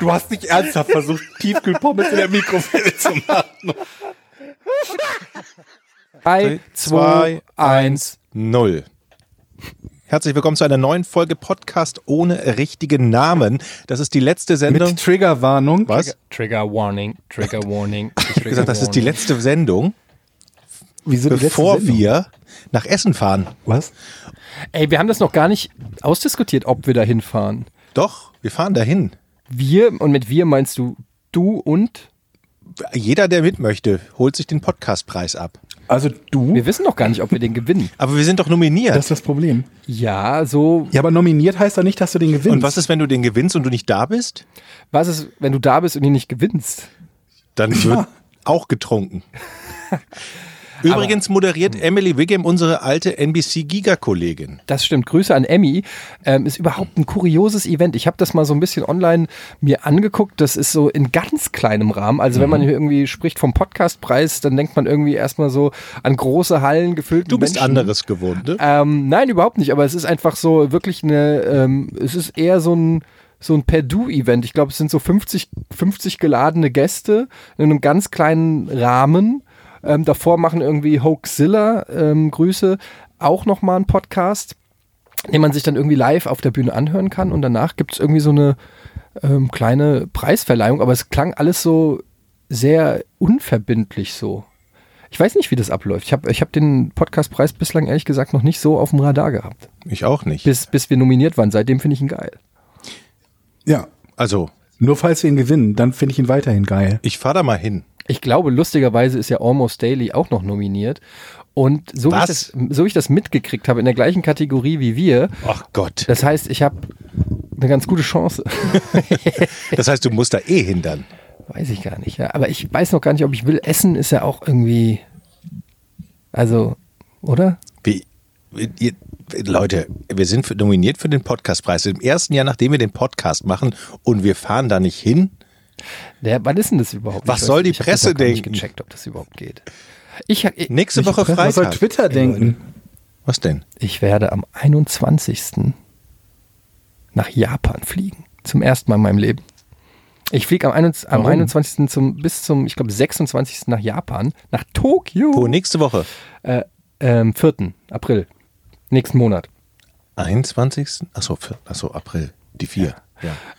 Du hast nicht ernsthaft versucht, Tiefkühlpommes in der Mikrowelle zu machen. 3, 2, 1. 0. Herzlich willkommen zu einer neuen Folge Podcast ohne richtigen Namen. Das ist die letzte Sendung. Mit Triggerwarnung. Was? Trigger Warning, Trigger Warning. Ich habe gesagt, das ist die letzte Sendung, Wieso die letzte bevor Sendung? wir nach Essen fahren. Was? Ey, wir haben das noch gar nicht ausdiskutiert, ob wir da hinfahren. Doch, wir fahren dahin. Wir, und mit wir meinst du du und? Jeder, der mit möchte, holt sich den Podcastpreis ab. Also du? Wir wissen noch gar nicht, ob wir den gewinnen. Aber wir sind doch nominiert. Das ist das Problem. Ja, so, Ja, aber nominiert heißt doch nicht, dass du den gewinnst. und was ist, wenn du den gewinnst und du nicht da bist? was ist, wenn du da bist und ihn nicht gewinnst? Dann wird auch getrunken. Übrigens moderiert Emily Wiggum unsere alte NBC Giga-Kollegin. Das stimmt. Grüße an Emmy. Ähm, ist überhaupt ein kurioses Event. Ich habe das mal so ein bisschen online mir angeguckt. Das ist so in ganz kleinem Rahmen. Also wenn man hier irgendwie spricht vom Podcastpreis, dann denkt man irgendwie erstmal so an große Hallen gefüllt. Du bist anderes gewohnt, ne? Ähm, nein, überhaupt nicht. Aber es ist einfach so wirklich eine, ähm, es ist eher so ein, so ein Per-Du-Event. Ich glaube, es sind so 50, 50 geladene Gäste in einem ganz kleinen Rahmen. Ähm, davor machen irgendwie Hoaxilla, ähm, Grüße, auch nochmal einen Podcast, den man sich dann irgendwie live auf der Bühne anhören kann. Und danach gibt es irgendwie so eine ähm, kleine Preisverleihung. Aber es klang alles so sehr unverbindlich so. Ich weiß nicht, wie das abläuft. Ich habe ich hab den Podcastpreis bislang ehrlich gesagt noch nicht so auf dem Radar gehabt. Ich auch nicht. Bis, bis wir nominiert waren. Seitdem finde ich ihn geil. Ja. Also, Nur falls wir ihn gewinnen, dann finde ich ihn weiterhin geil. ich fahr da mal hin. Ich glaube, lustigerweise ist ja Almost Daily auch noch nominiert. Und so ich das, so ich das mitgekriegt habe, in der gleichen Kategorie wie wir, Ach Gott. das heißt, ich habe eine ganz gute Chance. Das heißt, du musst da eh hindern. weiß ich gar nicht, ja. Aber ich weiß noch gar nicht, ob ich will. Essen ist ja auch irgendwie. Also, oder? Wie, ihr, Leute, wir sind für, nominiert für den Podcastpreis. Im ersten Jahr, nachdem wir den Podcast machen und wir fahren da nicht hin. Der, wann ist denn das überhaupt? Was Ich soll nicht, die ich hab das Presse noch gar nicht denken? gecheckt, ob das überhaupt geht. Ich, ich, Nächste Woche Was soll Freitag. Twitter denken? Was denn? ich werde am 21. nach Japan fliegen. Zum ersten Mal in meinem Leben. Ich fliege am, 21 am Warum? 21. Zum, bis zum, ich glaube, 26. nach Japan, nach Tokio. Wo? Nächste Woche? Äh, ähm, 4. April. Nächsten Monat. 21. Achso, achso April. Die vier. Ja.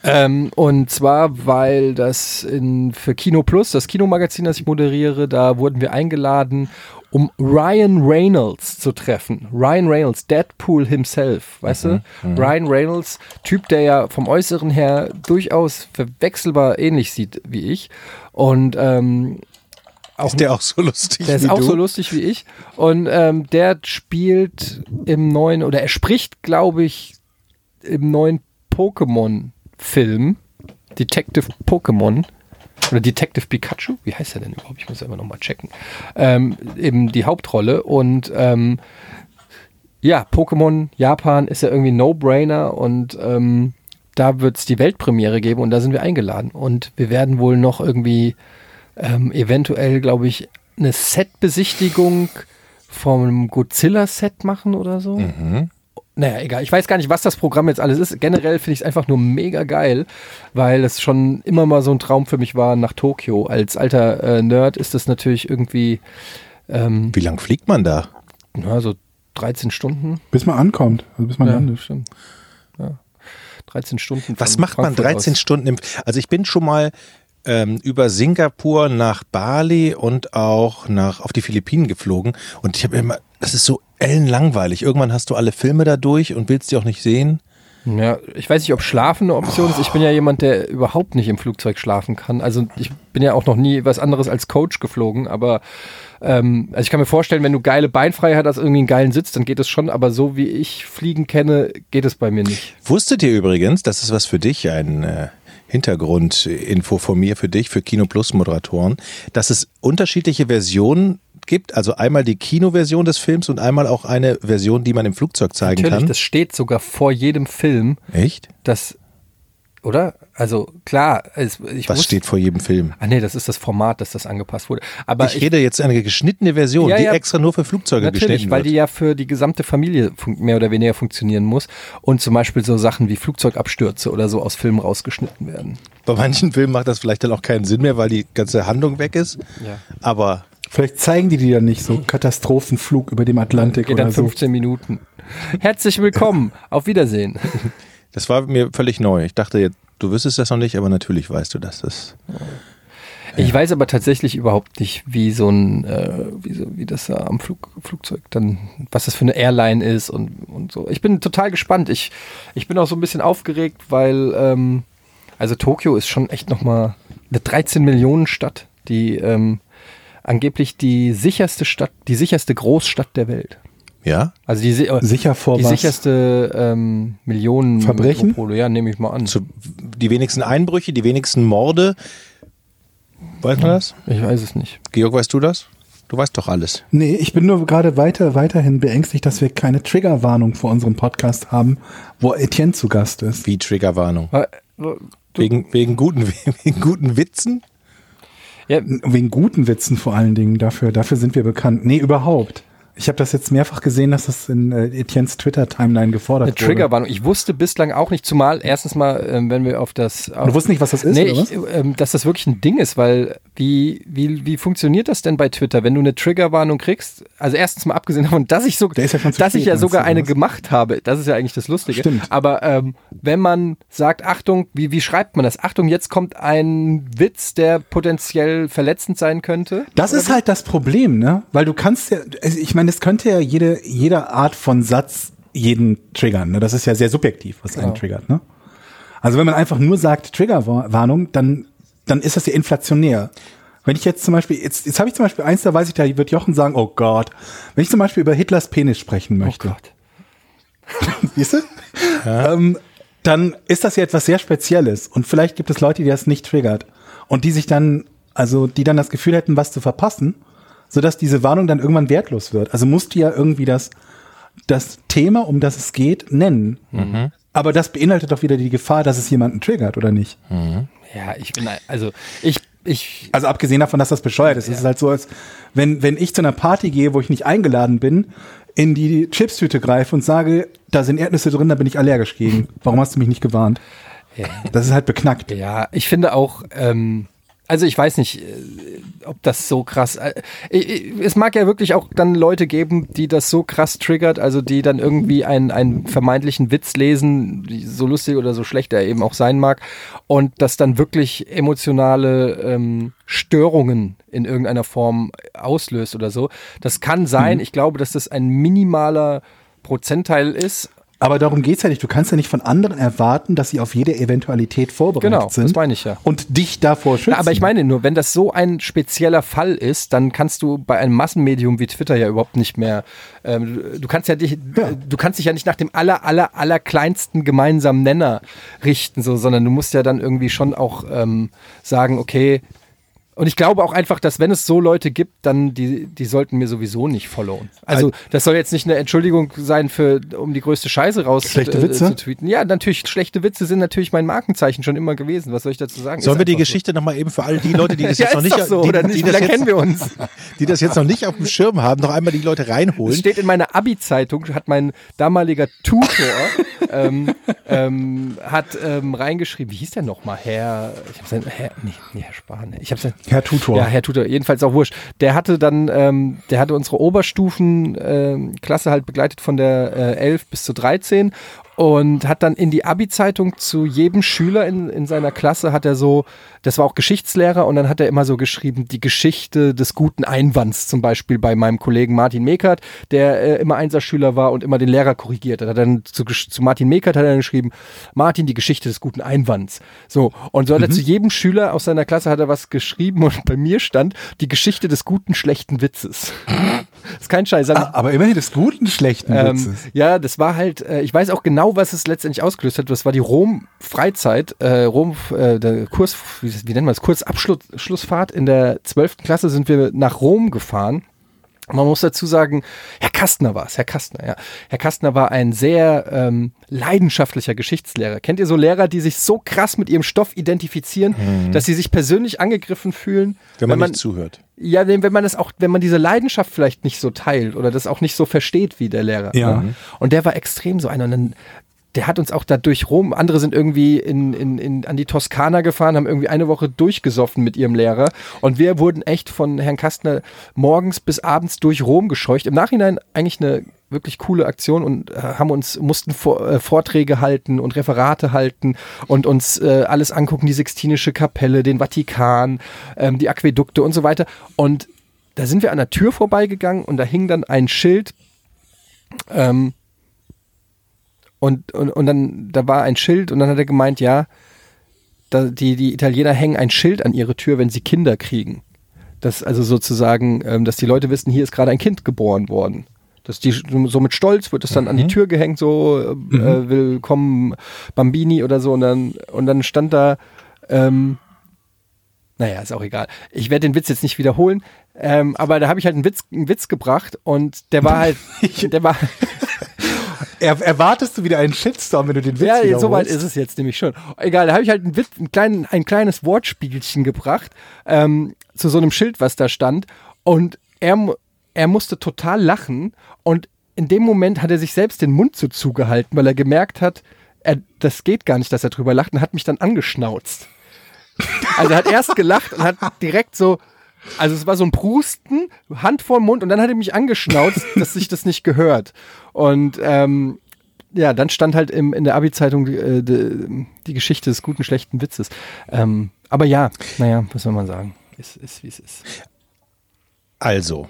Ähm, und zwar, weil das in, für Kino Plus, das Kinomagazin, das ich moderiere, da wurden wir eingeladen, um Ryan Reynolds zu treffen. Ryan Reynolds, Deadpool himself, weißt du? Ryan Reynolds, Typ, der ja vom Äußeren her durchaus verwechselbar ähnlich sieht wie ich. Und ähm, auch Ist der auch so lustig der wie ist auch du? so lustig wie ich. Und ähm, der spielt im neuen, oder er spricht, glaube ich, im neuen Pokémon-Film, Detective Pokémon, oder Detective Pikachu, wie heißt er denn überhaupt? Ich muss selber nochmal checken. Ähm, eben die Hauptrolle. Und ähm, ja, Pokémon Japan ist ja irgendwie No-Brainer und ähm, da wird es die Weltpremiere geben und da sind wir eingeladen. Und wir werden wohl noch irgendwie ähm, eventuell, glaube ich, eine Set-Besichtigung vom Godzilla-Set machen oder so. Mhm. Naja, egal. Ich weiß gar nicht, was das Programm jetzt alles ist. Generell finde ich es einfach nur mega geil, weil es schon immer mal so ein Traum für mich war nach Tokio. Als alter äh, Nerd ist das natürlich irgendwie ähm, Wie lang fliegt man da? na, so 13 Stunden. Bis man ankommt. Also bis man Ja, landet. stimmt. Ja. 13 Stunden. Was macht man Frankfurt 13 aus. Stunden im. Also ich bin schon mal ähm, über Singapur nach Bali und auch nach auf die Philippinen geflogen und ich habe immer, das ist so ellenlangweilig. Irgendwann hast du alle Filme da durch und willst die auch nicht sehen. Ja, ich weiß nicht, ob Schlafen eine Option ist. Ich bin ja jemand, der überhaupt nicht im Flugzeug schlafen kann. Also ich bin ja auch noch nie was anderes als Coach geflogen, aber ähm, also ich kann mir vorstellen, wenn du geile Beinfreiheit hast, irgendwie einen geilen Sitz, dann geht es schon, aber so wie ich Fliegen kenne, geht es bei mir nicht. Wusstet ihr übrigens, das ist was für dich, ein äh, Hintergrundinfo von mir für dich, für Kino Plus Moderatoren, dass es unterschiedliche Versionen gibt. Also einmal die Kinoversion des Films und einmal auch eine Version, die man im Flugzeug zeigen Natürlich, kann. das steht sogar vor jedem Film, Echt? dass, oder? Also klar, es, ich Was steht vor jedem Film? Ah nee, das ist das Format, dass das angepasst wurde. Aber ich, rede jetzt eine geschnittene Version, Ja, die ja. extra nur für Flugzeuge Natürlich, geschnitten weil wird. die ja für die gesamte Familie mehr oder weniger funktionieren muss und zum Beispiel so Sachen wie Flugzeugabstürze oder so aus Filmen rausgeschnitten werden. Bei manchen Filmen macht das vielleicht dann auch keinen Sinn mehr, weil die ganze Handlung weg ist. Ja. Aber Vielleicht zeigen die die dann nicht so Katastrophenflug über dem Atlantik Geht oder dann so. 15 Minuten. Herzlich willkommen, auf Wiedersehen. das war mir völlig neu. Ich dachte, jetzt, du wüsstest das noch nicht, aber natürlich weißt du das. das Ich weiß aber tatsächlich überhaupt nicht, wie so ein, äh, wie, so, wie das da am Flug, Flugzeug dann, was das für eine Airline ist und, und so. Ich bin total gespannt. Ich, ich bin auch so ein bisschen aufgeregt, weil, ähm, also Tokio ist schon echt nochmal eine 13 Millionen Stadt, die ähm, angeblich die sicherste Stadt, die sicherste Großstadt der Welt. ja? Also die, äh, Sicher vor die was? sicherste ähm, Millionen Verbrechen? Metropole. Ja, nehme ich mal an. Zu, die wenigsten Einbrüche, die wenigsten Morde. Weiß man das? Ich weiß es nicht. Georg, weißt du das? Du weißt doch alles. Nee, ich bin nur gerade weiter, weiterhin beängstigt, dass wir keine Triggerwarnung vor unserem Podcast haben, wo Etienne zu Gast ist. Wie Triggerwarnung. Wa- Du, Wegen, wegen, guten, wegen guten Witzen? Ja, Wegen guten Witzen vor allen Dingen, dafür, dafür sind wir bekannt. Nee, überhaupt. Ich habe das jetzt mehrfach gesehen, dass das in äh, Etiennes Twitter-Timeline gefordert Eine wurde. Triggerwarnung. Ich wusste bislang auch nicht, zumal erstens mal, ähm, wenn wir auf das. Auf, Du wusstest nicht, was das ist, nee, ich, ähm, dass das wirklich ein Ding ist, weil wie, wie, wie funktioniert das denn bei Twitter, wenn du eine Triggerwarnung kriegst? Also erstens mal abgesehen davon, dass ich so, ja dass ich spät, ja meinst sogar eine was? gemacht habe. Das ist ja eigentlich das Lustige. Stimmt. Aber ähm, wenn man sagt, Achtung, wie, wie schreibt man das? Achtung, jetzt kommt ein Witz, der potenziell verletzend sein könnte. Das ist halt das Problem, ne? Weil du kannst ja, also ich meine, es könnte ja jede, jede Art von Satz jeden triggern, ne? Das ist ja sehr subjektiv, was einen Ja. triggert, ne? Also wenn man einfach nur sagt Triggerwarnung, dann, dann ist das ja inflationär. Wenn ich jetzt zum Beispiel, jetzt, jetzt habe ich zum Beispiel eins, da weiß ich, da wird Jochen sagen, oh Gott, wenn ich zum Beispiel über Hitlers Penis sprechen Oh möchte, Gott. Siehst du? Ähm, dann ist das ja etwas sehr Spezielles. Und vielleicht gibt es Leute, die das nicht triggert. Und die sich dann, also die dann das Gefühl hätten, was zu verpassen, sodass diese Warnung dann irgendwann wertlos wird. Also musst du ja irgendwie das, das Thema, um das es geht, nennen. Aber das beinhaltet doch wieder die Gefahr, dass es jemanden triggert, oder nicht? Ja, ich bin, also ich, ich, Also abgesehen davon, dass das bescheuert ist. Es ist halt so, als wenn, wenn ich zu einer Party gehe, wo ich nicht eingeladen bin, in die Chipstüte greife und sage, da sind Erdnüsse drin, da bin ich allergisch gegen. Warum hast du mich nicht gewarnt? ja. Das ist halt beknackt. Ja, ich finde auch, ähm, also ich weiß nicht, äh, ob das so krass. Äh, es mag ja wirklich auch dann Leute geben, die das so krass triggert, also die dann irgendwie einen, einen vermeintlichen Witz lesen, so lustig oder so schlecht er eben auch sein mag, und das dann wirklich emotionale ähm, Störungen in irgendeiner Form auslöst oder so. Das kann sein. Ich glaube, dass das ein minimaler Prozentteil ist. Aber darum geht's ja nicht. Du kannst ja nicht von anderen erwarten, dass sie auf jede Eventualität vorbereitet Genau, sind. das meine ich ja. Und dich davor schützen. Na, aber ich meine nur, wenn das so ein spezieller Fall ist, dann kannst du bei einem Massenmedium wie Twitter ja überhaupt nicht mehr. Ähm, du- du kannst ja dich, Ja. du kannst dich ja nicht nach dem aller aller aller kleinsten gemeinsamen Nenner richten, so, sondern du musst ja dann irgendwie schon auch ähm, sagen, okay. Und ich glaube auch einfach, dass wenn es so Leute gibt, dann die, die sollten mir sowieso nicht followen. Also das soll jetzt nicht eine Entschuldigung sein für, um die größte Scheiße raus Schlechte äh, Witze? zu tweeten. Ja, natürlich, schlechte Witze sind natürlich mein Markenzeichen schon immer gewesen. Was soll ich dazu sagen? Sollen Ist wir die einfach so. Geschichte nochmal eben für all die Leute, die das Ja, jetzt noch nicht, so, die, oder nicht? die, das jetzt, wir uns? die das jetzt noch nicht auf dem Schirm haben, noch einmal die Leute Es reinholen. steht in meiner Abi-Zeitung, hat mein damaliger Tutor ähm, ähm, hat ähm, reingeschrieben, wie hieß der nochmal? Herr, ich habe sein, Herr, nee, nee, Herr Spahn. Ich habe sein, Herr Tutor. Ja, Herr Tutor, jedenfalls auch wurscht. Der hatte dann, ähm, der hatte unsere Oberstufen-Klasse halt begleitet von der äh, 11 bis zu 13 und hat dann in die Abi-Zeitung zu jedem Schüler in, in seiner Klasse hat er so, das war auch Geschichtslehrer und dann hat er immer so geschrieben, die Geschichte des guten Einwands zum Beispiel bei meinem Kollegen Martin Mekert, der äh, immer Einserschüler war und immer den Lehrer korrigiert hat. Hat dann zu, zu Martin Mekert hat er dann geschrieben, Martin, die Geschichte des guten Einwands. So, und so hat er zu jedem Schüler aus seiner Klasse hat er was geschrieben und bei mir stand die Geschichte des guten, schlechten Witzes. ist kein Scheiß. Ah, aber immerhin des guten, schlechten Ähm, Witzes. ja, das war halt, äh, ich weiß auch genau, was es letztendlich ausgelöst hat. Das war die Rom-Freizeit, äh, Rom, äh, der Kurs, wie, wie nennt man es, Kurzabschlussfahrt. In der 12. Klasse sind wir nach Rom gefahren. Man muss dazu sagen, Herr Kastner war es, Herr Kastner, ja. Herr Kastner war ein sehr ähm, leidenschaftlicher Geschichtslehrer. Kennt ihr so Lehrer, die sich so krass mit ihrem Stoff identifizieren, dass sie sich persönlich angegriffen fühlen? Wenn man, nicht zuhört. Ja, wenn wenn man das auch, wenn man diese Leidenschaft vielleicht nicht so teilt oder das auch nicht so versteht wie der Lehrer. Ja. Ne? Und der war extrem so einer. Und dann, der hat uns auch da durch Rom, andere sind irgendwie in, in, in, an die Toskana gefahren, haben irgendwie eine Woche durchgesoffen mit ihrem Lehrer. Und wir wurden echt von Herrn Kastner morgens bis abends durch Rom gescheucht. Im Nachhinein eigentlich eine wirklich coole Aktion und äh, haben uns, mussten vor, äh, Vorträge halten und Referate halten und uns äh, alles angucken, die Sixtinische Kapelle, den Vatikan, ähm, die Aquädukte und so weiter. Und da sind wir an der Tür vorbeigegangen und da hing dann ein Schild, ähm, und, und, und dann, da war ein Schild und dann hat er gemeint, ja, da, die, die Italiener hängen ein Schild an ihre Tür, wenn sie Kinder kriegen. Das also sozusagen, ähm, dass die Leute wissen, hier ist gerade ein Kind geboren worden. Dass die so mit Stolz wird es dann an die Tür gehängt, so äh, äh, willkommen Bambini oder so und dann und dann stand da, ähm, naja, ist auch egal. Ich werde den Witz jetzt nicht wiederholen, ähm, aber da habe ich halt einen Witz, einen Witz gebracht und der war halt, der war, Er, erwartest du wieder einen Shitstorm, wenn du den Witz Ja, wiederholst? so weit ist es jetzt nämlich schon. Egal, da habe ich halt ein, Witz, ein, klein, ein kleines Wortspielchen gebracht ähm, zu so einem Schild, was da stand. Und er, er musste total lachen. Und in dem Moment hat er sich selbst den Mund so zugehalten, weil er gemerkt hat, er, das geht gar nicht, dass er drüber lacht und hat mich dann angeschnauzt. Also er hat erst gelacht und hat direkt so, also es war so ein Prusten, Hand vor Mund und dann hat er mich angeschnauzt, dass sich das nicht gehört. Und ähm, ja, dann stand halt im, in der Abi-Zeitung äh, die, die Geschichte des guten, schlechten Witzes. Ähm, aber ja, naja, was soll man sagen? Ist, ist wie es ist. Also,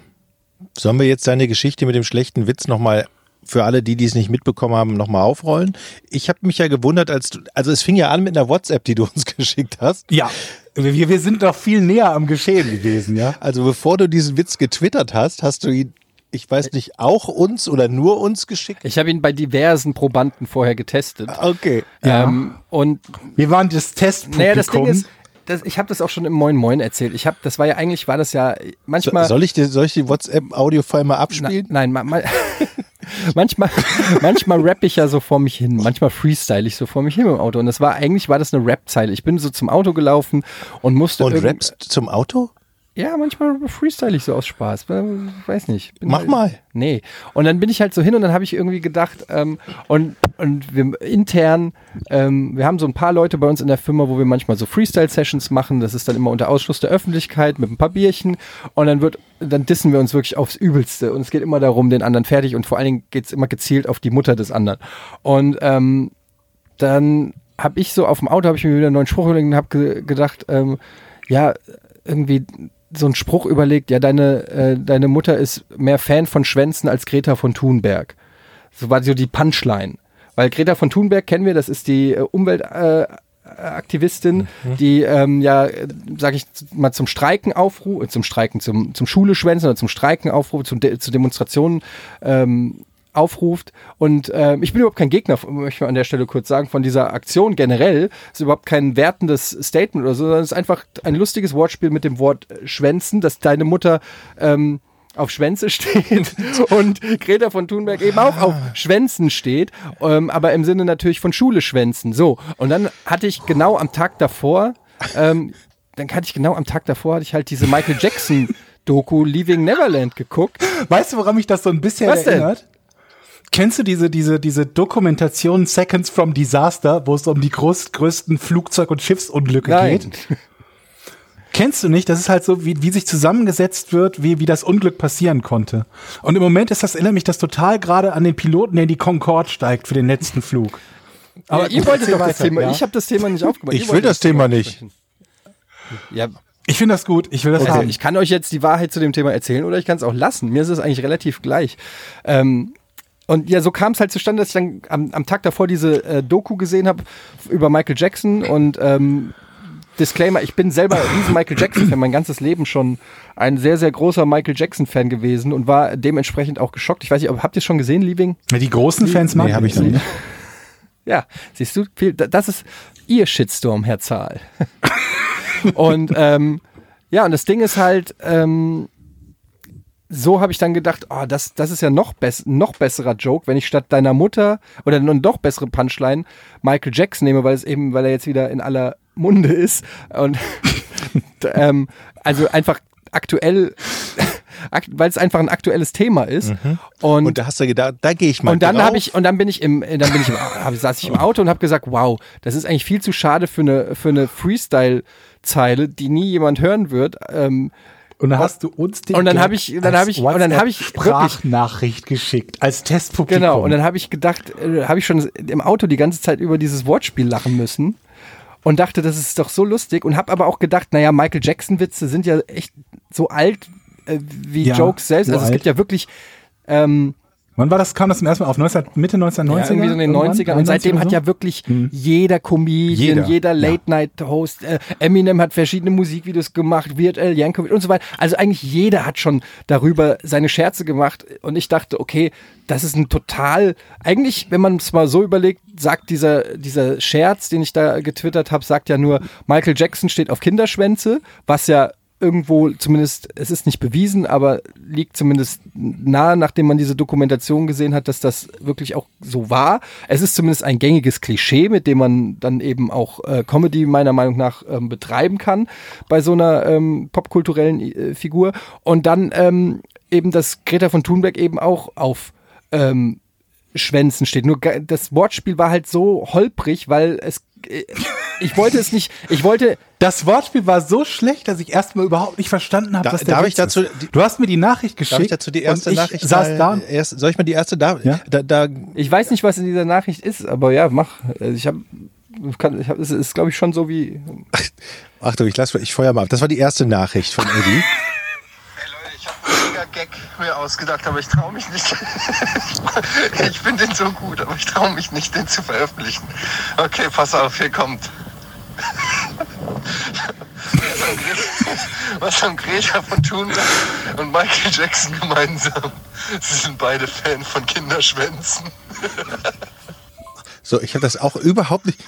sollen wir jetzt deine Geschichte mit dem schlechten Witz nochmal für alle, die, die es nicht mitbekommen haben, nochmal aufrollen? Ich habe mich ja gewundert, als du, also es fing ja an mit einer WhatsApp, die du uns geschickt hast. Ja, wir, wir sind doch viel näher am Geschehen gewesen, ja. Also bevor du diesen Witz getwittert hast, hast du ihn, ich weiß nicht, auch uns oder nur uns geschickt? Ich habe ihn bei diversen Probanden vorher getestet. Okay. Ja. Ähm, und Wir waren das Testpublikum. naja, das Ding ist, das, ich habe das auch schon im Moin Moin erzählt. Ich habe, das war ja eigentlich, war das ja manchmal. Soll ich, dir, soll ich die WhatsApp-Audio-File mal Na, abspielen? nein, ma, ma, manchmal, manchmal rapp ich ja so vor mich hin, manchmal freestyle ich so vor mich hin im Auto. Und das war eigentlich war das eine Rap-Zeile. Ich bin so zum Auto gelaufen und musste Und rappst zum Auto? Ja, manchmal freestyle ich so aus Spaß. Weiß nicht. Mach halt, mal. Nee. Und dann bin ich halt so hin und dann habe ich irgendwie gedacht, ähm, und, und wir intern, ähm, wir haben so ein paar Leute bei uns in der Firma, wo wir manchmal so Freestyle-Sessions machen. Das ist dann immer unter Ausschluss der Öffentlichkeit mit ein paar Bierchen. Und dann wird, dann dissen wir uns wirklich aufs Übelste. Und es geht immer darum, den anderen fertig und vor allen Dingen geht es immer gezielt auf die Mutter des anderen. Und ähm, dann habe ich so auf dem Auto, habe ich mir wieder einen neuen Spruch überlegt und habe ge gedacht, ähm, ja, irgendwie so einen Spruch überlegt, ja, deine, äh, deine Mutter ist mehr Fan von Schwänzen als Greta von Thunberg. So war so die Punchline. Weil Greta von Thunberg kennen wir, das ist die äh, Umweltaktivistin, äh, Aktivistin, die ähm, ja, sag ich mal, zum Streiken aufruft, äh, zum Streiken, zum, zum Schule schwänzen oder zum Streiken aufruft, zu Demonstrationen ähm, aufruft. Und ähm, ich bin überhaupt kein Gegner, möchte ich mal an der Stelle kurz sagen, von dieser Aktion generell. Es ist überhaupt kein wertendes Statement oder so, sondern es ist einfach ein lustiges Wortspiel mit dem Wort äh, Schwänzen, dass deine Mutter ähm, auf Schwänze steht und Greta von Thunberg eben auch auf Schwänzen steht, ähm, aber im Sinne natürlich von Schule schwänzen. So, und dann hatte ich genau am Tag davor, ähm, dann hatte ich genau am Tag davor, hatte ich halt diese Michael Jackson Doku Leaving Neverland geguckt. Weißt du, woran mich das so ein bisschen Was denn? Kennst du diese, diese, diese Dokumentation Seconds from Disaster, wo es um die groß, größten Flugzeug- und Schiffsunglücke geht? Kennst du nicht? Das ist halt so, wie, wie sich zusammengesetzt wird, wie, wie das Unglück passieren konnte. Und im Moment ist das, erinnert mich das total gerade an den Piloten, der in die Concorde steigt für den letzten Flug. Aber ihr wolltet doch das Thema. ja. Ich habe das Thema nicht aufgemacht. Ich Ihr will wolltet das Thema nicht. Ja, Ich finde das gut, ich will das also haben. ich kann euch jetzt die Wahrheit zu dem Thema erzählen oder ich kann es auch lassen. Mir ist es eigentlich relativ gleich. Ähm, und ja, so kam es halt zustande, dass ich dann am, am Tag davor diese äh, Doku gesehen habe über Michael Jackson und ähm, Disclaimer, ich bin selber ein riesen Michael Jackson-Fan, mein ganzes Leben schon ein sehr, sehr großer Michael Jackson-Fan gewesen und war dementsprechend auch geschockt. Ich weiß nicht, ob- habt ihr es schon gesehen, Liebing? Ja, die großen Fans mag Nee, hab ich nicht. noch nicht. Ja, siehst du, viel, das ist ihr Shitstorm, Herr Zahl. und ähm, ja, und das Ding ist halt, ähm, so habe ich dann gedacht, oh, das, das ist ja noch, bess noch besserer Joke, wenn ich statt deiner Mutter oder noch bessere Punchline Michael Jackson nehme, weil es eben, weil er jetzt wieder in aller Munde ist. Und ähm, also einfach aktuell, weil es einfach ein aktuelles Thema ist. Und, Und da hast du gedacht, da gehe ich mal und dann habe ich und dann bin ich im dann bin ich im, hab, saß ich im Auto und habe gesagt, wow, das ist eigentlich viel zu schade für eine für eine Freestyle Zeile, die nie jemand hören wird. Ähm, Und dann hast du uns den Und dann Gag hab ich- dann als hab ich- und dann hab ich Sprachnachricht geschickt als Testpublikum. Genau, und dann habe ich gedacht, äh, habe ich schon im Auto die ganze Zeit über dieses Wortspiel lachen müssen und dachte, das ist doch so lustig und habe aber auch gedacht, naja, Michael Jackson Witze sind ja echt so alt äh, wie Ja, Jokes selbst. Also es gibt ja wirklich ähm, Wann war das? Kam das zum ersten Mal auf 19, Mitte 1990er? ja, irgendwie so in den Irgendwann? 90ern und 91 seitdem oder hat so? ja wirklich jeder Comedian, Jeder. jeder, Late-Night-Host, äh, Eminem hat verschiedene Musikvideos gemacht, Weird Al Yankovic und so weiter. Also eigentlich jeder hat schon darüber seine Scherze gemacht und ich dachte, okay, das ist ein total, eigentlich, wenn man es mal so überlegt, sagt dieser, dieser Scherz, den ich da getwittert habe, sagt ja nur, Michael Jackson steht auf Kinderschwänze, was ja irgendwo zumindest, es ist nicht bewiesen, aber liegt zumindest nahe, nachdem man diese Dokumentation gesehen hat, dass das wirklich auch so war. Es ist zumindest ein gängiges Klischee, mit dem man dann eben auch äh, Comedy meiner Meinung nach ähm, betreiben kann bei so einer ähm, popkulturellen äh, Figur. Und dann ähm, eben, dass Greta von Thunberg eben auch auf ähm, Schwänzen steht. Nur das Wortspiel war halt so holprig, weil es äh, ich wollte es nicht, ich wollte Das Wortspiel war so schlecht, dass ich erstmal überhaupt nicht verstanden habe, Da- was der darf Witz ich dazu- ist. Du hast mir die Nachricht geschickt. Darf ich dazu die erste Nachricht saß da und erst, Soll ich mal die erste da? Ja. da, da Ich weiß nicht, was in dieser Nachricht ist, aber ja, mach. Also Ich habe, kann, ich hab, es ist, glaube ich, schon so wie. Achtung, ich lass, ich feuer mal ab. Das war die erste Nachricht von Eddie. Hey Leute, ich habe einen mega Gag mir ausgedacht, aber ich traue mich nicht. ich finde den so gut, aber ich traue mich nicht, den zu veröffentlichen. Okay, pass auf, hier kommt. Was haben Greta von Thunberg und Michael Jackson gemeinsam? Sie sind beide Fan von Kinderschwänzen. So, ich habe das auch überhaupt nicht.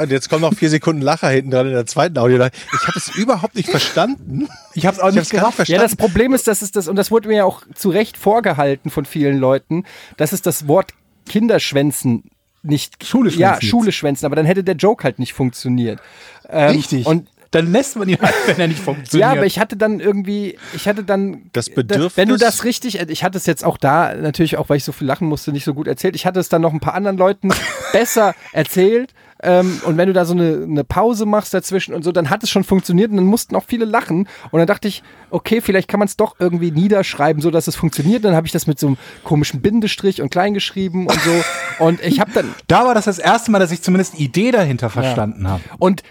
Und jetzt kommen noch vier Sekunden Lacher hinten dran in der zweiten Audio. Ich habe es überhaupt nicht verstanden. ich habe es auch nicht nicht gerafft. Ja, verstanden. das Problem ist, dass es das, und das wurde mir ja auch zu Recht vorgehalten von vielen Leuten, dass es das Wort Kinderschwänzen nicht. Schule schwänzen Ja. Schule schwänzen, aber dann hätte der Joke halt nicht funktioniert. Ähm, Richtig. Und dann lässt man ihn halt, wenn er nicht funktioniert. Ja, aber ich hatte dann irgendwie, ich hatte dann Das da- Bedürfnis- Wenn du das richtig, ich hatte es jetzt auch da natürlich auch, weil ich so viel lachen musste, nicht so gut erzählt. Ich hatte es dann noch ein paar anderen Leuten besser erzählt. Ähm, und wenn du da so eine, eine Pause machst dazwischen und so, dann hat es schon funktioniert und dann mussten auch viele lachen. Und dann dachte ich, okay, vielleicht kann man es doch irgendwie niederschreiben, so dass es funktioniert. Dann habe ich das mit so einem komischen Bindestrich und klein geschrieben und so. Und ich habe dann, da war das das erste Mal, dass ich zumindest die Idee dahinter verstanden habe. Und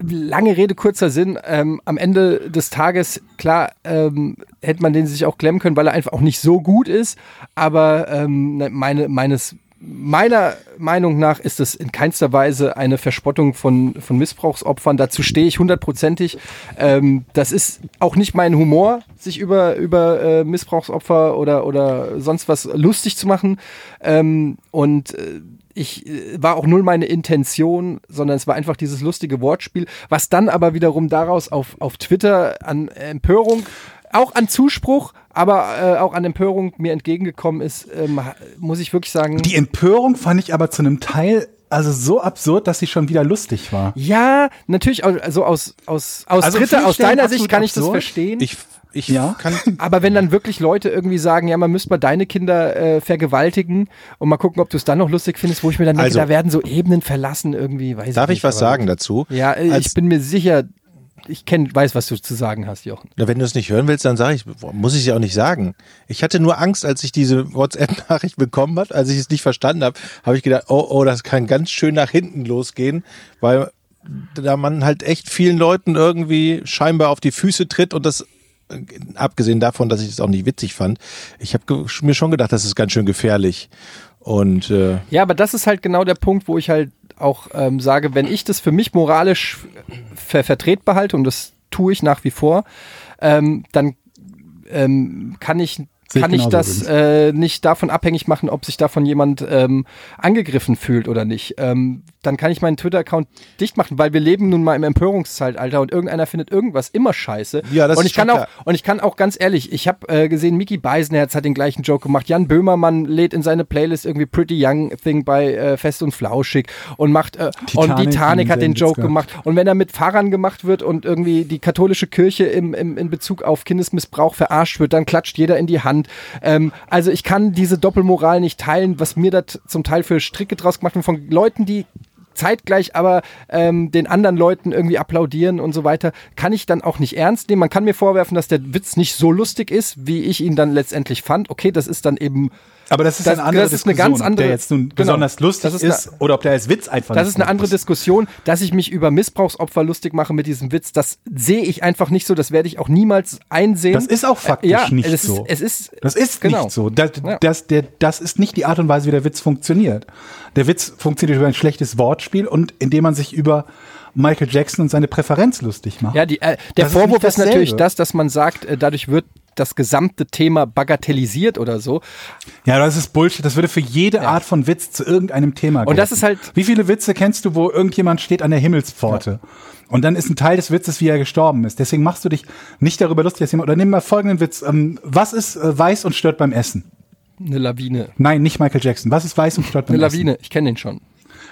lange Rede, kurzer Sinn, ähm, am Ende des Tages, klar, ähm, hätte man den sich auch klemmen können, weil er einfach auch nicht so gut ist. Aber ähm, ne, meine, meines, meiner Meinung nach ist es in keinster Weise eine Verspottung von, von Missbrauchsopfern. Dazu stehe ich hundertprozentig. Ähm, das ist auch nicht mein Humor, sich über, über äh, Missbrauchsopfer oder, oder sonst was lustig zu machen. Ähm, und äh, ich äh, war auch null meine Intention, sondern es war einfach dieses lustige Wortspiel, was dann aber wiederum daraus auf, auf Twitter an Empörung, auch an Zuspruch, aber äh, auch an Empörung mir entgegengekommen ist, ähm, muss ich wirklich sagen. Die Empörung fand ich aber zu einem Teil also so absurd, dass sie schon wieder lustig war. ja, natürlich, also aus, aus, aus, Also ich aus deiner Sicht kann ich das absurd. verstehen. Ich, ich Ja. kann. aber wenn dann wirklich Leute irgendwie sagen, ja, man müsste mal deine Kinder äh, vergewaltigen und mal gucken, ob du es dann noch lustig findest, wo ich mir dann denke, Also- da werden so Ebenen verlassen irgendwie, weiß Darf ich ich nicht, was aber sagen dazu? Ja, Als- ich bin mir sicher, ich kenn, weiß, was du zu sagen hast, Jochen. Na, wenn du es nicht hören willst, dann sage ich, muss ich es ja auch nicht sagen. Ich hatte nur Angst, als ich diese WhatsApp-Nachricht bekommen habe, als ich es nicht verstanden habe, habe ich gedacht, oh, oh, das kann ganz schön nach hinten losgehen, weil da man halt echt vielen Leuten irgendwie scheinbar auf die Füße tritt und das äh, abgesehen davon, dass ich es auch nicht witzig fand, ich habe mir schon gedacht, das ist ganz schön gefährlich. Und äh, Ja, aber das ist halt genau der Punkt, wo ich halt auch ähm, sage, wenn ich das für mich moralisch ver vertretbar halte, und das tue ich nach wie vor, ähm, dann ähm, kann ich Sehe ich kann ich das äh, nicht davon abhängig machen, ob sich davon jemand ähm, angegriffen fühlt oder nicht. Ähm, dann kann ich meinen Twitter-Account dicht machen, weil wir leben nun mal im Empörungszeitalter und irgendeiner findet irgendwas immer scheiße. Ja, das und ist ich kann auch und ich kann auch ganz ehrlich, ich habe äh, gesehen, Mickey Beisenherz hat den gleichen Joke gemacht. Jan Böhmermann lädt in seine Playlist irgendwie Pretty Young Thing bei äh, Fest und Flauschig und macht äh, und Titanic Titanic hat den Joke gehabt. gemacht. Und wenn er mit Pfarrern gemacht wird und irgendwie die katholische Kirche im, im, in Bezug auf Kindesmissbrauch verarscht wird, dann klatscht jeder in die Hand. Ähm, also ich kann diese Doppelmoral nicht teilen, was mir da zum Teil für Stricke draus gemacht wird von Leuten, die zeitgleich aber ähm, den anderen Leuten irgendwie applaudieren und so weiter, kann ich dann auch nicht ernst nehmen. Man kann mir vorwerfen, dass der Witz nicht so lustig ist, wie ich ihn dann letztendlich fand. Okay, das ist dann eben Aber das ist Das- eine andere das ist eine Diskussion, ganz ob andere- der jetzt nun genau. besonders lustig Das ist, ist oder ob der als Witz einfach Das ist eine andere Diskussion, dass ich mich über Missbrauchsopfer lustig mache mit diesem Witz. Das sehe ich einfach nicht so. Das werde ich auch niemals einsehen. Das ist auch faktisch Äh, ja, nicht es so. Ist, es ist, Das ist genau. nicht so. Das, Ja. das, der, das ist nicht die Art und Weise, wie der Witz funktioniert. Der Witz funktioniert über ein schlechtes Wortspiel und indem man sich über Michael Jackson und seine Präferenz lustig macht. Ja, die, äh, der Das ist Vorwurf nicht ist, natürlich das, dass man sagt, äh, dadurch wird das gesamte Thema bagatellisiert oder so. Ja, das ist Bullshit. Das würde für jede Art von Witz zu irgendeinem Thema Und das ist halt- Wie viele Witze kennst du, wo irgendjemand steht an der Himmelspforte? Und dann ist ein Teil des Witzes, wie er gestorben ist. Deswegen machst du dich nicht darüber lustig, dass jemand, oder nimm mal folgenden Witz. Ähm, was ist äh, weiß und stört beim Essen? Eine Lawine. Nein, nicht Michael Jackson. Was ist weiß und stört beim Eine Essen? Lawine, ich kenne den schon.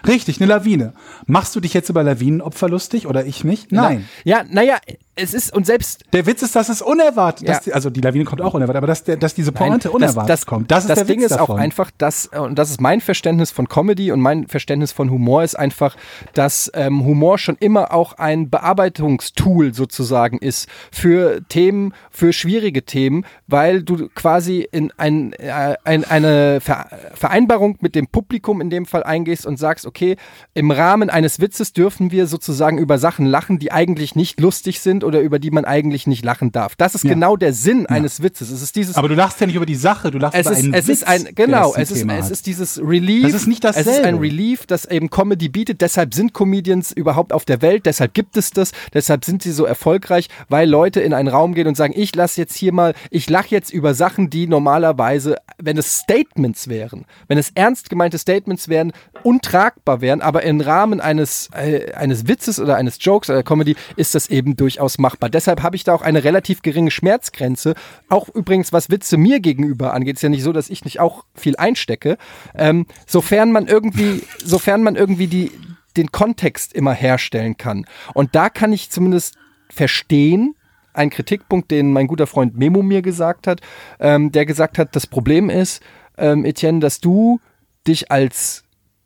Richtig, eine Lawine. Machst du dich jetzt über Lawinenopfer lustig oder ich nicht? Nein. Ja, naja, es ist, und selbst Der Witz ist, dass es unerwartet, Ja. dass die, also die Lawine kommt auch unerwartet, aber dass, der, dass diese Nein, Pointe unerwartet das, das, kommt. Das ist das der Ding Witz ist davon. auch einfach, dass, äh, und das ist mein Verständnis von Comedy und mein Verständnis von Humor ist einfach, dass ähm, Humor schon immer auch ein Bearbeitungstool sozusagen ist für Themen, für schwierige Themen, weil du quasi in ein, äh, ein, eine Ver Vereinbarung mit dem Publikum in dem Fall eingehst und sagst, okay, im Rahmen eines Witzes dürfen wir sozusagen über Sachen lachen, die eigentlich nicht lustig sind oder über die man eigentlich nicht lachen darf. Das ist Ja. genau der Sinn eines Witzes. Es ist dieses aber du lachst ja nicht über die Sache, du lachst es über ist, einen es Witz, ist ein, genau, es ist, es ist dieses Relief. Das ist nicht Es ist ein dasselbe. Relief, das eben Comedy bietet. Deshalb sind Comedians überhaupt auf der Welt. Deshalb gibt es das. Deshalb sind sie so erfolgreich, weil Leute in einen Raum gehen und sagen, ich lasse jetzt hier mal, ich lache jetzt über Sachen, die normalerweise, wenn es Statements wären, wenn es ernst gemeinte Statements wären, untragbar wären, aber im Rahmen eines, äh, eines Witzes oder eines Jokes oder Comedy ist das eben durchaus machbar. Deshalb habe ich da auch eine relativ geringe Schmerzgrenze. Auch übrigens, was Witze mir gegenüber angeht, ist ja nicht so, dass ich nicht auch viel einstecke. Ähm, sofern man irgendwie, sofern man irgendwie die, den Kontext immer herstellen kann. Und da kann ich zumindest verstehen, ein Kritikpunkt, den mein guter Freund Memo mir gesagt hat, ähm, der gesagt hat, das Problem ist, ähm, Etienne, dass du dich als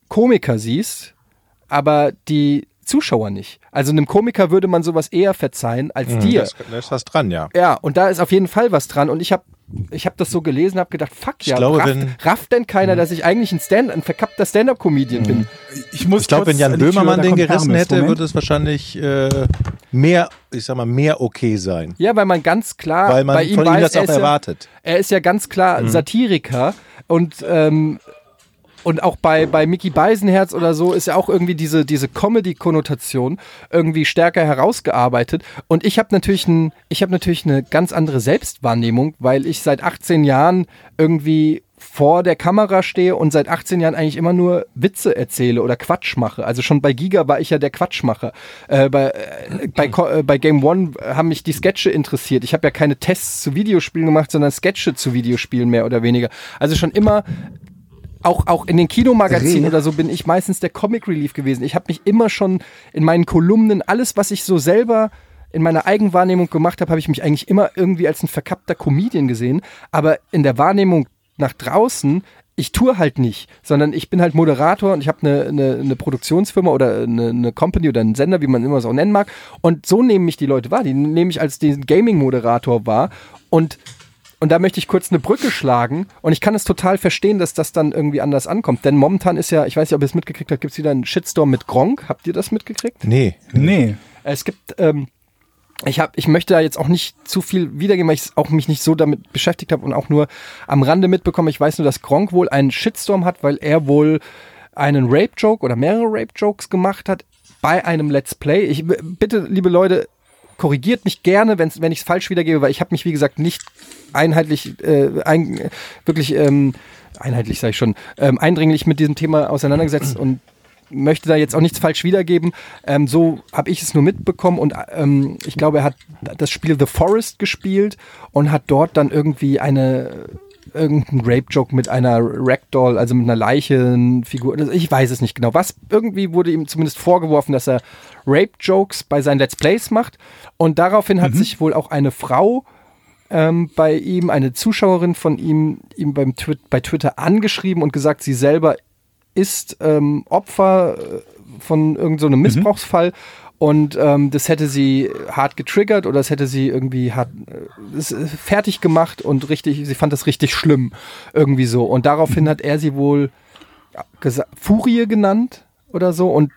Komiker siehst, aber die Zuschauer nicht. Also einem Komiker würde man sowas eher verzeihen als dir. Das, da ist was dran, ja. Ja, und da ist auf jeden Fall was dran. Und ich habe ich hab das so gelesen, habe gedacht, fuck, ja, glaube, rafft, wenn- rafft denn keiner, dass ich eigentlich ein, Stand, ein verkappter Stand-Up-Comedian bin? Ich, muss Ich glaube, wenn Jan Böhmermann den gerissen hätte, Moment. würde es wahrscheinlich äh, mehr, ich sag mal, mehr okay sein. Ja, weil man ganz klar Weil man bei ihm von ihm weiß, das er auch ist ja, erwartet. er ist ja ganz klar Satiriker und ähm, und auch bei, bei Mickey Beisenherz oder so ist ja auch irgendwie diese, diese Comedy-Konnotation irgendwie stärker herausgearbeitet. Und ich habe natürlich, ein, ich hab natürlich eine ganz andere Selbstwahrnehmung, weil ich seit 18 Jahren irgendwie vor der Kamera stehe und seit 18 Jahren eigentlich immer nur Witze erzähle oder Quatsch mache. Also schon bei Giga war ich ja der Quatschmacher. Äh, bei, äh, bei, äh, bei Game One haben mich die Sketche interessiert. Ich habe ja keine Tests zu Videospielen gemacht, sondern Sketche zu Videospielen mehr oder weniger. Also schon immer auch, auch in den Kinomagazinen oder so bin ich meistens der Comic Relief gewesen. Ich habe mich immer schon in meinen Kolumnen, alles, was ich so selber in meiner Eigenwahrnehmung gemacht habe, habe ich mich eigentlich immer irgendwie als ein verkappter Comedian gesehen. Aber in der Wahrnehmung nach draußen, ich tue halt nicht, sondern ich bin halt Moderator und ich habe eine, eine, eine Produktionsfirma oder eine, eine Company oder einen Sender, wie man immer es auch nennen mag. Und so nehmen mich die Leute wahr. Die nehmen mich als den Gaming-Moderator wahr. Und und da möchte ich kurz eine Brücke schlagen und ich kann es total verstehen, dass das dann irgendwie anders ankommt. Denn momentan ist ja, ich weiß nicht, ob ihr es mitgekriegt habt, gibt es wieder einen Shitstorm mit Gronk. Habt ihr das mitgekriegt? Nee. Nee. Es gibt, ähm, ich habe, ich möchte da jetzt auch nicht zu viel wiedergeben, weil ich auch mich nicht so damit beschäftigt habe und auch nur am Rande mitbekommen. Ich weiß nur, dass Gronk wohl einen Shitstorm hat, weil er wohl einen Rape-Joke oder mehrere Rape-Jokes gemacht hat bei einem Let's Play. Ich bitte, liebe Leute, korrigiert mich gerne, wenn's, wenn ich es falsch wiedergebe, weil ich habe mich, wie gesagt, nicht einheitlich, äh, ein, wirklich ähm, einheitlich, sage ich schon, ähm, eindringlich mit diesem Thema auseinandergesetzt und möchte da jetzt auch nichts falsch wiedergeben. Ähm, so habe ich es nur mitbekommen und ähm, ich glaube, er hat das Spiel The Forest gespielt und hat dort dann irgendwie eine irgendein Rape-Joke mit einer Ragdoll, also mit einer Leichenfigur. Also Ich weiß es nicht genau. Was irgendwie wurde ihm zumindest vorgeworfen, dass er Rape-Jokes bei seinen Let's Plays macht. Und daraufhin hat sich wohl auch eine Frau ähm, bei ihm, eine Zuschauerin von ihm, ihm beim Twi bei Twitter angeschrieben und gesagt, sie selber ist ähm, Opfer äh, von irgendeinem so einem Missbrauchsfall und ähm, das hätte sie hart getriggert oder das hätte sie irgendwie hart äh, äh, fertig gemacht und richtig, sie fand das richtig schlimm irgendwie so. Und daraufhin hat er sie wohl ja, Furie genannt oder so. Und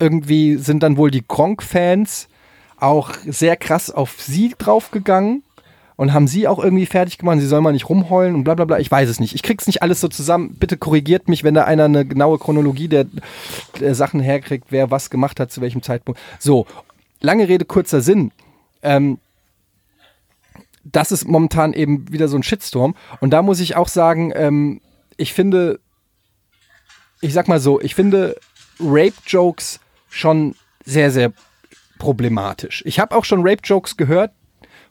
irgendwie sind dann wohl die Gronk-Fans auch sehr krass auf sie draufgegangen und haben sie auch irgendwie fertig gemacht. Sie soll mal nicht rumheulen und bla bla bla. Ich weiß es nicht. Ich krieg's nicht alles so zusammen. Bitte korrigiert mich, wenn da einer eine genaue Chronologie der, der Sachen herkriegt, wer was gemacht hat, zu welchem Zeitpunkt. So, lange Rede, kurzer Sinn. Ähm, das ist momentan eben wieder so ein Shitstorm. Und da muss ich auch sagen, ähm, ich finde, ich sag mal so, ich finde Rape-Jokes schon sehr, sehr problematisch. Ich habe auch schon Rape-Jokes gehört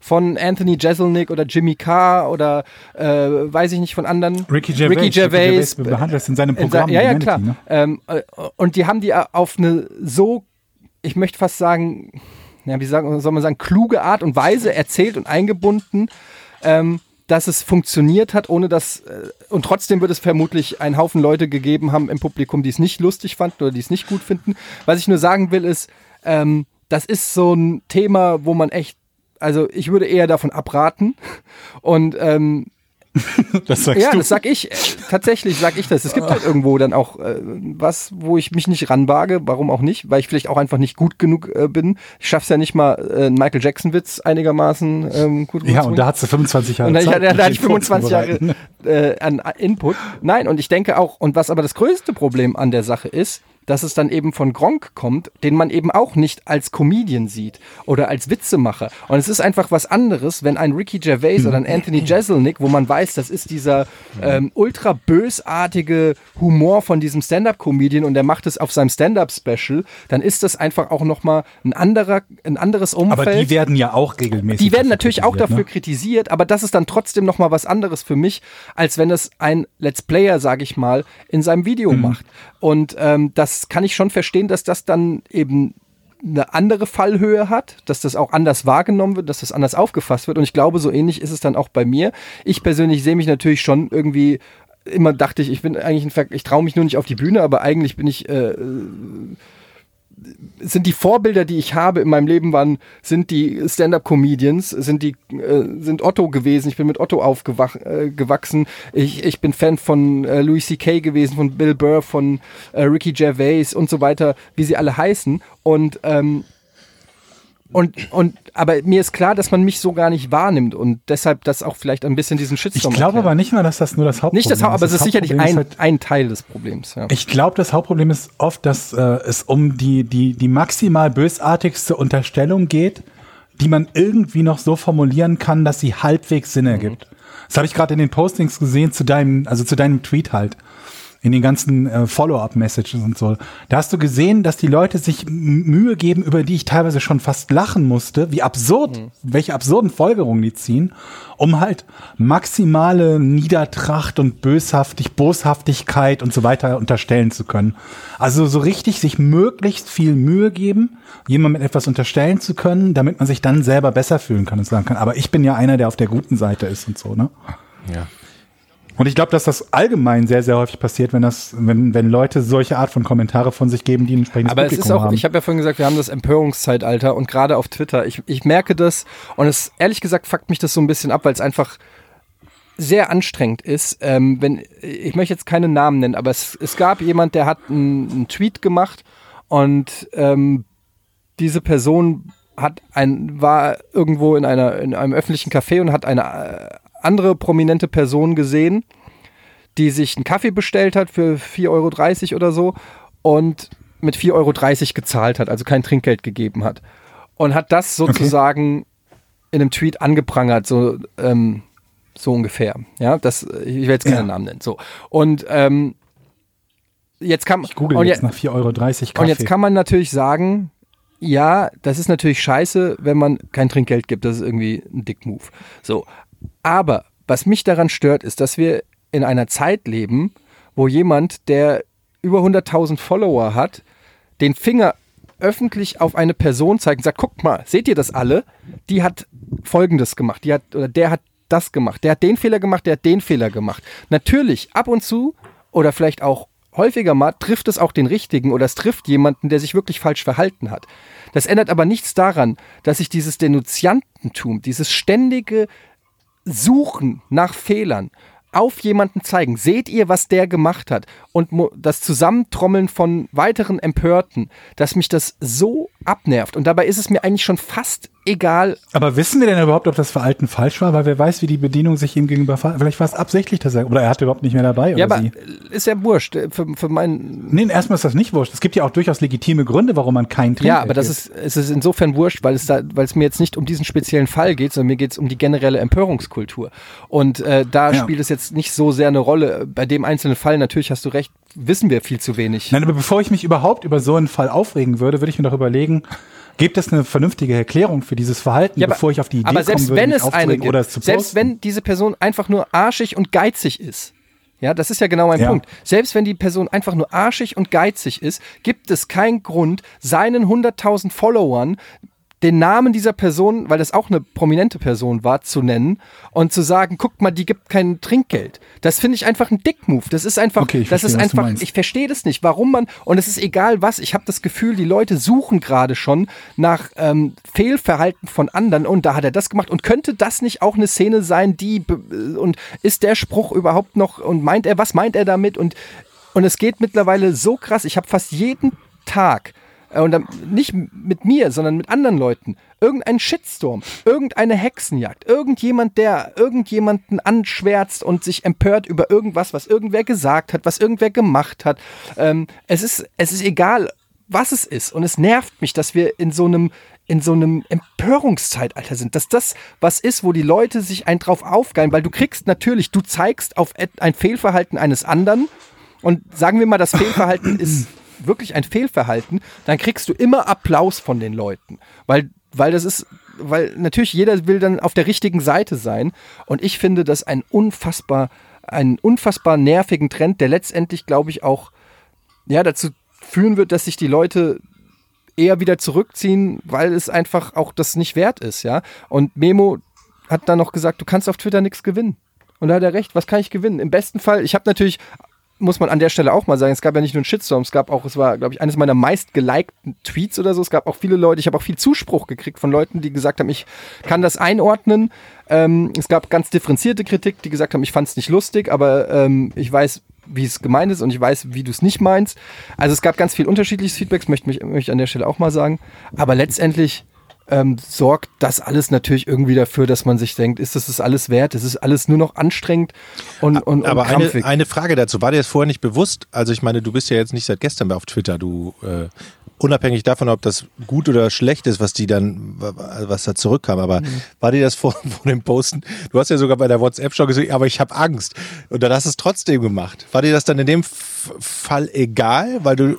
von Anthony Jeselnik oder Jimmy Carr oder äh, weiß ich nicht von anderen. Ricky Gervais. Ricky Gervais. behandelt das in seinem In Programm. sa- ja, ja, Humanity, klar. Ne? Ähm, äh, und die haben die auf eine so, ich möchte fast sagen, ja, wie sagen, soll man sagen, kluge Art und Weise erzählt und eingebunden, ähm, dass es funktioniert hat, ohne dass, äh, und trotzdem wird es vermutlich einen Haufen Leute gegeben haben im Publikum, die es nicht lustig fanden oder die es nicht gut finden. Was ich nur sagen will, ist, ähm, das ist so ein Thema, wo man echt, also ich würde eher davon abraten. Und ähm, Das sagst ja, du. das sag ich. Äh, Tatsächlich sag ich das. Es gibt halt irgendwo dann auch äh, was, wo ich mich nicht ranwage. Warum auch nicht? Weil ich vielleicht auch einfach nicht gut genug äh, bin. Ich schaff's ja nicht mal, äh, Michael Jackson-Witz einigermaßen ähm, gut ja, und da hat sie 25 Jahre Und da, Zeit, da, da hatte ich 25 Jahre äh, an Input. Nein, und ich denke auch, und was aber das größte Problem an der Sache ist, dass es dann eben von Gronk kommt, den man eben auch nicht als Comedian sieht oder als Witzemacher. Und es ist einfach was anderes, wenn ein Ricky Gervais oder ein Anthony Jeselnik, wo man weiß, das ist dieser ähm, ultra bösartige Humor von diesem Stand-Up-Comedian und der macht es auf seinem Stand-Up-Special, dann ist das einfach auch nochmal ein anderer, ein anderes Umfeld. Aber die werden ja auch regelmäßig. Die werden natürlich auch dafür ne? kritisiert, aber das ist dann trotzdem noch mal was anderes für mich, als wenn es ein Let's Player, sage ich mal, in seinem Video Mhm. macht. Und ähm, das kann ich schon verstehen, dass das dann eben eine andere Fallhöhe hat, dass das auch anders wahrgenommen wird, dass das anders aufgefasst wird. Und ich glaube, so ähnlich ist es dann auch bei mir. Ich persönlich sehe mich natürlich schon irgendwie immer dachte ich, ich bin eigentlich ein Ver ich traue mich nur nicht auf die Bühne, aber eigentlich bin ich äh, sind die Vorbilder, die ich habe in meinem Leben, waren, sind die Stand-up-Comedians, sind die, äh, sind Otto gewesen. Ich bin mit Otto aufgewach, äh. Ich, ich bin Fan von äh, Louis C.K. gewesen, von Bill Burr, von äh, Ricky Gervais und so weiter, wie sie alle heißen. Und ähm, und, und, aber mir ist klar, dass man mich so gar nicht wahrnimmt und deshalb das auch vielleicht ein bisschen diesen Ich Shitstorm glaube erklärt. aber nicht mal, dass das nur das Hauptproblem nicht das Haupt, aber es ist sicherlich ein, ist halt- ein Teil des Problems. Ja. Ich glaube, das Hauptproblem ist oft, dass äh, es um die, die, die maximal bösartigste Unterstellung geht, die man irgendwie noch so formulieren kann, dass sie halbwegs Sinn ergibt. Das habe ich gerade in den Postings gesehen zu deinem, also zu deinem Tweet halt. In den ganzen äh, Follow-up-Messages und so. Da hast du gesehen, dass die Leute sich Mühe geben, über die ich teilweise schon fast lachen musste, wie absurd, welche absurden Folgerungen die ziehen, um halt maximale Niedertracht und Böshaftig, Boshaftigkeit und so weiter unterstellen zu können. Also so richtig sich möglichst viel Mühe geben, jemandem etwas unterstellen zu können, damit man sich dann selber besser fühlen kann und sagen kann, aber ich bin ja einer, der auf der guten Seite ist und so, ne? Ja. Und ich glaube, dass das allgemein sehr, sehr häufig passiert, wenn das, wenn, wenn Leute solche Art von Kommentare von sich geben, die ein entsprechendes Aber es Publikum ist auch, haben. ich habe ja vorhin gesagt, wir haben das Empörungszeitalter und gerade auf Twitter, ich, ich merke das und es ehrlich gesagt fuckt mich das so ein bisschen ab, weil es einfach sehr anstrengend ist. Ähm, wenn ich möchte jetzt keine Namen nennen, aber es, es gab jemand, der hat einen, einen Tweet gemacht und ähm, diese Person hat ein war irgendwo in einer in einem öffentlichen Café und hat eine äh, andere prominente Person gesehen, die sich einen Kaffee bestellt hat für 4,30 Euro oder so und mit 4,30 Euro gezahlt hat, also kein Trinkgeld gegeben hat. und hat das sozusagen in einem Tweet angeprangert, so, ähm, so ungefähr. Ja, das, ich will jetzt keinen Ja. Namen nennen. So. Und ähm, jetzt kann Ich google jetzt je- nach 4,30 Euro Kaffee. und jetzt kann man natürlich sagen, ja, das ist natürlich scheiße, wenn man kein Trinkgeld gibt. Das ist irgendwie ein Dick-Move. So. Aber was mich daran stört, ist, dass wir in einer Zeit leben, wo jemand, der über 100.000 Follower hat, den Finger öffentlich auf eine Person zeigt und sagt, guckt mal, seht ihr das alle? Die hat Folgendes gemacht, die hat, oder der hat das gemacht, der hat den Fehler gemacht, der hat den Fehler gemacht. Natürlich, ab und zu oder vielleicht auch häufiger mal trifft es auch den Richtigen oder es trifft jemanden, der sich wirklich falsch verhalten hat. Das ändert aber nichts daran, dass sich dieses Denunziantentum, dieses ständige Suchen nach Fehlern auf jemanden zeigen. Seht ihr, was der gemacht hat? Und das Zusammentrommeln von weiteren Empörten, dass mich das so abnervt. Und dabei ist es mir eigentlich schon fast egal. Aber wissen wir denn überhaupt, ob das Verhalten falsch war? Weil wer weiß, wie die Bedienung sich ihm gegenüber verhält. Vielleicht war es absichtlich, dass er, oder er hatte überhaupt nicht mehr dabei, Ja, aber sie. ist ja wurscht. äh, Für, für meinen. Nee, erstmal ist das nicht wurscht. Es gibt ja auch durchaus legitime Gründe, warum man kein Trinkgeld Ja, aber das ist, es ist insofern wurscht, weil es da, weil es mir jetzt nicht um diesen speziellen Fall geht, sondern mir geht es um die generelle Empörungskultur. Und äh, da Ja. spielt es jetzt nicht so sehr eine Rolle. Bei dem einzelnen Fall, natürlich hast du recht, wissen wir viel zu wenig. Nein, aber bevor ich mich überhaupt über so einen Fall aufregen würde, würde ich mir doch überlegen, gibt es eine vernünftige Erklärung für dieses Verhalten, Ja, aber- bevor ich auf die Idee aber selbst kommen würde, wenn es eine gibt, oder es zu selbst posten? wenn diese Person einfach nur arschig und geizig ist, ja, das ist ja genau mein Ja. Punkt. Selbst wenn die Person einfach nur arschig und geizig ist, gibt es keinen Grund, seinen 100.000 Followern den Namen dieser Person, weil das auch eine prominente Person war, zu nennen und zu sagen, guck mal, die gibt kein Trinkgeld. Das finde ich einfach ein Dick-Move. Das ist einfach, Okay, ich das verstehe, ist einfach, ich verstehe das nicht, warum man, und es ist egal was, ich habe das Gefühl, die Leute suchen gerade schon nach ähm, Fehlverhalten von anderen und da hat er das gemacht und könnte das nicht auch eine Szene sein, die, und ist der Spruch überhaupt noch, und meint er, was meint er damit und, und es geht mittlerweile so krass, ich habe fast jeden Tag und dann nicht mit mir, sondern mit anderen Leuten. Irgendein Shitstorm, irgendeine Hexenjagd, irgendjemand, der irgendjemanden anschwärzt und sich empört über irgendwas, was irgendwer gesagt hat, was irgendwer gemacht hat. Ähm, es, ist, es ist egal, was es ist. Und es nervt mich, dass wir in so einem in so einem Empörungszeitalter sind, dass das was ist, wo die Leute sich ein drauf aufgeilen, weil du kriegst natürlich, du zeigst auf ein Fehlverhalten eines anderen und sagen wir mal, das Fehlverhalten ist wirklich ein Fehlverhalten, dann kriegst du immer Applaus von den Leuten, weil, weil das ist, weil natürlich jeder will dann auf der richtigen Seite sein und ich finde das ein unfassbar, einen unfassbar nervigen Trend, der letztendlich, glaube ich, auch ja, dazu führen wird, dass sich die Leute eher wieder zurückziehen, weil es einfach auch das nicht wert ist, ja. Und Memo hat dann noch gesagt, du kannst auf Twitter nichts gewinnen. Und da hat er recht, was kann ich gewinnen? Im besten Fall, ich habe natürlich, muss man an der Stelle auch mal sagen, es gab ja nicht nur einen Shitstorm, es gab auch, es war, glaube ich, eines meiner meist gelikten Tweets oder so. Es gab auch viele Leute, ich habe auch viel Zuspruch gekriegt von Leuten, die gesagt haben, ich kann das einordnen. Ähm, es gab ganz differenzierte Kritik, die gesagt haben, ich fand es nicht lustig, aber ähm, ich weiß, wie es gemeint ist und ich weiß, wie du es nicht meinst. Also es gab ganz viel unterschiedliches Feedback, möchte mich möchte ich an der Stelle auch mal sagen. Aber letztendlich ähm, sorgt das alles natürlich irgendwie dafür, dass man sich denkt, ist das das alles wert? Es ist alles nur noch anstrengend und, und, Aber und eine, krampfig. eine Frage dazu, war dir das vorher nicht bewusst? Also ich meine, du bist ja jetzt nicht seit gestern mehr auf Twitter, du äh, unabhängig davon, ob das gut oder schlecht ist, was die dann, was da zurückkam, aber Mhm. war dir das vor, vor dem Posten? Du hast ja sogar bei der WhatsApp schon gesagt, aber ich habe Angst. Und dann hast du es trotzdem gemacht. War dir das dann in dem Fall egal, weil du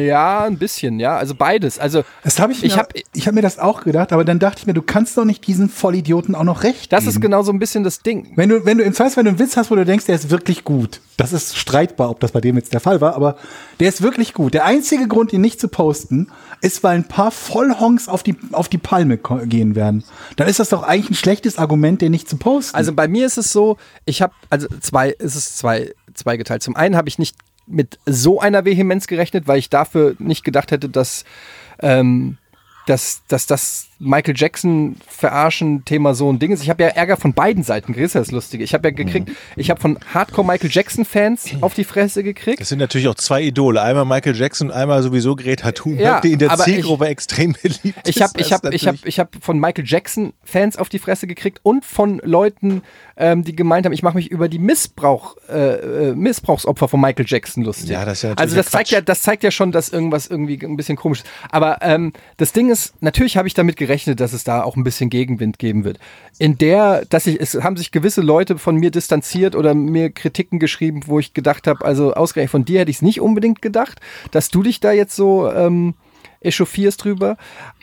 ja, ein bisschen, ja. Also beides. Also Das habe ich, Ich mir, hab- ich hab mir das auch gedacht, aber dann dachte ich mir, du kannst doch nicht diesen Vollidioten auch noch recht das geben. ist genau so ein bisschen das Ding. Wenn du, wenn du im Zweifel, wenn du einen Witz hast, wo du denkst, der ist wirklich gut, das ist streitbar, ob das bei dem jetzt der Fall war, aber der ist wirklich gut. Der einzige Grund, ihn nicht zu posten, ist, weil ein paar Vollhonks auf die, auf die Palme gehen werden. Dann ist das doch eigentlich ein schlechtes Argument, den nicht zu posten. Also bei mir ist es so, ich habe, also zwei, ist es zwei, zweigeteilt. Zum einen habe ich nicht mit so einer Vehemenz gerechnet, weil ich dafür nicht gedacht hätte, dass, ähm, dass, dass das Michael Jackson verarschen Thema so ein Ding ist. Ich habe ja Ärger von beiden Seiten gekriegt, das ist das Lustige. Ich habe ja gekriegt, ich habe von Hardcore Michael Jackson Fans auf die Fresse gekriegt. Das sind natürlich auch zwei Idole. Einmal Michael Jackson, einmal sowieso Greta Thunberg, Ja, die in der ich- Zielgruppe extrem beliebt Ich ist. habe ich Das hab, ist ich hab, natürlich- ich hab von Michael Jackson Fans auf die Fresse gekriegt und von Leuten, ähm, die gemeint haben, ich mache mich über die Missbrauch, äh, äh, Missbrauchsopfer von Michael Jackson lustig. Ja, das ist ja also das zeigt ja, das zeigt ja schon, dass irgendwas irgendwie ein bisschen komisch ist. Aber ähm, das Ding ist, natürlich habe ich damit gerechnet, dass es da auch ein bisschen Gegenwind geben wird. In der, dass ich, es haben sich gewisse Leute von mir distanziert oder mir Kritiken geschrieben, wo ich gedacht habe, also ausgerechnet von dir hätte ich es nicht unbedingt gedacht, dass du dich da jetzt so ähm, echauffierst drüber.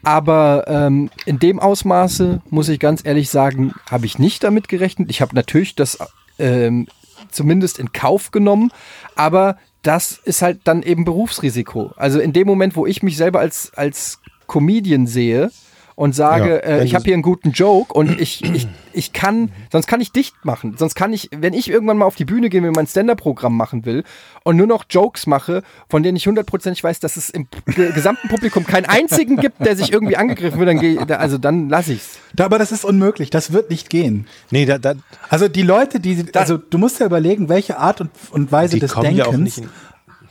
Aber ähm, in dem Ausmaße, muss ich ganz ehrlich sagen, habe ich nicht damit gerechnet. Ich habe natürlich das ähm, zumindest in Kauf genommen, aber das ist halt dann eben Berufsrisiko. Also in dem Moment, wo ich mich selber als, als Comedian sehe und sage, Ja, äh, wenn ich habe hier einen guten Joke und ich, ich, ich kann, sonst kann ich dicht machen. Sonst kann ich, wenn ich irgendwann mal auf die Bühne gehe und mein Stand-Up-Programm machen will und nur noch Jokes mache, von denen ich hundertprozentig weiß, dass es im ge- gesamten Publikum keinen einzigen gibt, der sich irgendwie angegriffen wird, dann gehe da- also dann lasse ich's. Da, aber das ist unmöglich, das wird nicht gehen. Nee, da, da, Also die Leute, die, also du musst ja überlegen, welche Art und, und Weise des Denkens nicht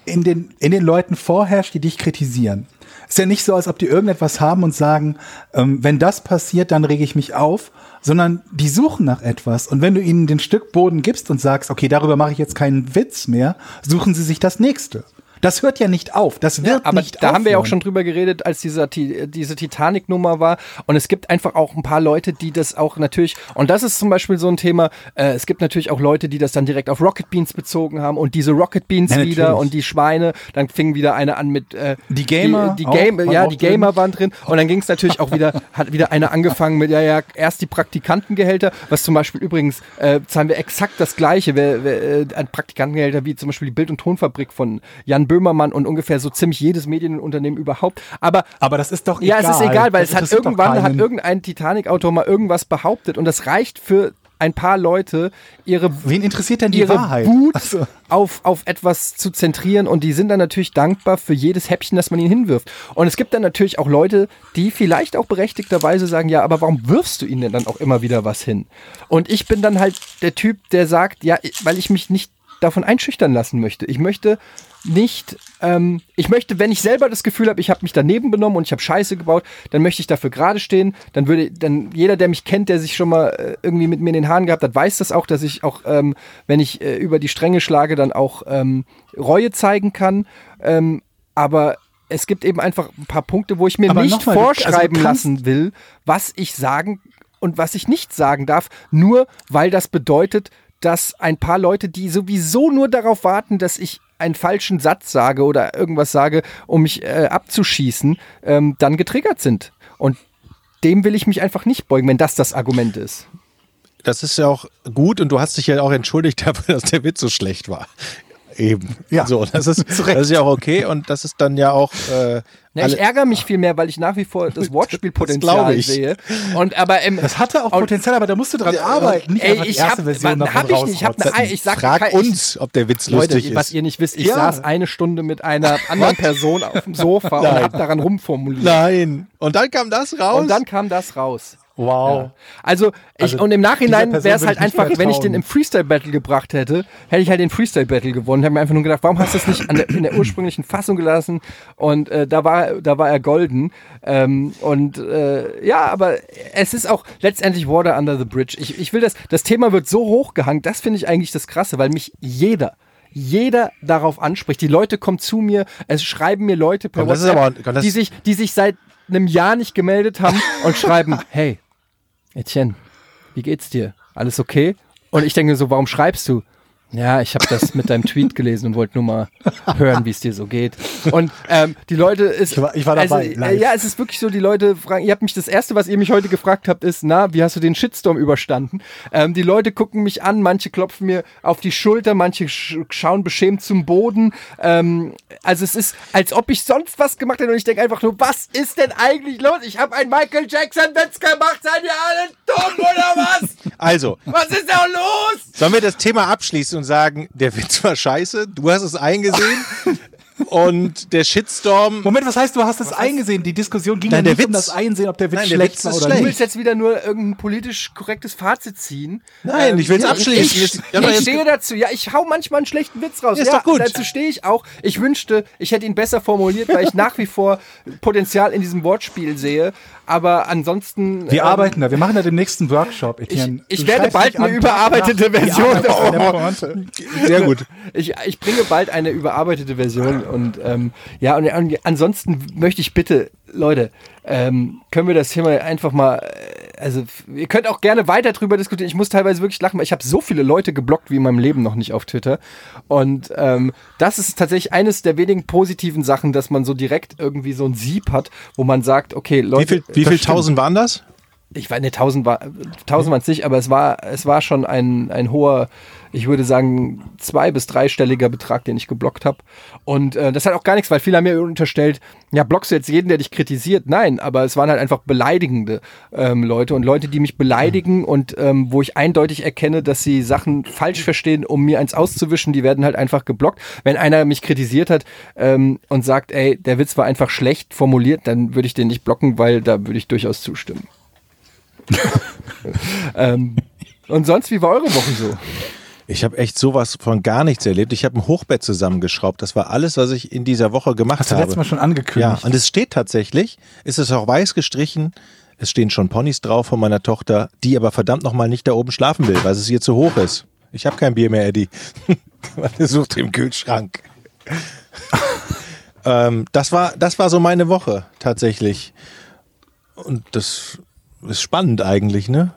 in, den, in den Leuten vorherrscht, die dich kritisieren. Ist ja nicht so, als ob die irgendetwas haben und sagen, ähm, wenn das passiert, dann rege ich mich auf, sondern die suchen nach etwas. Und wenn du ihnen den Stück Boden gibst und sagst, okay, darüber mache ich jetzt keinen Witz mehr, suchen sie sich das nächste. Das hört ja nicht auf. Das wird aber nicht da haben wir ja auch aufhören. schon drüber geredet, als dieser, Ti- diese Titanic-Nummer war. Und es gibt einfach auch ein paar Leute, die das auch natürlich, und das ist zum Beispiel so ein Thema, äh, es gibt natürlich auch Leute, die das dann direkt auf Rocket Beans bezogen haben und diese Rocket Beans Ja, wieder und die Schweine, dann fing wieder eine an mit äh, Die Gamer die, die Game, ja, die drin. Gamer waren drin und dann ging es natürlich auch wieder, hat wieder eine angefangen mit, ja, ja, erst die Praktikantengehälter, was zum Beispiel übrigens, äh, zahlen wir exakt das gleiche, wer, wer, äh, an Praktikantengehälter wie zum Beispiel die Bild- und Tonfabrik von Jan Böhmermann und ungefähr so ziemlich jedes Medienunternehmen überhaupt. Aber Aber das ist doch ja, egal. es ist egal, weil Das es hat irgendwann hat irgendein Titanic-Autor mal irgendwas behauptet und das reicht für ein paar Leute, ihre Wen interessiert denn die ihre Wahrheit? Wut Also- auf, auf etwas zu zentrieren und die sind dann natürlich dankbar für jedes Häppchen, das man ihnen hinwirft. Und es gibt dann natürlich auch Leute, die vielleicht auch berechtigterweise sagen, ja, aber warum wirfst du ihnen denn dann auch immer wieder was hin? Und ich bin dann halt der Typ, der sagt, ja, weil ich mich nicht davon einschüchtern lassen möchte. Ich möchte nicht, ähm, ich möchte, wenn ich selber das Gefühl habe, ich habe mich daneben benommen und ich habe Scheiße gebaut, dann möchte ich dafür gerade stehen. Dann würde, dann jeder, der mich kennt, der sich schon mal äh, irgendwie mit mir in den Haaren gehabt hat, weiß das auch, dass ich auch, ähm, wenn ich äh, über die Stränge schlage, dann auch ähm, Reue zeigen kann. Ähm, aber es gibt eben einfach ein paar Punkte, wo ich mir Aber nicht also du vorschreiben kannst- lassen will, was ich sagen und was ich nicht sagen darf, nur weil das bedeutet, dass ein paar Leute, die sowieso nur darauf warten, dass ich einen falschen Satz sage oder irgendwas sage, um mich äh, abzuschießen, ähm, dann getriggert sind. Und dem will ich mich einfach nicht beugen, wenn das das Argument ist. das ist ja auch gut und du hast dich ja auch entschuldigt dafür, dass der Witz so schlecht war. Eben. Ja. So, das ist, das ist ja auch okay und das ist dann ja auch. Äh, Ja, alle- ich ärgere mich viel mehr, weil ich nach wie vor das Wortspielpotenzial sehe. Und aber im, Das hatte auch und- Potenzial, aber da musst du dran arbeiten. Nicht Ey, ich erste hab- hab ich nicht, ich hab eine- ich sag Frag kein- uns, ob der Witz Leute, lustig was ist. ihr nicht wisst, ich Ja. saß eine Stunde mit einer anderen Person auf dem Sofa und Nein. habe daran rumformuliert. Nein. Und dann kam das raus. Und dann kam das raus. Wow. Also, ich, Also, und im Nachhinein wäre es halt einfach, wenn ich den im Freestyle-Battle gebracht hätte, hätte ich halt den Freestyle-Battle gewonnen. Hätte mir einfach nur gedacht, warum hast du es nicht an der, in der ursprünglichen Fassung gelassen? Und äh, da, war, da war er golden. Ähm, und äh, ja, aber es ist auch letztendlich Water Under the Bridge. Ich, ich will das, das Thema wird so hochgehangen, das finde ich eigentlich das Krasse, weil mich jeder, jeder darauf anspricht. Die Leute kommen zu mir, es schreiben mir Leute per Komm, WhatsApp, aber- komm, die, sich, die sich seit einem Jahr nicht gemeldet haben und schreiben, hey, Etienne, wie geht's dir? Alles okay? Und ich denke so, warum schreibst du? Ja, ich habe das mit deinem Tweet gelesen und wollte nur mal hören, wie es dir so geht. Und ähm, die Leute ist, Ich war- ich war dabei, Also, äh, live. ja, es ist wirklich so, die Leute fragen. Ihr habt mich das erste, was ihr mich heute gefragt habt, ist, na, wie hast du den Shitstorm überstanden? Ähm, die Leute gucken mich an, manche klopfen mir auf die Schulter, manche sch schauen beschämt zum Boden. Ähm, also es ist, als ob ich sonst was gemacht hätte und ich denke einfach nur, was ist denn eigentlich los? Ich habe einen Michael Jackson Witz gemacht, seid ihr alle dumm oder was? Also, Was ist da los? sollen wir das Thema abschließen und sagen, der Witz war scheiße, du hast es eingesehen und der Shitstorm. Moment, was heißt, du hast es eingesehen? Die Diskussion ging Nein, ja der nicht um Witz- das Einsehen, ob der Witz Nein, der schlecht Witz war ist oder Du schlecht. willst jetzt wieder nur irgendein politisch korrektes Fazit ziehen. Nein, ich will's ja, abschließen. Ich, ich, ja, ich stehe dazu. Ja, ich hau manchmal einen schlechten Witz raus. Ja, Ja, ist doch gut. Dazu stehe ich auch. Ich wünschte, ich hätte ihn besser formuliert, weil ich nach wie vor Potenzial in diesem Wortspiel sehe. Aber ansonsten. Wir ähm, arbeiten da, wir machen da den nächsten Workshop, Etienne. ich Du werde bald eine überarbeitete nach- Version. Pointe. Sehr gut. Ich, ich bringe bald eine überarbeitete Version Und ähm, ja, und, und ansonsten möchte ich bitte, Leute, ähm, können wir das Thema einfach mal, äh, also ihr könnt auch gerne weiter drüber diskutieren. Ich muss teilweise wirklich lachen, weil ich habe so viele Leute geblockt wie in meinem Leben noch nicht auf Twitter. Und ähm, das ist tatsächlich eines der wenigen positiven Sachen, dass man so direkt irgendwie so ein Sieb hat, wo man sagt, okay, Leute. Wie viel, wie das viel tausend waren das? Ich weiß, ne, 1000 war, 1000 waren es nicht, aber es war, es war schon ein, ein hoher, ich würde sagen, zwei- bis dreistelliger Betrag, den ich geblockt habe. Und äh, das hat auch gar nichts, weil viele haben mir unterstellt, ja, blockst du jetzt jeden, der dich kritisiert? Nein, aber es waren halt einfach beleidigende ähm, Leute und Leute, die mich beleidigen und ähm, wo ich eindeutig erkenne, dass sie Sachen falsch verstehen, um mir eins auszuwischen, die werden halt einfach geblockt. Wenn einer mich kritisiert hat ähm, und sagt, ey, der Witz war einfach schlecht formuliert, dann würde ich den nicht blocken, weil da würde ich durchaus zustimmen. ähm, und sonst, wie war eure Woche so? Ich habe echt sowas von gar nichts erlebt. Ich habe ein Hochbett zusammengeschraubt. Das war alles, was ich in dieser Woche gemacht Hast du habe. letztes Mal schon angekündigt? Ja, und es steht tatsächlich, ist es auch weiß gestrichen. Es stehen schon Ponys drauf von meiner Tochter, die aber verdammt nochmal nicht da oben schlafen will, weil es ihr zu hoch ist. Ich habe kein Bier mehr, Eddie. Warte, sucht im Kühlschrank. ähm, das war, das war so meine Woche tatsächlich. Und das ist spannend eigentlich, ne?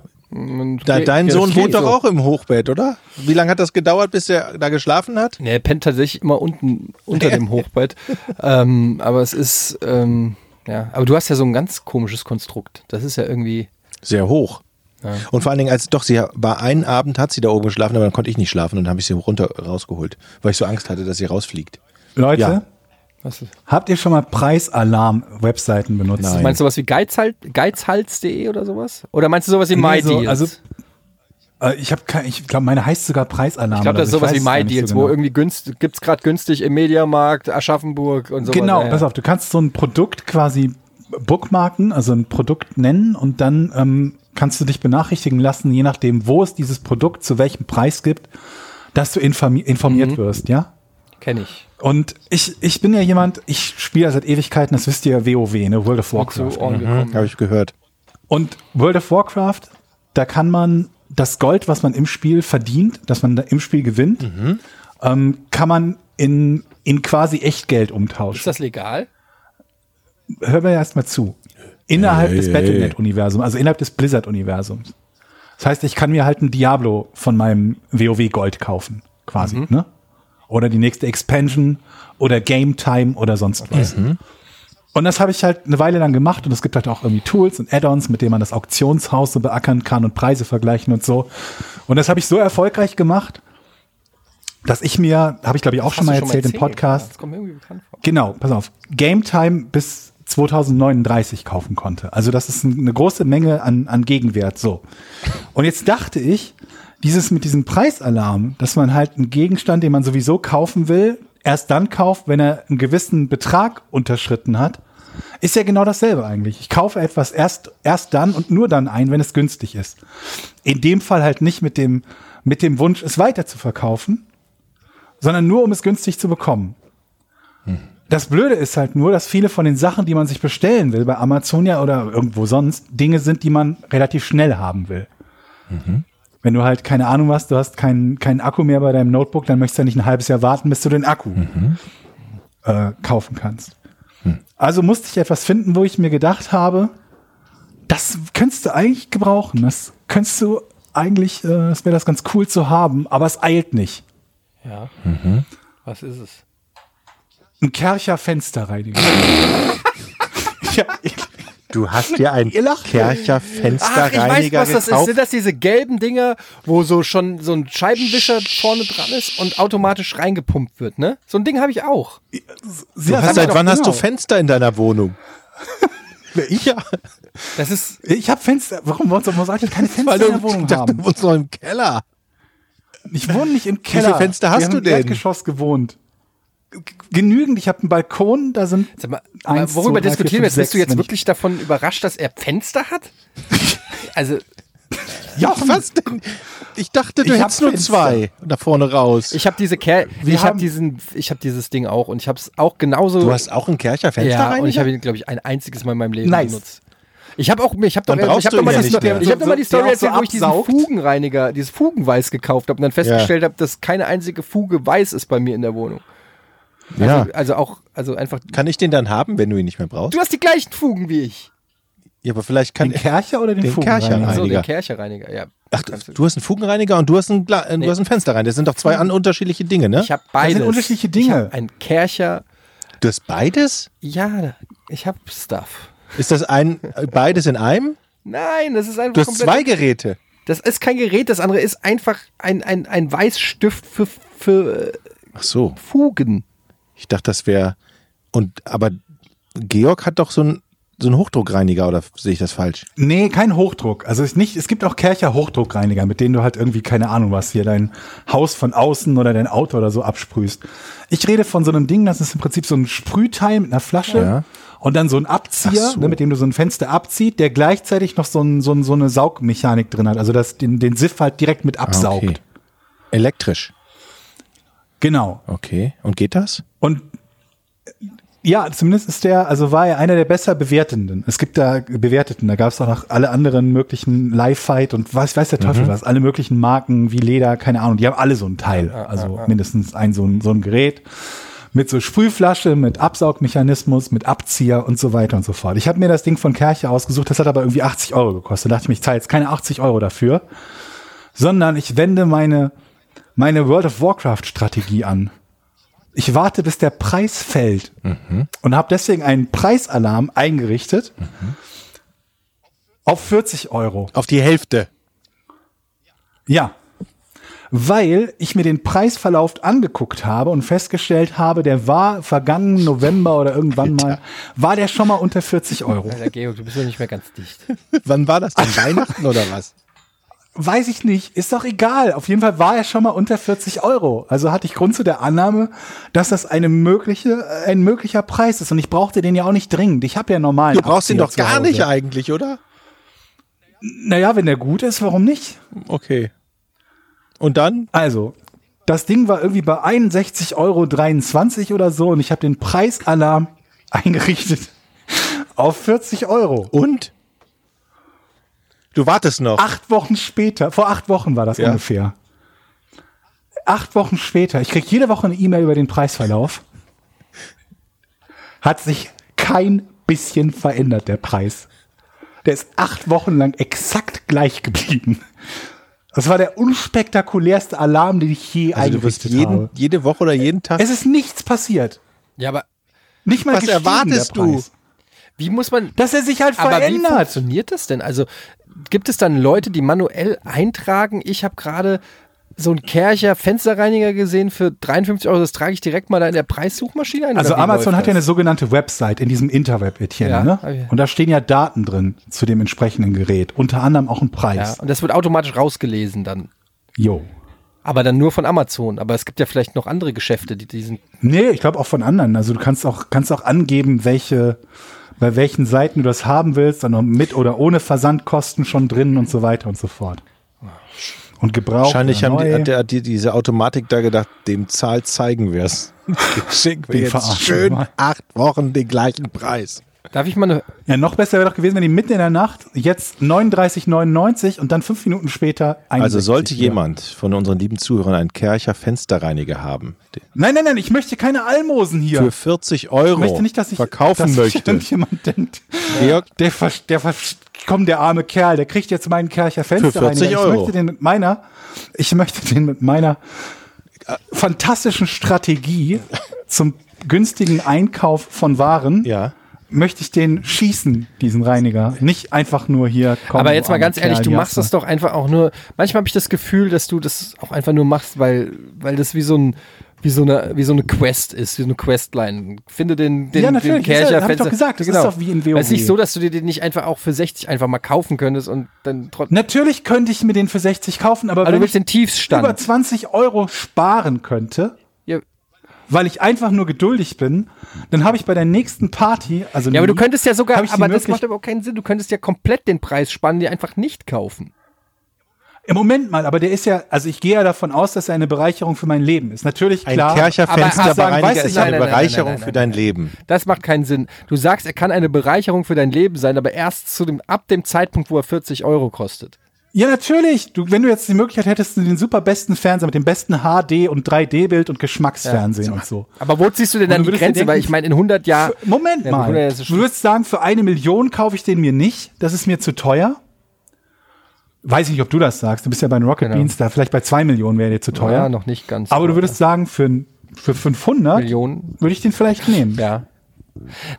Da, dein Ja, Sohn wohnt doch so. auch im Hochbett, oder? Wie lange hat das gedauert, bis er da geschlafen hat? Nee, er pennt tatsächlich immer unten unter dem Hochbett. ähm, aber es ist, ähm, ja, aber du hast ja so ein ganz komisches Konstrukt. Das ist ja irgendwie. Sehr hoch. Und vor allen Dingen, als doch, sie war einen Abend, hat sie da oben geschlafen, aber dann konnte ich nicht schlafen und dann habe ich sie runter rausgeholt, weil ich so Angst hatte, dass sie rausfliegt. Leute, Ja. Was ist, habt ihr schon mal Preisalarm-Webseiten benutzt? Nein. meinst du sowas wie Geizhal geizhals.de oder sowas? Oder meinst du sowas wie Nee, MyDeals? so, also, Äh, ich habe ich glaube, meine heißt sogar Preisalarm. ich glaube, das ist sowas so. wie es MyDeals, so wo genau. irgendwie günstig, gibt's gerade günstig im Mediamarkt, Aschaffenburg und so Genau, ja, pass auf, du kannst so ein Produkt quasi bookmarken, also ein Produkt nennen und dann ähm, kannst du dich benachrichtigen lassen, je nachdem, wo es dieses Produkt zu welchem Preis gibt, dass du informi informiert Mhm. wirst, ja? Kenne ich. Und ich, ich bin ja jemand, ich spiele ja seit Ewigkeiten, das wisst ihr ja, WoW, ne, World of Warcraft. Ohren gekommen. Habe ich gehört. Und World of Warcraft, da kann man das Gold, was man im Spiel verdient, dass man da im Spiel gewinnt, ähm, kann man in, in quasi Echtgeld Ist umtauschen. das legal? Hör mir erst mal zu. Innerhalb Hey, des hey. Battle.net-Universums, also innerhalb des Blizzard-Universums. Das heißt, ich kann mir halt ein Diablo von meinem WoW-Gold kaufen, quasi, ne? Oder die nächste Expansion oder Game Time oder sonst was. Und das habe ich halt eine Weile lang gemacht und es gibt halt auch irgendwie Tools und Add-ons, mit denen man das Auktionshaus so beackern kann und Preise vergleichen und so. Und das habe ich so erfolgreich gemacht, dass ich mir, habe ich glaube ich auch schon mal du erzählt im Podcast, vor. Genau, pass auf. Game Time bis 2039 kaufen konnte. Also das ist eine große Menge an, an Gegenwert. So. Und jetzt dachte ich, dieses mit diesem Preisalarm, dass man halt einen Gegenstand, den man sowieso kaufen will, erst dann kauft, wenn er einen gewissen Betrag unterschritten hat, ist ja genau dasselbe eigentlich. Ich kaufe etwas erst, erst dann und nur dann ein, wenn es günstig ist. In dem Fall halt nicht mit dem, mit dem Wunsch, es weiter zu verkaufen, sondern nur, um es günstig zu bekommen. Das Blöde ist halt nur, dass viele von den Sachen, die man sich bestellen will, bei Amazon ja oder irgendwo sonst, Dinge sind, die man relativ schnell haben will. Wenn du halt keine Ahnung hast, du hast keinen keinen Akku mehr bei deinem Notebook, dann möchtest du ja nicht ein halbes Jahr warten, bis du den Akku äh, kaufen kannst. Also musste ich etwas finden, wo ich mir gedacht habe, das könntest du eigentlich gebrauchen. Das könntest du eigentlich, äh, das wäre das ganz cool zu haben, aber es eilt nicht. Ja. Was ist es? Ein Kercher Fensterreiniger. ja, ich, Du hast dir lacht. Kercher Ach, ich weiß, Fensterreiniger was das ist. gekauft. Sind das diese gelben Dinger, wo so schon so ein Scheibenwischer vorne dran ist und automatisch reingepumpt wird, ne? So ein Ding habe ich auch. Du hast, seit wann hast du Fenster? Fenster in deiner Wohnung? ja, Das ist, Ich habe Fenster. Warum warum sollte ich keine Fenster in der Wohnung ich dachte, haben? du wohnst noch im Keller. Ich wohne nicht im Keller. viele Fenster hast Wir haben du im denn? Erdgeschoss gewohnt. Genügend. Ich habe einen Balkon. Da sind sag mal, Eins, worüber zwei, drei, diskutieren wir jetzt? Bist du jetzt wirklich davon überrascht, dass er Fenster hat? also, Ja, was denn? Ich dachte, du Ich hab hättest nur Fenster. zwei da vorne raus. ich habe diese Ker Wir ich habe haben- diesen, ich habe dieses Ding auch und ich habe es auch genauso. du hast auch einen Kercher ja, und ich habe ihn, glaube ich, ein einziges Mal in meinem Leben Nice. benutzt. Ich habe auch, ich habe doch, ich habe du doch mal ihn ja die ich habe doch mal die Story auch so erzählt, wo ich diesen. Fugenreiniger, dieses Fugenweiß gekauft habe und dann festgestellt habe, dass keine einzige Fuge weiß ist bei mir in der Wohnung. Ja. Also, also auch, also einfach. Kann ich den dann haben, wenn du ihn nicht mehr brauchst? Du hast die gleichen Fugen wie ich. Ja, aber vielleicht kann Den Kercher oder den, Den Fugenreiniger? Kercher So, Reiniger. den Kercherreiniger, ja. Ach, du- du hast einen Fugenreiniger und du hast ein, Gla äh, Nee. du hast ein Fenster rein. Das sind doch zwei an unterschiedliche Dinge, ne? Ich habe beides. sind unterschiedliche Ich Dinge. hab ein Kercher. Du hast beides? Ja, ich habe Stuff. Ist das ein beides in einem? Nein, das ist einfach Du hast zwei Geräte. Das ist kein Gerät, das andere ist einfach ein, ein, ein Weißstift für, für äh, Ach so. Fugen. Ich dachte, das wäre. Und aber Georg hat doch so einen so einen Hochdruckreiniger oder sehe ich das falsch? Nee, kein Hochdruck. Also es, nicht, es gibt auch Kercher Hochdruckreiniger, mit denen du halt irgendwie, keine Ahnung was, hier dein Haus von außen oder dein Auto oder so absprühst. Ich rede von so einem Ding, das ist im Prinzip so ein Sprühteil mit einer Flasche Ja. und dann so ein Abzieher, so. ne, mit dem du so ein Fenster abzieht, der gleichzeitig noch so, ein, so, ein, so eine Saugmechanik drin hat. Also das den, den Siff halt direkt mit absaugt. Ah, okay. Elektrisch. Genau. Okay. Und geht das? Und ja, zumindest ist der, also war er einer der besser bewertenden. Es gibt da Bewerteten, da gab es auch noch alle anderen möglichen Live-Fight und was weiß der Teufel was, alle möglichen Marken wie Leder, keine Ahnung, die haben alle so ein Teil, also mindestens ein so ein, so ein Gerät mit so Sprühflasche, mit Absaugmechanismus, mit Abzieher und so weiter und so fort. Ich habe mir das Ding von Kercher ausgesucht, das hat aber irgendwie 80 Euro gekostet. Da dachte ich mir, ich zahle jetzt keine 80 Euro dafür, sondern ich wende meine, meine World of Warcraft Strategie an. Ich warte, bis der Preis fällt und habe deswegen einen Preisalarm eingerichtet auf 40 Euro. Auf die Hälfte. Ja. Weil ich mir den Preisverlauf angeguckt habe und festgestellt habe, der war vergangenen November oder irgendwann mal, war der schon mal unter 40 Euro. Alter, Georg, du bist ja nicht mehr ganz dicht. Wann war das denn? Weihnachten oder was? Weiß ich nicht, ist doch egal. Auf jeden Fall war er schon mal unter 40 Euro. Also hatte ich Grund zu der Annahme, dass das eine mögliche, äh, ein möglicher Preis ist. Und ich brauchte den ja auch nicht dringend. Ich habe ja normal. Du brauchst ihn doch gar nicht eigentlich, oder? Naja, wenn der gut ist, warum nicht? Okay. Und dann? Also, das Ding war irgendwie bei 61,23 Euro oder so und ich habe den Preisalarm eingerichtet auf 40 Euro. Und? Du wartest noch. Acht Wochen später, vor acht Wochen war das Ja. ungefähr. Acht Wochen später, ich krieg jede Woche eine E-Mail über den Preisverlauf. Hat sich kein bisschen verändert, der Preis. Der ist acht Wochen lang exakt gleich geblieben. Das war der unspektakulärste Alarm, den ich je also eingerichtet jeden, habe. jede Woche oder jeden Tag. Es ist nichts passiert. Ja, aber Nicht mal Was erwartest der du? Preis. Wie muss man. Dass er sich halt Aber wie verändert. funktioniert das denn? Also gibt es dann Leute, die manuell eintragen? Ich habe gerade so einen Kercher Fensterreiniger gesehen für 53 Euro. Das trage ich direkt mal da in der Preissuchmaschine ein. Also Amazon hat ja eine sogenannte Website in diesem Interweb, Etienne. Ja, ne? Und da stehen ja Daten drin zu dem entsprechenden Gerät. Unter anderem auch ein Ja, Preis. und das wird automatisch rausgelesen dann. Jo. Aber dann nur von Amazon. Aber es gibt ja vielleicht noch andere Geschäfte, die diesen. Nee, ich glaube auch von anderen. Also du kannst auch, kannst auch angeben, welche, bei welchen Seiten du das haben willst, dann noch mit oder ohne Versandkosten schon drin und so weiter und so fort. Und gebraucht. Wahrscheinlich haben die, hat, die, diese Automatik da gedacht, dem Zahl zeigen wir es. Schicken wir jetzt schön mal. acht Wochen den gleichen Preis. Darf ich mal eine. Ja, noch besser wäre doch gewesen, wenn die mitten in der Nacht jetzt 39,99 und dann fünf Minuten später 61 Also sollte wäre. jemand von unseren lieben Zuhörern einen Kercher Fensterreiniger haben, Nein, nein, nein, ich möchte keine Almosen hier. für 40 ich Euro möchte nicht, dass ich verkaufen dass möchte. irgendjemand denkt, Georg, der, vers- der, vers- komm, der arme Kerl, der kriegt jetzt meinen Kercher Fenster 40 Ich Euro. möchte den mit meiner, ich möchte den mit meiner fantastischen Strategie zum günstigen Einkauf von Waren, ja. Möchte ich den schießen, diesen Reiniger. Nicht einfach nur hier komm, aber jetzt mal ganz ehrlich, du machst das doch einfach auch nur. Manchmal habe ich das Gefühl, dass du das auch einfach nur machst, weil, weil das wie so ein. Wie so, eine, wie so eine Quest ist, wie so eine Questline. Finde den, den, Ja, natürlich, den ist ja- Kercher hab ich doch gesagt, das ist doch wie in WoW. Es ist nicht so, dass du dir den nicht einfach auch für 60 einfach mal kaufen könntest und dann trotzdem. Natürlich könnte ich mir den für 60 kaufen, aber, Aber wenn du willst ich den Tiefstand. über 20 Euro sparen könnte, weil ich einfach nur geduldig bin, dann habe ich bei der nächsten Party, also ja, aber du nie, könntest ja sogar, aber das macht aber auch keinen Sinn. Du könntest ja komplett den Preis spannen, die einfach nicht kaufen. Im Moment mal, aber der ist ja, also ich gehe ja davon aus, dass er eine Bereicherung für mein Leben ist. Natürlich Ein klar. Kercher aber- aber sagen, Fensterreiniger weißt du, ist eine nein, Bereicherung nein, nein, für dein Leben. Das macht keinen Sinn. Du sagst, er kann eine Bereicherung für dein Leben sein, aber erst zu dem, ab dem Zeitpunkt, wo er 40 Euro kostet. Ja, natürlich. Du, wenn du jetzt die Möglichkeit hättest, den super besten Fernseher mit dem besten HD und 3D-Bild und Geschmacksfernsehen und so. Aber wo ziehst du denn dann du die Grenze? Weil denken, ich meine, in 100 Jahren. Moment Ja, mal. ist du würdest sagen, für eine Million kaufe ich den mir nicht. Das ist mir zu teuer. Weiß ich nicht, ob du das sagst. Du bist ja bei den Rocket Genau. Beans da. Vielleicht bei zwei Millionen wäre dir zu teuer. Ja, noch nicht ganz. Aber du würdest sagen, für, für 500 Millionen. würde ich den vielleicht nehmen. Ja.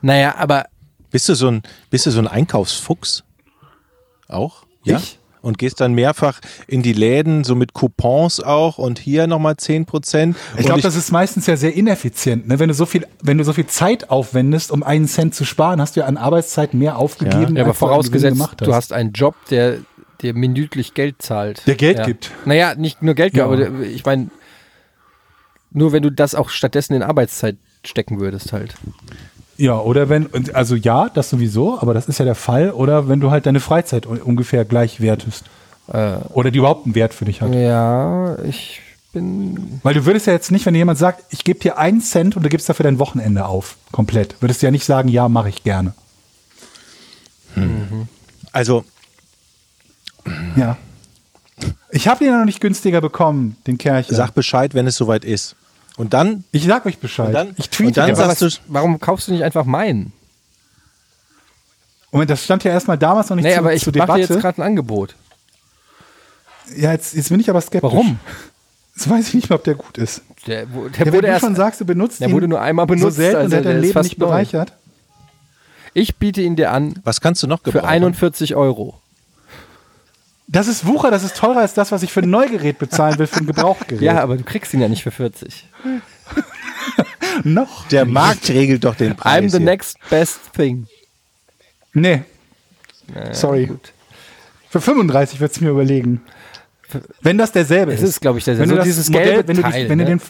Naja, aber Bist du so ein, bist du so ein Einkaufsfuchs? Auch? Ja. Ich? Und gehst dann mehrfach in die Läden, so mit Coupons auch und hier nochmal 10 Prozent. Ich glaube, das ist meistens ja sehr ineffizient. Ne? Wenn du so viel, wenn du so viel Zeit aufwendest, um einen Cent zu sparen, hast du ja an Arbeitszeit mehr aufgegeben. Ja, aber als du vorausgesetzt, gemacht du hast einen Job, der dir minütlich Geld zahlt. Der Geld ja. gibt. Naja, nicht nur Geld gibt, Ja. aber der- ich meine, nur wenn du das auch stattdessen in Arbeitszeit stecken würdest halt. Ja, oder wenn, und also ja, das sowieso, aber das ist ja der Fall. Oder wenn du halt deine Freizeit un- ungefähr gleich wertest. Äh. Oder die überhaupt einen Wert für dich hat. Ja, ich bin. Weil du würdest ja jetzt nicht, wenn dir jemand sagt, ich gebe dir einen Cent und du gibst dafür dein Wochenende auf, komplett. Würdest du ja nicht sagen, ja, mache ich gerne. Also, Ja. Ich habe den noch nicht günstiger bekommen, den Kercher. sag Bescheid, wenn es soweit ist. Und dann, ich sag euch Bescheid. Und dann- ich tweete. und dann sagst was, du- warum kaufst du nicht einfach meinen? Moment, das stand ja erstmal damals noch nicht Nee, zu, aber ich zur Debatte. jetzt gerade ein Angebot. ja, jetzt, jetzt bin ich aber skeptisch. Warum? Jetzt weiß ich nicht mehr, ob der gut ist. Der, wo- der Ja, wenn wurde du erst. schon sagst, du benutzt der ihn wurde nur einmal so benutzt, selten und also der hat der dein ist Leben nicht neu. bereichert. Ich biete ihn dir an was kannst du noch für gebrauchen? 41 Euro. Das ist Wucher, das ist teurer als das, was ich für ein Neugerät bezahlen will, für ein Gebrauchgerät. Ja, aber du kriegst ihn ja nicht für 40. noch. Der Markt regelt doch den Preis. I'm the hier. next best thing. Nee. Sorry. Gut. Für 35 würde es mir überlegen. Wenn das derselbe Es ist. ist, glaube ich, der wenn so du das dieses Modell, gelbe wenn du, Teil, wenn, du ne? den,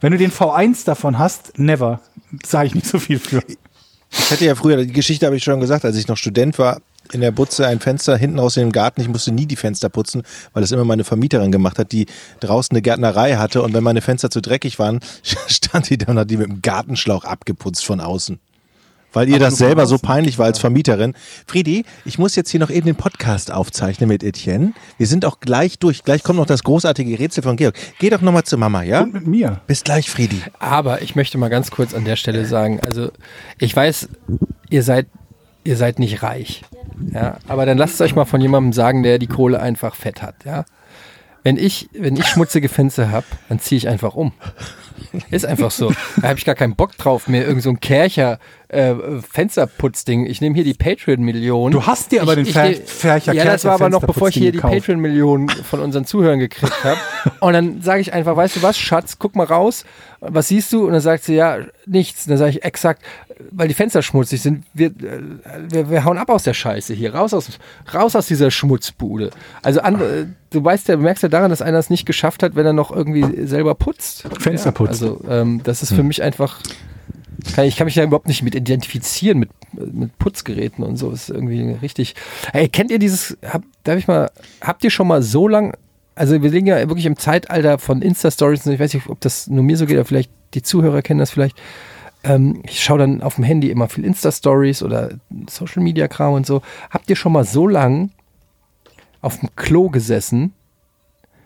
wenn du den V1 davon hast, never. Sage ich nicht so viel für. Ich hatte ja früher, die Geschichte habe ich schon gesagt, als ich noch Student war, in der Butze ein Fenster hinten raus in dem Garten. Ich musste nie die Fenster putzen, weil das immer meine Vermieterin gemacht hat, die draußen eine Gärtnerei hatte. Und wenn meine Fenster zu dreckig waren, stand die da und hat die mit dem Gartenschlauch abgeputzt von außen. Weil ihr das nur von selber so peinlich war als Vermieterin. Friedi, ich muss jetzt hier noch eben den Podcast aufzeichnen mit Etienne. Wir sind auch gleich durch. Gleich kommt noch das großartige Rätsel von Georg. Geh doch nochmal zu Mama, ja? Und mit mir. Bis gleich, Friedi. Aber ich möchte mal ganz kurz an der Stelle sagen, also ich weiß, ihr seid, ihr seid nicht reich. Ja, aber dann lasst es euch mal von jemandem sagen, der die Kohle einfach fett hat, ja. Wenn ich, wenn ich schmutzige Fenster habe, dann ziehe ich einfach um. Ist einfach so. Da habe ich gar keinen Bock drauf, mir irgend so ein Kercher äh, Fensterputzding. Ich nehme hier die Patreon-Millionen. Du hast dir aber den Fer- Fercher Ja, das war aber noch bevor ich hier die gekauft. Patreon-Millionen von unseren Zuhörern gekriegt habe. Und dann sage ich einfach, weißt du was, Schatz, guck mal raus. Was siehst du? Und dann sagt sie, ja, nichts. Und dann sage ich exakt, weil die Fenster schmutzig sind, wir, äh, wir, wir hauen ab aus der Scheiße hier. Raus aus, raus aus dieser Schmutzbude. Also an, äh, du weißt ja, merkst ja daran, dass einer es nicht geschafft hat, wenn er noch irgendwie selber putzt. Fenster ja, putzt. Also ähm, das ist für mich einfach. Kann, ich kann mich ja überhaupt nicht mit identifizieren mit, mit Putzgeräten und so. Ist irgendwie richtig. Hey, kennt ihr dieses? Hab, darf ich mal? Habt ihr schon mal so lang? Also wir liegen ja wirklich im Zeitalter von Insta-Stories. Ich weiß nicht, ob das nur mir so geht, aber vielleicht die Zuhörer kennen das vielleicht. Ähm, ich schaue dann auf dem Handy immer viel Insta-Stories oder Social-Media-Kram und so. Habt ihr schon mal so lang auf dem Klo gesessen,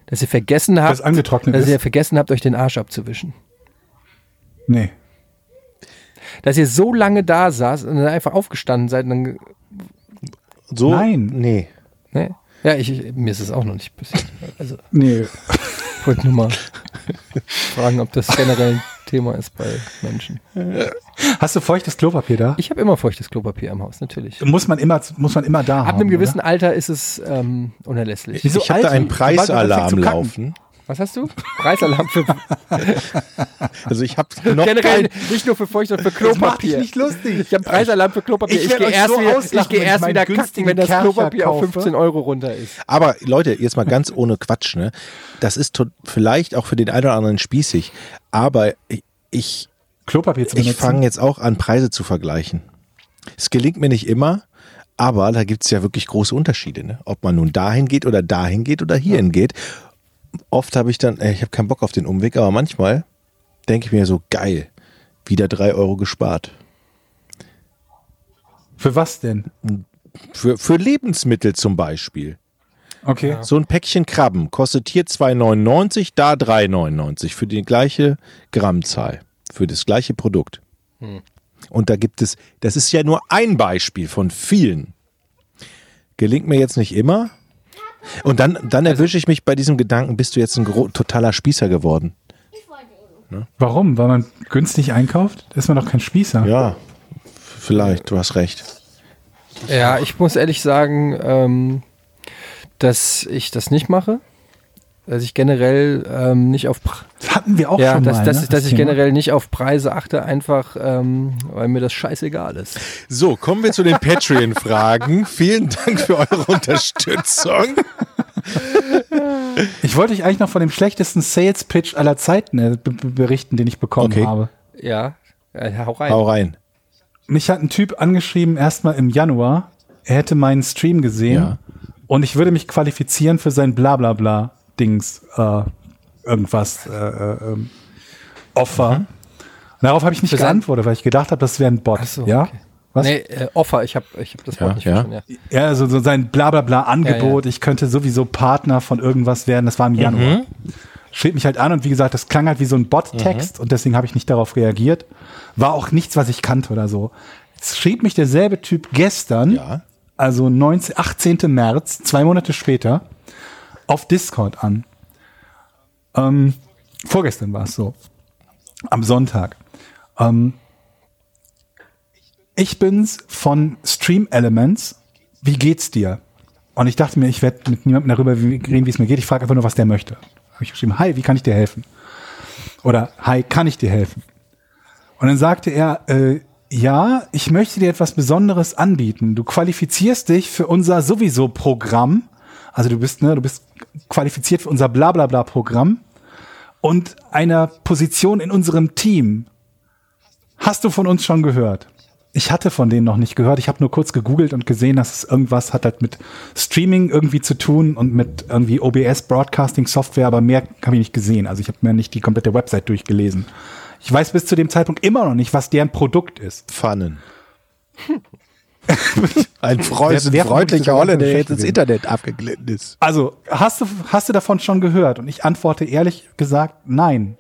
dass ihr vergessen habt, Das angetrocknet dass ihr vergessen habt, euch den Arsch abzuwischen? Nee. dass ihr so lange da saß und dann einfach aufgestanden seid und dann, So? Nein. Nee. ne? Ja, ich, ich, mir ist es auch noch nicht passiert. Also, Nee. ich wollte nur mal fragen, ob das generell ein Thema ist bei Menschen. Hast du feuchtes Klopapier da? Ich habe immer feuchtes Klopapier im Haus, natürlich. Muss man immer, muss man immer da haben. Ab einem gewissen Oder? Alter ist es ähm, unerlässlich. Wieso Ich habe da einen Preisalarm laufen. Was hast du? Preisalarm für Also ich habe noch generell kein, nicht nur für Feucht, sondern für Das macht Klopapier. nicht lustig. Ich habe Preisalarm für Klopapier. Ich Ich, gehe erst, so wieder, ich geh wenn ich erst wieder kacken, wenn das Kercher Klopapier auf kaufe. 15 Euro runter ist. Aber Leute, jetzt mal ganz ohne Quatsch, ne? Das ist vielleicht auch für den einen oder anderen spießig, aber ich, ich, Klopapier zu ich benutzen. fange jetzt auch an, Preise zu vergleichen. Es gelingt mir nicht immer, aber da gibt's ja wirklich große Unterschiede, ne? Ob man nun dahin geht oder dahin geht oder hierhin geht. Oft habe ich dann, äh, ich habe keinen Bock auf den Umweg, aber manchmal denke ich mir so, geil, wieder drei Euro gespart. Für was denn? Für, für Lebensmittel zum Beispiel. Okay. So ein Päckchen Krabben kostet hier 2,99, da 3,99 für die gleiche Grammzahl, für das gleiche Produkt. Und da gibt es, das ist ja nur ein Beispiel von vielen. Gelingt mir jetzt nicht immer. Und dann, dann erwische ich mich bei diesem Gedanken, bist du jetzt ein totaler Spießer geworden? Warum? Weil man günstig einkauft? Ist man doch kein Spießer. Ja, vielleicht, du hast recht. Ja, ich muss ehrlich sagen, ähm, dass ich das nicht mache. Dass ich generell ähm, nicht auf Pre Das hatten wir auch ja, schon dass, mal. dass, ne, ich- dass ich Thema. generell nicht auf Preise achte, einfach ähm, weil mir das scheißegal ist. So, kommen wir zu den Patreon-Fragen. Vielen Dank für eure Unterstützung. Ich wollte euch eigentlich noch von dem schlechtesten Sales-Pitch aller Zeiten äh, berichten, den ich bekommen Okay. habe. Ja, äh, hau rein. Hau rein. Mich hat ein Typ angeschrieben, erstmal im Januar. Er hätte meinen Stream gesehen Ja. und ich würde mich qualifizieren für sein Blablabla-Dings, äh, irgendwas, äh, äh, ähm, Offer. Und darauf habe ich nicht geantwortet, weil ich gedacht habe, das wäre ein Bot. Ach so, ja? okay. Was? Nee, äh, Offer, ich habe ich hab das Wort Ja, nicht ja. verstanden. Ja. Ja, also so sein Blablabla-Angebot, Ja, ich könnte sowieso Partner von irgendwas werden, das war im Januar. Schrieb mich halt an und wie gesagt, das klang halt wie so ein Bot-Text und deswegen habe ich nicht darauf reagiert. War auch nichts, was ich kannte oder so. Jetzt schrieb mich derselbe Typ gestern, Ja. also 19, 18. März, zwei Monate später, auf Discord an. Ähm, vorgestern war es so. Am Sonntag. Ähm, ich bin's von Stream Elements. Wie geht's dir? Und ich dachte mir, ich werde mit niemandem darüber reden, wie es mir geht. Ich frage einfach nur, was der möchte. Habe ich geschrieben, hi, wie kann ich dir helfen? Oder hi, kann ich dir helfen? Und dann sagte er, äh, ja, ich möchte dir etwas Besonderes anbieten. Du qualifizierst dich für unser sowieso Programm. Also du bist, ne, du bist qualifiziert für unser Blablabla Programm und einer Position in unserem Team. Hast du von uns schon gehört? Ich hatte von denen noch nicht gehört. Ich habe nur kurz gegoogelt und gesehen, dass es irgendwas hat halt mit Streaming irgendwie zu tun und mit irgendwie OBS Broadcasting Software, aber mehr habe ich nicht gesehen. Also ich habe mir nicht die komplette Website durchgelesen. Ich weiß bis zu dem Zeitpunkt immer noch nicht, was deren Produkt ist. Pfannen. Ein Freund, Wer- wer freundlicher Holländer, der jetzt ins? Internet abgeglitten ist. Also, hast du, hast du davon schon gehört? Und ich antworte ehrlich gesagt, nein.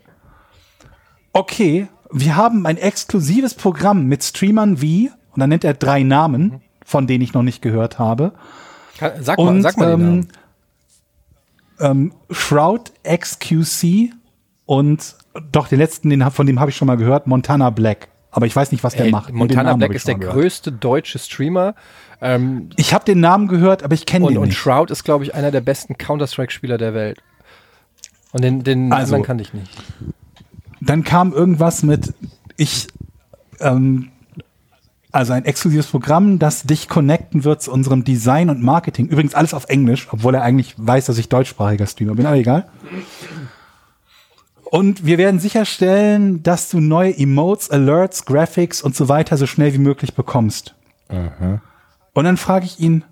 Okay, wir haben ein exklusives Programm mit Streamern wie, und dann nennt er drei Namen, von denen ich noch nicht gehört habe. Sag mal, Und sag mal den ähm, Namen. ähm, Shroud XQC und doch den letzten, den, von dem habe ich schon mal gehört, Montana Black. Aber ich weiß nicht, was der Ey, macht. Montana Black ist der gehört. größte deutsche Streamer. Ähm, Ich habe den Namen gehört, aber ich kenne und, den und nicht. Shroud ist, glaube ich, einer der besten Counter-Strike-Spieler der Welt. Und den, den Also- anderen kannte ich nicht. dann kam irgendwas mit, ich, ähm, also ein exklusives Programm, das dich connecten wird zu unserem Design und Marketing. Übrigens alles auf Englisch, obwohl er eigentlich weiß, dass ich deutschsprachiger Streamer bin, aber egal. Und wir werden sicherstellen, dass du neue Emotes, Alerts, Graphics und so weiter so schnell wie möglich bekommst. Und dann frage ich ihn,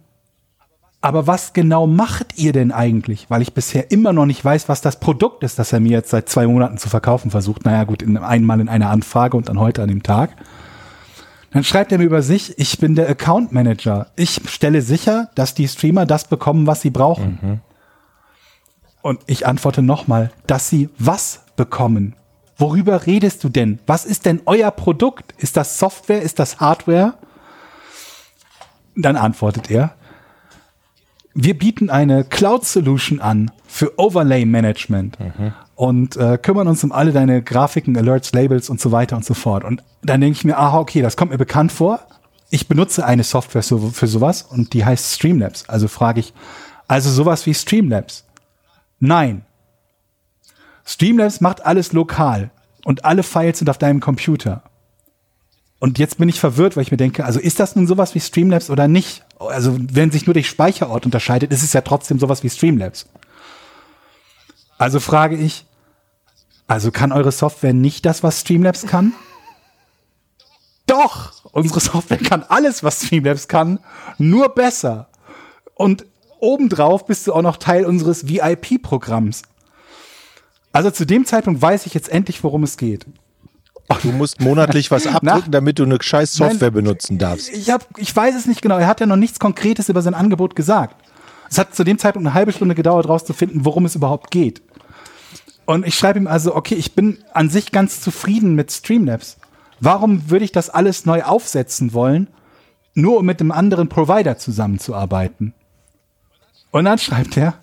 aber was genau macht ihr denn eigentlich? Weil ich bisher immer noch nicht weiß, was das Produkt ist, das er mir jetzt seit zwei Monaten zu verkaufen versucht. Naja, gut, in, einmal in einer Anfrage und dann heute an dem Tag. Dann schreibt er mir über sich, ich bin der Account Manager. Ich stelle sicher, dass die Streamer das bekommen, was sie brauchen. Und ich antworte nochmal, dass sie was bekommen. Worüber redest du denn? Was ist denn euer Produkt? Ist das Software? Ist das Hardware? Dann antwortet er, wir bieten eine Cloud-Solution an für Overlay-Management und äh, kümmern uns um alle deine Grafiken, Alerts, Labels und so weiter und so fort. Und dann denke ich mir, aha, okay, das kommt mir bekannt vor. Ich benutze eine Software so, für sowas und die heißt Streamlabs. Also frage ich, also sowas wie Streamlabs? Nein. Streamlabs macht alles lokal und alle Files sind auf deinem Computer. Und jetzt bin ich verwirrt, weil ich mir denke, also ist das nun sowas wie Streamlabs oder nicht? Also wenn sich nur der Speicherort unterscheidet, ist es ja trotzdem sowas wie Streamlabs. Also frage ich, also kann eure Software nicht das, was Streamlabs kann? Doch, unsere Software kann alles, was Streamlabs kann, nur besser. Und obendrauf bist du auch noch Teil unseres VIP-Programms. Also zu dem Zeitpunkt weiß ich jetzt endlich, worum es geht. Du musst monatlich was abdrücken, damit du eine scheiß Software benutzen darfst. Ich, hab, ich weiß es nicht genau. Er hat ja noch nichts Konkretes über sein Angebot gesagt. Es hat zu dem Zeitpunkt eine halbe Stunde gedauert, rauszufinden, worum es überhaupt geht. Und ich schreibe ihm also, okay, ich bin an sich ganz zufrieden mit Streamlabs. Warum würde ich das alles neu aufsetzen wollen, nur um mit einem anderen Provider zusammenzuarbeiten? Und dann schreibt er,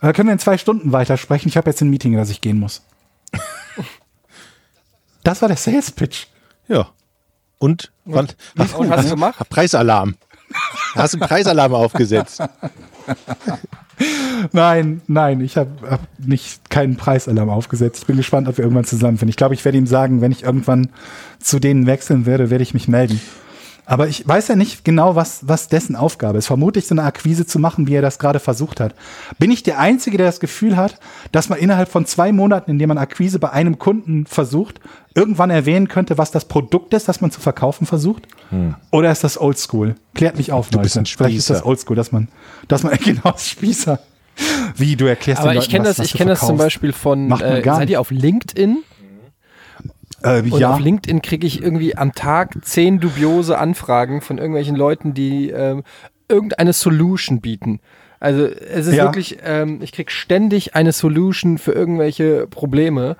äh, können wir in zwei Stunden weitersprechen? Ich habe jetzt ein Meeting, das ich gehen muss. Das war der Sales Pitch. Ja. Und, wann, Was und hast du gemacht? Preisalarm. Hast du einen Preisalarm aufgesetzt? Nein, nein, ich habe hab nicht keinen Preisalarm aufgesetzt. Ich bin gespannt, ob wir irgendwann zusammenfinden. Ich glaube, ich werde ihm sagen, wenn ich irgendwann zu denen wechseln werde, werde ich mich melden. Aber ich weiß ja nicht genau, was, was dessen Aufgabe ist. Vermutlich so eine Akquise zu machen, wie er das gerade versucht hat. Bin ich der Einzige, der das Gefühl hat, dass man innerhalb von zwei Monaten, in dem man Akquise bei einem Kunden versucht, irgendwann erwähnen könnte, was das Produkt ist, das man zu verkaufen versucht? Oder ist das Oldschool? Klärt mich auf, Hm. Du bist Leute. ein Vielleicht ist das Spießer. Oldschool, dass man, dass man genau das Spießer. Wie du erklärst Aber den ich Leuten kenne was, das, was ich kenne das zum. Beispiel von, äh, seid ihr auf LinkedIn? Äh, Und ja, auf LinkedIn kriege ich irgendwie am Tag zehn dubiose Anfragen von irgendwelchen Leuten, die ähm, irgendeine Solution bieten. Also es ist Ja. wirklich, ähm, ich krieg ständig eine Solution für irgendwelche Probleme.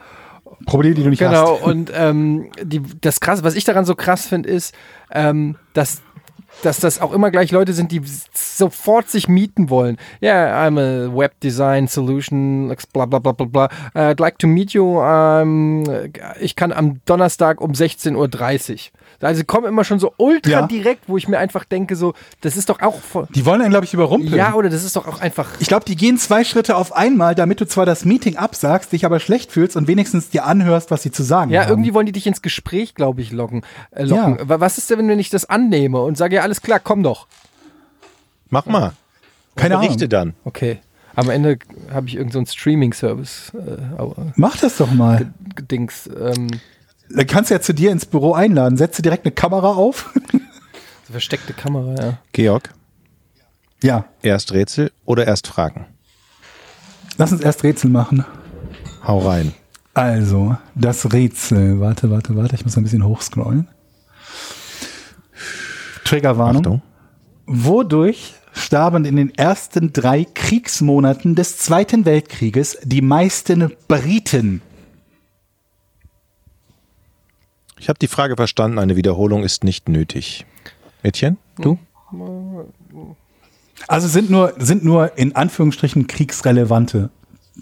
Probleme, die du nicht Genau, hast. und ähm, die, das krass, was ich daran so krass finde, ist, ähm, dass, dass das auch immer gleich Leute sind, die sofort sich mieten wollen. Yeah, I'm a web design solution, bla bla bla bla bla. I'd like to meet you. Um, ich kann am Donnerstag um 16.30 Uhr. Also sie kommen immer schon so ultra Ja. direkt, wo ich mir einfach denke, so, das ist doch auch voll, Die wollen einen, glaube ich, überrumpeln. ja, oder das ist doch auch einfach. Ich glaube, die gehen zwei Schritte auf einmal, damit du zwar das Meeting absagst, dich aber schlecht fühlst und wenigstens dir anhörst, was sie zu sagen Ja, haben. irgendwie wollen die dich ins Gespräch, glaube ich, locken. Äh, locken. Ja. Wa- Was ist denn, wenn ich das annehme und sage, ja, alles klar, komm doch. Mach mal. Keine Berichte Ahnung. dann. Okay. Am Ende habe ich irgendeinen so Streaming-Service äh, Mach das doch mal. Dings. Ähm, Dann kannst du ja zu dir ins Büro einladen. Setze direkt eine Kamera auf. so versteckte Kamera, ja. Georg, ja, erst Rätsel oder erst Fragen? lass uns erst Rätsel machen. Hau rein. Also, das Rätsel. Warte, warte, warte. Ich muss ein bisschen hochscrollen. Triggerwarnung. Achtung. Wodurch starben in den ersten drei Kriegsmonaten des Zweiten Weltkrieges die meisten Briten? Ich habe die Frage verstanden, eine Wiederholung ist nicht nötig. Mädchen, du? Also sind nur, sind nur in Anführungsstrichen kriegsrelevante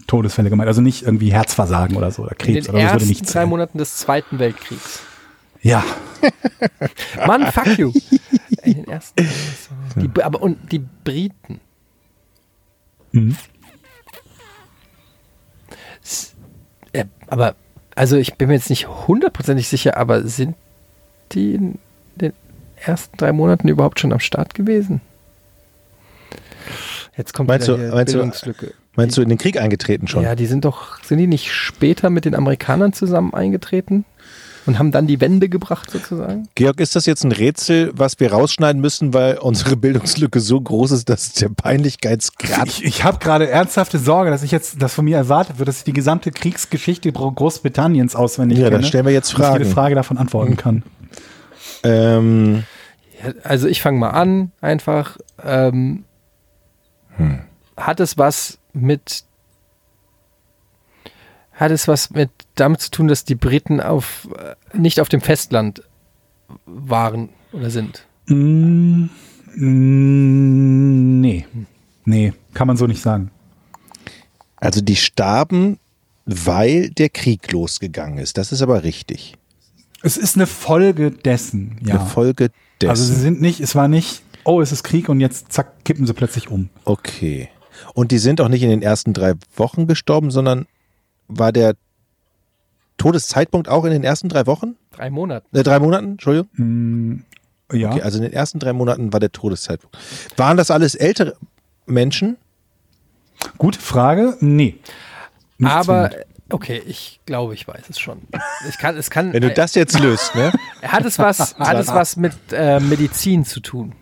Todesfälle gemeint. Also nicht irgendwie Herzversagen oder so oder In Krebs den oder so. Das würde ersten nicht drei zählen. Monaten des Zweiten Weltkriegs. Ja, Mann, fuck you. In den ersten. Die, aber und die Briten. S- äh, aber, also ich bin mir jetzt nicht hundertprozentig sicher, aber sind die in den ersten drei Monaten überhaupt schon am Start gewesen? Jetzt kommt Meinst du- hier meinst du- Bildungslücke. Meinst du in den Krieg eingetreten schon? Ja, die sind doch, sind die nicht später mit den Amerikanern zusammen eingetreten und haben dann die Wende gebracht sozusagen? Georg, ist das jetzt ein Rätsel, was wir rausschneiden müssen, weil unsere Bildungslücke so groß ist, dass der Peinlichkeitsgrad. ich, ich habe gerade ernsthafte Sorge, dass ich jetzt, dass von mir erwartet wird, dass ich die gesamte Kriegsgeschichte Gro- Großbritanniens auswendig Ja, kenne. dann stellen wir jetzt und ich jede Fragen. Frage davon antworten kann. Ähm, Ja, also ich fange mal an, einfach. Ähm, Hat es was mit hat es was mit damit zu tun, dass die Briten auf äh, nicht auf dem Festland waren oder sind? Mm, mm, nee. Nee, kann man so nicht sagen. also die starben, weil der Krieg losgegangen ist. Das ist aber richtig. Es ist eine Folge dessen, ja. Eine Folge dessen. Also sie sind nicht, es war nicht, oh, es ist Krieg und jetzt zack, kippen sie plötzlich um. okay. Und die sind auch nicht in den ersten drei Wochen gestorben, sondern war der Todeszeitpunkt auch in den ersten drei Wochen? Drei Monate. Äh, drei Monaten? Entschuldigung. Ja. Okay, also in den ersten drei Monaten war der Todeszeitpunkt. Waren das alles ältere Menschen? Gute Frage. Nee. Nicht Aber zwingend. okay, ich glaube, ich weiß es schon. Ich kann, es kann. Wenn du das jetzt löst, ne? hat es was, hat es was mit äh, Medizin zu tun?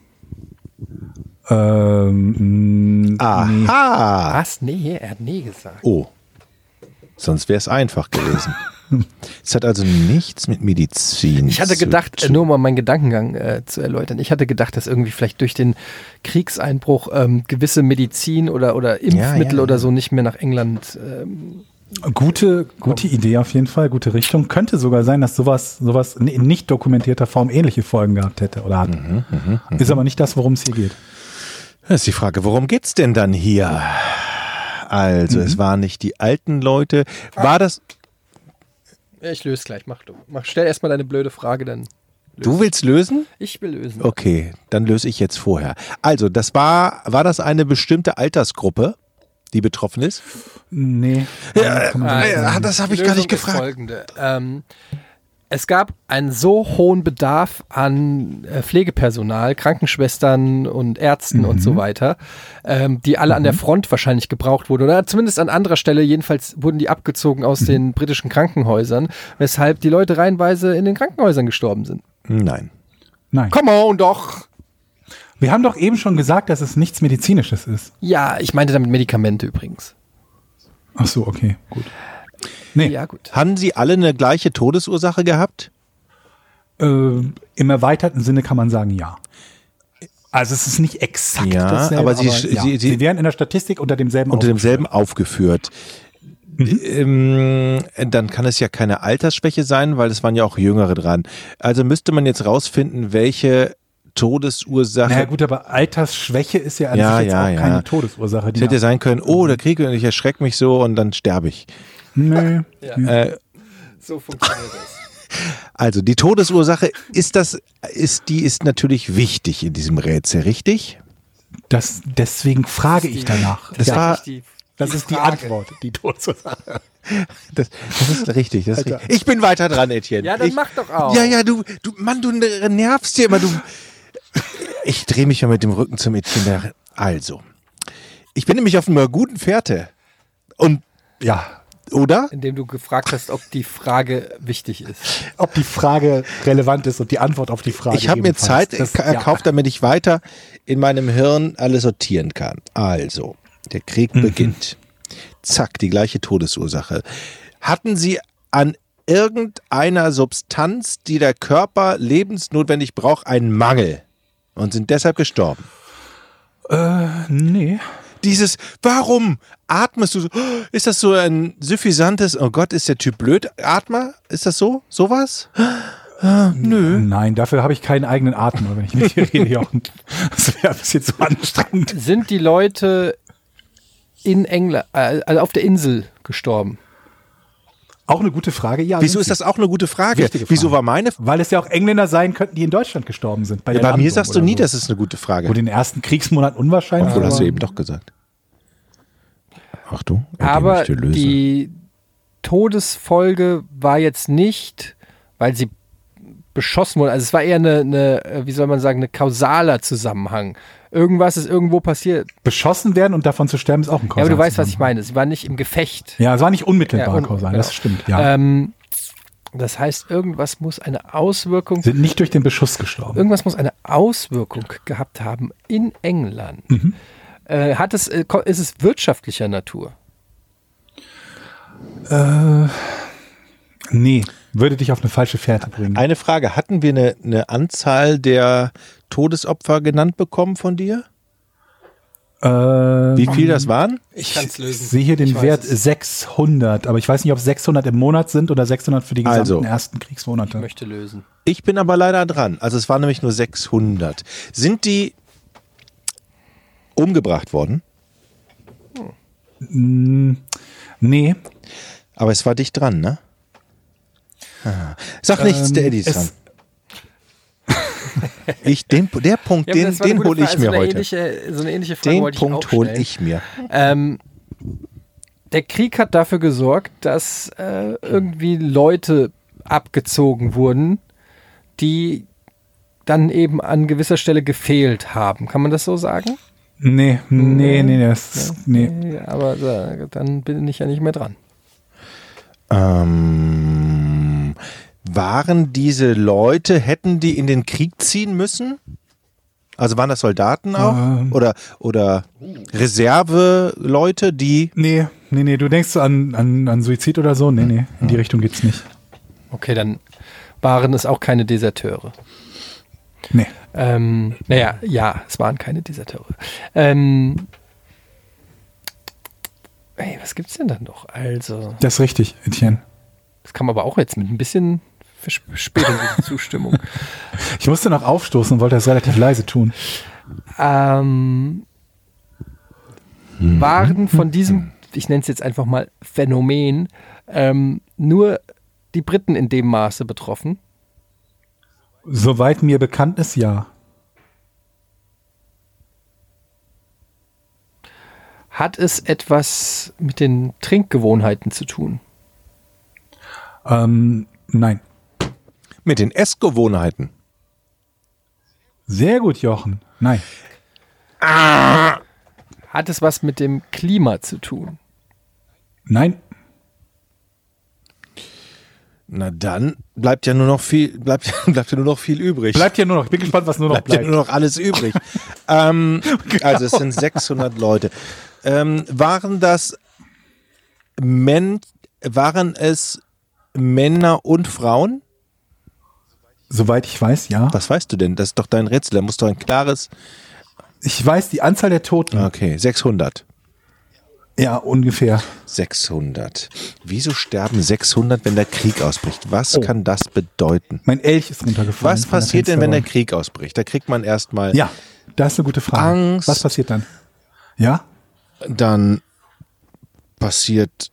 Ähm, mm, Aha. Was? Nee, er hat nee gesagt. Oh. Sonst wäre es einfach gewesen. Es hat also nichts mit Medizin Ich hatte zu gedacht, äh, tun. nur um mal meinen Gedankengang äh, zu erläutern, ich hatte gedacht, dass irgendwie vielleicht durch den Kriegseinbruch ähm, gewisse Medizin oder, oder Impfmittel ja, oder ja. so nicht mehr nach England ähm, Gute, gute Idee auf jeden Fall, gute Richtung. Könnte sogar sein, dass sowas, sowas in nicht dokumentierter Form ähnliche Folgen gehabt hätte oder hat. Ist aber nicht das, worum es hier geht. Das ist die Frage, worum geht's denn dann hier? Also, Mhm. es waren nicht die alten Leute. War das. Ja, ich löse gleich, mach du. Mach, stell erstmal deine blöde Frage, dann. Du willst lösen? Ich will lösen. Okay, dann löse ich jetzt vorher. Also, das war, war das eine bestimmte Altersgruppe, die betroffen ist? Nee. so nicht sagen. das habe Die Lösung ist Folgende. Ähm, es gab einen so hohen Bedarf an äh, Pflegepersonal, Krankenschwestern und Ärzten und so weiter, ähm, die alle an der Front wahrscheinlich gebraucht wurden oder zumindest an anderer Stelle. Jedenfalls wurden die abgezogen aus den britischen Krankenhäusern, weshalb die Leute reihenweise in den Krankenhäusern gestorben sind. Nein. Nein. Come on, doch! Wir haben doch eben schon gesagt, dass es nichts Medizinisches ist. Ja, ich meinte damit Medikamente übrigens. Ach so, okay, gut. Nee, Ja, gut. Haben sie alle eine gleiche Todesursache gehabt? äh, im erweiterten Sinne kann man sagen, ja. Also es ist nicht exakt Ja, dasselbe, aber sie- ja. sie- sie- sie wären in der Statistik unter demselben Unter aufgeführt. demselben aufgeführt. Ähm, dann kann es ja keine Altersschwäche sein, weil es waren ja auch Jüngere dran. Also müsste man jetzt rausfinden, welche Todesursache. Naja gut, aber Altersschwäche ist ja an Ja, sich jetzt ja, auch ja. keine Todesursache. Die es hätte ja sein können, oh, der Krieg und ich erschrecke mich so und dann sterbe ich. Nö. Äh, So funktioniert das. also die Todesursache ist das, ist die ist natürlich wichtig in diesem Rätsel, richtig? Das, deswegen frage ich danach. Das ja, war, das ist die. Antwort, die Todesursache. das, das ist richtig. Das ist richtig. Ich bin weiter dran, Etienne. Ja, dann ich, mach doch auch. Ja, ja, du, du, Mann, du nervst hier immer. Du, ich drehe mich mal mit dem Rücken zum Etienne. Also, ich bin nämlich auf einer guten Fährte. Und, Ja, oder? Indem du gefragt hast, ob die Frage wichtig ist. ob die Frage relevant ist und die Antwort auf die Frage. Ich habe mir. Zeit Das- ja. erkauft, damit ich weiter in meinem Hirn alles sortieren kann. Also, der Krieg Mhm. beginnt. Zack, die gleiche Todesursache. Hatten Sie an irgendeiner Substanz, die der Körper lebensnotwendig braucht, einen Mangel und sind deshalb gestorben? Nee. Dieses, warum atmest du so? Ist das so ein suffisantes, oh Gott, ist der Typ blöd? Atmer? Ist das so? Sowas? Nö. Nein, dafür habe ich keinen eigenen Atem, wenn ich mit dir rede, Jochen. Das wäre ein bisschen zu anstrengend. Sind die Leute in England, äh, also auf der Insel gestorben? Auch eine gute Frage. Ja, Wieso ist das auch eine gute Frage? Frage. Wieso war meine Weil es ja auch Engländer sein könnten, die in Deutschland gestorben sind. Bei, Ja, bei mir sagst du nie, so. das ist eine gute Frage. Gut, in den ersten Kriegsmonaten unwahrscheinlich. Obwohl hast du aber- eben doch gesagt. Achtung. er Aber möchte lösen. die Todesfolge war jetzt nicht, weil sie beschossen wurde. Also es war eher eine, eine wie soll man sagen, eine kausaler Zusammenhang. Irgendwas ist irgendwo passiert. Beschossen werden und davon zu sterben ist auch ein Ja, aber du weißt, was ich meine. Sie war nicht im Gefecht. Ja, es war nicht unmittelbar Ja, un- kausal, genau. das stimmt. Ja. Ähm, das heißt, irgendwas muss eine Auswirkung, Sind nicht durch den Beschuss gestorben. irgendwas muss eine Auswirkung gehabt haben in England. Mhm. Äh, hat es, äh, ist es wirtschaftlicher Natur? Nee, würde dich auf eine falsche Fährte bringen. Eine Frage. Hatten wir eine, eine Anzahl der Todesopfer genannt bekommen von dir? Äh, Wie viel das waren? Ich kann es Ich sehe hier den Wert es. 600, aber ich weiß nicht, ob 600 im Monat sind oder 600 für die gesamten Also. ersten Kriegsmonate. Ich möchte lösen. Ich bin aber leider dran. Also es waren nämlich nur 600. Sind die umgebracht worden? Nee, Aber es war dicht dran, ne? Ah. Sag nichts, Ähm, der Eddie ist es- dran. Ich, den, der Punkt, den, den hole ich mir heute. Ähnliche, so eine ähnliche Frage Den wollte ich Punkt hole ich mir. Ähm, der Krieg hat dafür gesorgt, dass äh, irgendwie Leute abgezogen wurden, die dann eben an gewisser Stelle gefehlt haben. Kann man das so sagen? nee, nee, nee, das, nee. Ja, aber äh, dann bin ich ja nicht mehr dran. Ähm, waren diese Leute, hätten die in den Krieg ziehen müssen? Also waren das Soldaten auch? Ähm. Oder, oder Reserveleute, die. Nee, Nee, nee, du denkst an, an, an Suizid oder so? Nee, nee, in die Richtung geht's nicht. Okay, dann waren es auch keine Deserteure. Nee. Ähm, naja, ja, es waren keine Deserteure. Ähm, ey, was gibt's denn dann noch? Also, Das ist richtig, Etienne. das kam aber auch jetzt mit ein bisschen Verspätung, diese Zustimmung. Ich musste noch aufstoßen und wollte das relativ leise tun. ähm, waren von diesem, ich nenne es jetzt einfach mal Phänomen, ähm, nur die Briten in dem Maße betroffen? Soweit mir bekannt ist, ja. Hat es etwas mit den Trinkgewohnheiten zu tun? Ähm, nein. Mit den Essgewohnheiten. Sehr gut, Jochen. Nein. Hat es was mit dem Klima zu tun? Nein. Na dann bleibt ja nur noch viel, bleibt, bleibt ja nur noch viel übrig. Bleibt ja nur noch, ich bin gespannt, was nur noch bleibt ja bleibt. nur noch alles übrig. ähm, Also es sind 600 Leute. Ähm, waren das Men waren es Männer und Frauen? Soweit ich weiß, ja. Was weißt du denn? Das ist doch dein Rätsel. Da muss doch ein klares. Ich weiß die Anzahl der Toten. Okay, 600. Ja, ungefähr. 600. Wieso sterben 600, wenn der Krieg ausbricht? Was Oh. kann das bedeuten? Mein Elch ist runtergefallen. Was passiert denn, wenn der. Krieg ausbricht? Da kriegt man erstmal, Ja, das ist eine gute Frage. Angst. Was passiert dann? Ja? dann passiert,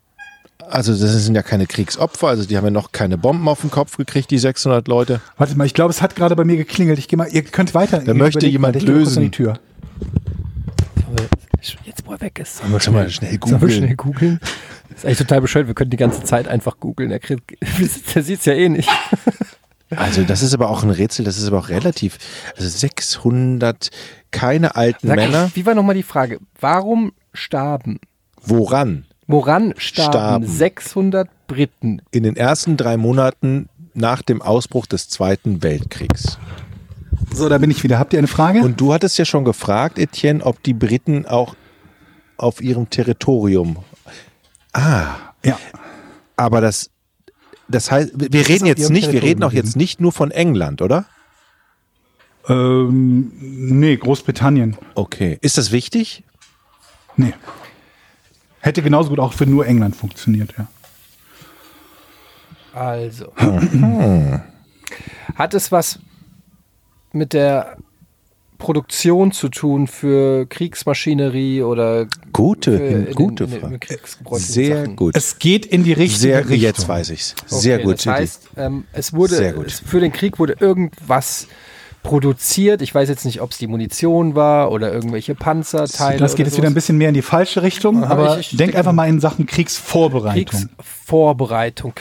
also das sind ja keine Kriegsopfer, also die haben ja noch keine Bomben auf den Kopf gekriegt, die 600 Leute. Warte mal, ich glaube, es hat gerade bei mir geklingelt. Ich gehe mal, ihr könnt weiter. Da möchte jemand ich lösen. Die Tür. Jetzt, wo er weg ist. Sollen wir schon mal schnell Sollen wir googeln? schnell googeln? Das ist eigentlich total bescheuert. Wir können die ganze Zeit einfach googeln. Der, kriegt- der sieht es ja eh nicht. Also das ist aber auch ein Rätsel, das ist aber auch relativ, also 600, keine alten Sag, Männer. Wie war nochmal die Frage? Warum starben, Woran? Woran starben, Starben. 600 Briten? In den ersten drei Monaten nach dem Ausbruch des Zweiten Weltkriegs. So, da bin ich wieder. Habt ihr eine Frage? Und du hattest ja schon gefragt, Etienne, ob die Briten auch auf ihrem Territorium. Ah, ja. aber das, das heißt, wir ist reden jetzt nicht, wir reden auch jetzt nicht nur von England, oder? Ähm, nee, Großbritannien. Okay. Ist das wichtig? Nee. Hätte genauso gut auch für nur England funktioniert, ja. Also. Hat es was mit der Produktion zu tun für Kriegsmaschinerie oder Gute, für gute in Sehr Sachen? gut. Es geht in die richtige Sehr, Richtung. jetzt weiß ich's. Sehr Okay, gut. Das heißt, ähm, es wurde Sehr gut. Es, für den Krieg wurde irgendwas produziert. Ich weiß jetzt nicht, ob es die Munition war oder irgendwelche Panzerteile. Das geht jetzt wieder ein sowas. bisschen mehr in die falsche Richtung, Aha, aber ich- ich denk einfach mal in Sachen Kriegsvorbereitung. Kriegsvorbereitung.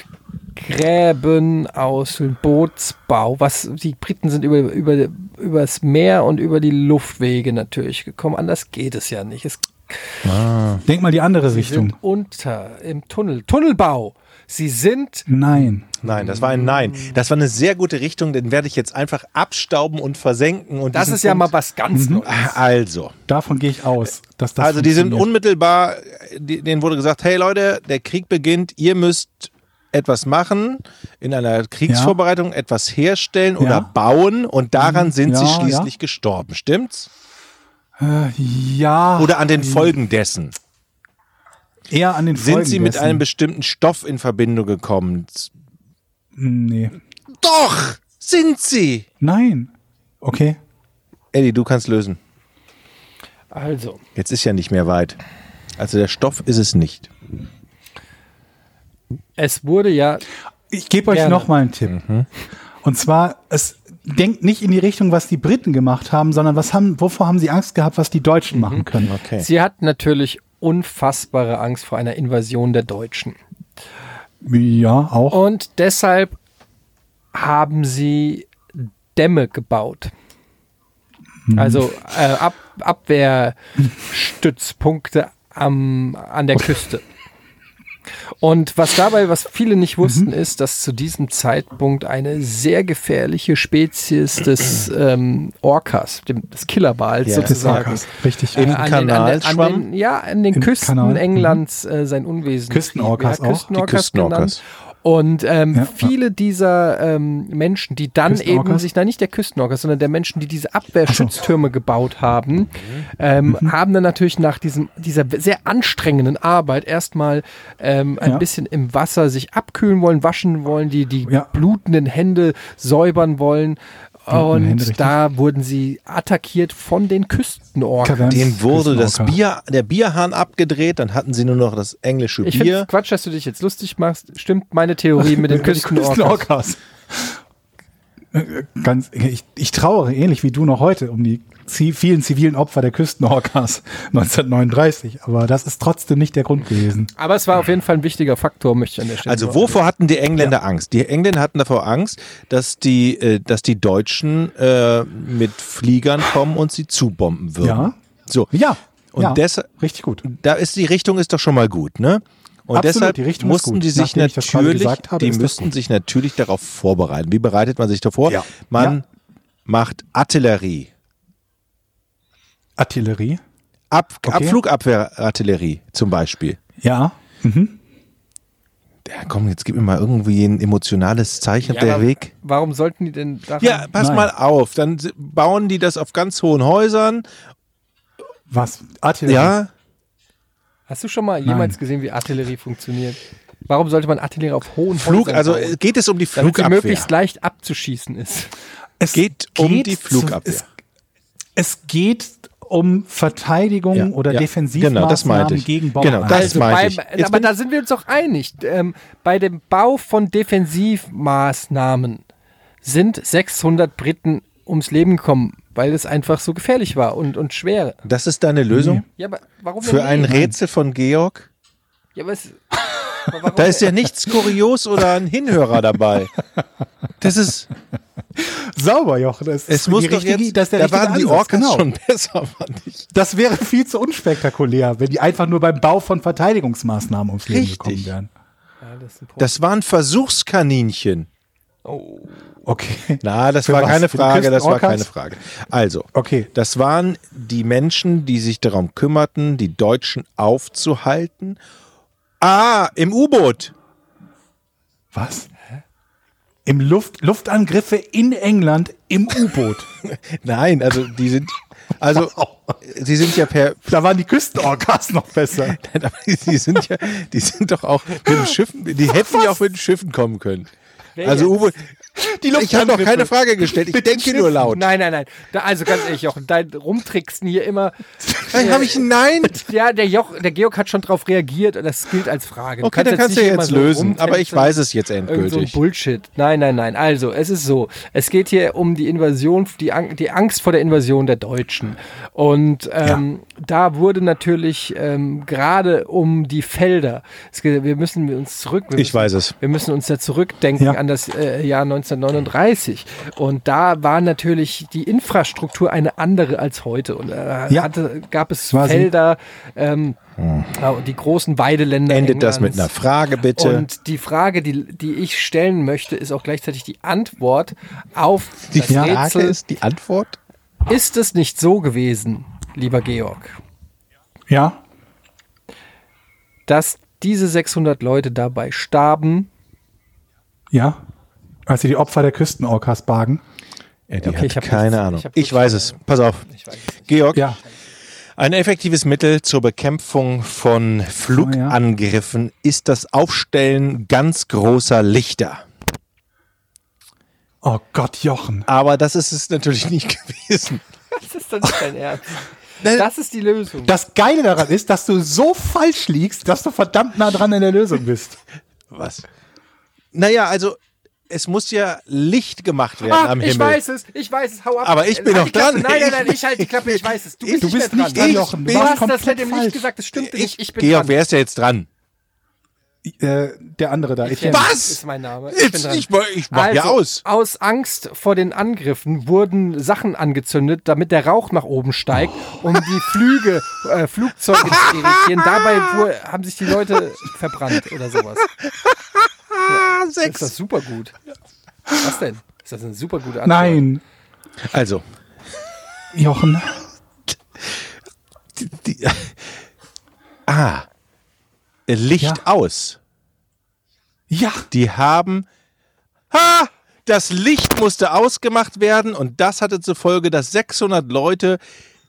Gräben aus Bootsbau. Was die Briten sind über über übers Meer und über die Luftwege natürlich gekommen. Anders geht es ja nicht. Es Denk mal die andere Richtung. unter im Tunnel Tunnelbau. Sie sind Nein. Nein, das war ein Nein. Das war eine sehr gute Richtung, den werde ich jetzt einfach abstauben und versenken. Und das ist ja mal Punkt- was ganz Neues. Also, Davon gehe ich aus, dass das also die sind unmittelbar, denen wurde gesagt, hey Leute, der Krieg beginnt, ihr müsst etwas machen, in einer Kriegsvorbereitung etwas herstellen oder Ja. bauen und daran sind sie Ja, schließlich gestorben, stimmt's? Äh, ja. Oder an den Folgen dessen. Eher an den Sind sie mit dessen. einem bestimmten Stoff in Verbindung gekommen? Nee. Doch, sind sie. Nein. Okay. Eddie, du kannst lösen. Also, Jetzt ist ja nicht mehr weit. Also der Stoff ist es nicht. es wurde ja Ich gebe euch Gerne. noch mal einen Tipp. Und zwar, es denkt nicht in die Richtung, was die Briten gemacht haben, sondern was haben, wovor haben sie Angst gehabt, was die Deutschen machen können. Okay. Sie hat natürlich unfassbare Angst vor einer Invasion der Deutschen. Ja, auch. Und deshalb haben sie Dämme gebaut. Also äh, Ab Abwehrstützpunkte am, an der Küste. Und was dabei, was viele nicht wussten, Mhm. ist, dass zu diesem Zeitpunkt eine sehr gefährliche Spezies des ähm, Orcas, dem, des Killerwals. Des sozusagen, Orcas. Richtig. Im äh, an Kanal den, an den, schwamm? an den, ja, an den Im Küsten Kanal, mhm. Englands äh, sein Unwesen. Küstenorcas. Ja, auch? Küstenorcas Die Küstenorcas. Und ähm, Ja, viele dieser ähm, Menschen, die dann eben sich, nein, nicht der Küstenorcas, sondern der Menschen, die diese Abwehrschütztürme gebaut haben, ähm, Mhm. haben dann natürlich nach diesem, dieser sehr anstrengenden Arbeit erstmal ähm, ein Ja. bisschen im Wasser sich abkühlen wollen, waschen wollen, die, die Ja. blutenden Hände säubern wollen. Und Hände, da wurden sie attackiert von den Küstenorcas. Kaverns- Dem wurde das. Bier, der Bierhahn abgedreht, dann hatten sie nur noch das englische Ich Bier. Quatsch, dass du dich jetzt lustig machst. Stimmt meine Theorie mit den Küstenorcas. Küstenorcas. Äh, Ganz, ich, ich trauere ähnlich wie du noch heute um die vielen zivilen Opfer der Küstenorcas 1939, aber das ist trotzdem nicht der Grund gewesen. Aber es war auf jeden Fall ein wichtiger Faktor, möchte ich an der Stelle Also sagen. wovor hatten die Engländer Angst? Die Engländer hatten davor Angst, dass die, äh, dass die Deutschen äh, mit Fliegern kommen und sie zubomben würden. Ja. So. Ja, Und ja, deshalb, richtig gut. da ist die Richtung ist doch schon mal gut, ne? Und Absolut, deshalb die Richtung ist mussten gut. die sich Nachdem natürlich, gesagt habe, die müssten sich natürlich darauf vorbereiten. Wie bereitet man sich davor? Ja. Man Ja. macht Artillerie, Artillerie. Ab, Okay. Ab Flugabwehrartillerie zum Beispiel. Ja. Mhm. Ja, komm, jetzt gib mir mal irgendwie ein emotionales Zeichen auf Ja, der Weg. Warum sollten die denn daran? Ja, pass Nein. mal auf. Dann bauen die das auf ganz hohen Häusern. Was? Artillerie. Ja, Hast du schon mal jemals gesehen, wie Artillerie funktioniert? Warum sollte man Artillerie auf hohen Flug, Häusern also bauen? geht es um die damit sie Flugabwehr. möglichst leicht abzuschießen ist. Es geht um die Flugabwehr. Es, es geht um Verteidigung Ja, oder ja. Defensivmaßnahmen Genau, gegen Genau, Bauern. das also meinte ich. Jetzt aber da sind wir uns doch einig. Ähm, bei dem Bau von Defensivmaßnahmen sind 600 Briten ums Leben gekommen, weil es einfach so gefährlich war und, und schwer. Das ist deine Lösung? Ja, aber warum Für ein? Rätsel von Georg? Ja, aber es, Da ist ja nichts kurios oder ein Hinhörer dabei. Das ist, Sauber, Jochen. Das es ist muss doch richtige, jetzt, das der da waren die Orcas genau. schon besser, fand ich. Das wäre viel zu unspektakulär, wenn die einfach nur beim Bau von Verteidigungsmaßnahmen ums Leben Richtig. gekommen wären. Ja, das. Das waren Versuchskaninchen. Okay. Na, das Für war was? keine Frage, das war keine Frage. Also, Okay. das waren die Menschen, die sich darum kümmerten, die Deutschen aufzuhalten. Ah, im U-Boot. Was? Im Luft, Luftangriffe in England im U-Boot. Nein, also die sind, also sie sind ja per, da waren die Küstenorcas noch besser. aber die sind ja, die sind doch auch mit den Schiffen, die hätten ja auch mit den Schiffen kommen können. Also U-Boot, Die ich habe noch keine Frage gestellt, ich Mit den denke nur laut. Nein, nein, nein. Da, also ganz ehrlich, Jochen, dein Rumtricksen hier immer. Dann habe ich nein. Ja, der, Joch, der Georg hat schon drauf reagiert und das gilt als Frage. Du Okay, dann kannst du ja jetzt so lösen, aber ich weiß es jetzt Irgend so endgültig. Bullshit. Nein, nein, nein. Also, es ist so. Es geht hier um die Invasion, die, Ang die Angst vor der Invasion der Deutschen. Und ähm, da wurde natürlich ähm, gerade um die Felder, geht, wir müssen uns zurück. Ich müssen, weiß es. Wir müssen uns da zurückdenken Ja. an das äh, Jahr 1939. Und da war natürlich die Infrastruktur eine andere als heute. Und äh, Ja. hatte, gab es sie. Felder, ähm, ja, und die großen Weideländer. Endet das mit Englands. einer Frage, bitte? Und die Frage, die, die ich stellen möchte, ist auch gleichzeitig die Antwort auf die das Frage Rätsel. ist die Antwort? Ist es nicht so gewesen, lieber Georg, Ja. dass diese 600 Leute dabei starben? Ja. Als sie die Opfer der Küstenorcas bargen. Ja, die Okay, ich keine Ahnung. ich Ich, weiß es. Pass auf. Weiß. Georg, Ja. ein effektives Mittel zur Bekämpfung von Flugangriffen ist das Aufstellen ganz großer Lichter. Oh Gott, Jochen. Aber das ist es natürlich nicht gewesen. Das ist doch nicht dein Ernst. Das ist die Lösung. Das Geile daran ist, dass du so falsch liegst, dass du verdammt nah dran in der Lösung bist. Was? Naja, also es muss ja Licht gemacht werden Ah, am ich Himmel. weiß es, ich weiß es, hau ab. Aber ich bin Halt noch dran. Nein, nein, nein, ich halte die Klappe, ich weiß es. Du bist, Du bist nicht dran, Ich Jochen. bin- Du hast das mit dem Licht gesagt, das stimmt Ich, nicht. Ich bin Georg, dran. wer ist ja jetzt dran? Äh, der andere da, Etienne. Was? Ist mein Name. Ich bin Jetzt, dran. ich, mach- ich mach ja Also, aus. Aus Angst vor den Angriffen wurden Sachen angezündet, damit der Rauch nach oben steigt, um die Flüge, äh, Flugzeuge zu irritieren. Dabei haben sich die Leute verbrannt oder sowas. Ah, Ist das sechs. super gut? Was denn? Ist das eine super gute Antwort? Nein, Also, Jochen. die, ah, Licht Ja. aus. Ja, Die haben, ha, das Licht musste ausgemacht werden und das hatte zur Folge, dass 600 Leute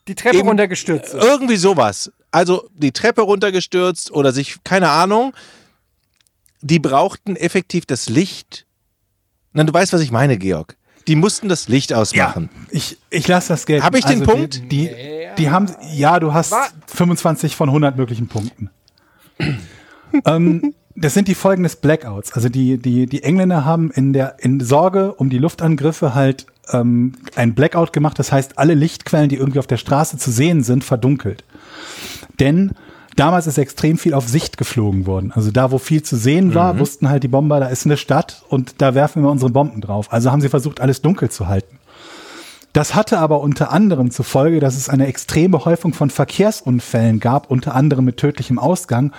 Die Treppe runtergestürzt sind. irgendwie sowas, also die Treppe runtergestürzt oder sich, keine Ahnung, die brauchten effektiv das Licht. Na, du weißt, was ich meine, Georg. Die mussten das Licht ausmachen. ich, ich lasse das Geld. Hab ich den Punkt? Die, die, die haben, ja, du hast Wa- 25 von 100 möglichen Punkten. ähm, das sind die Folgen des Blackouts. Also die, die, die Engländer haben in der in Sorge um die Luftangriffe halt ähm, ein Blackout gemacht. Das heißt, alle Lichtquellen, die irgendwie auf der Straße zu sehen sind, verdunkelt. Denn damals ist extrem viel auf Sicht geflogen worden. Also da, wo viel zu sehen war, wussten halt die Bomber, da ist eine Stadt und da werfen wir unsere Bomben drauf. Also haben sie versucht, alles dunkel zu halten. Das hatte aber unter anderem zur Folge, dass es eine extreme Häufung von Verkehrsunfällen gab, unter anderem mit tödlichem Ausgang.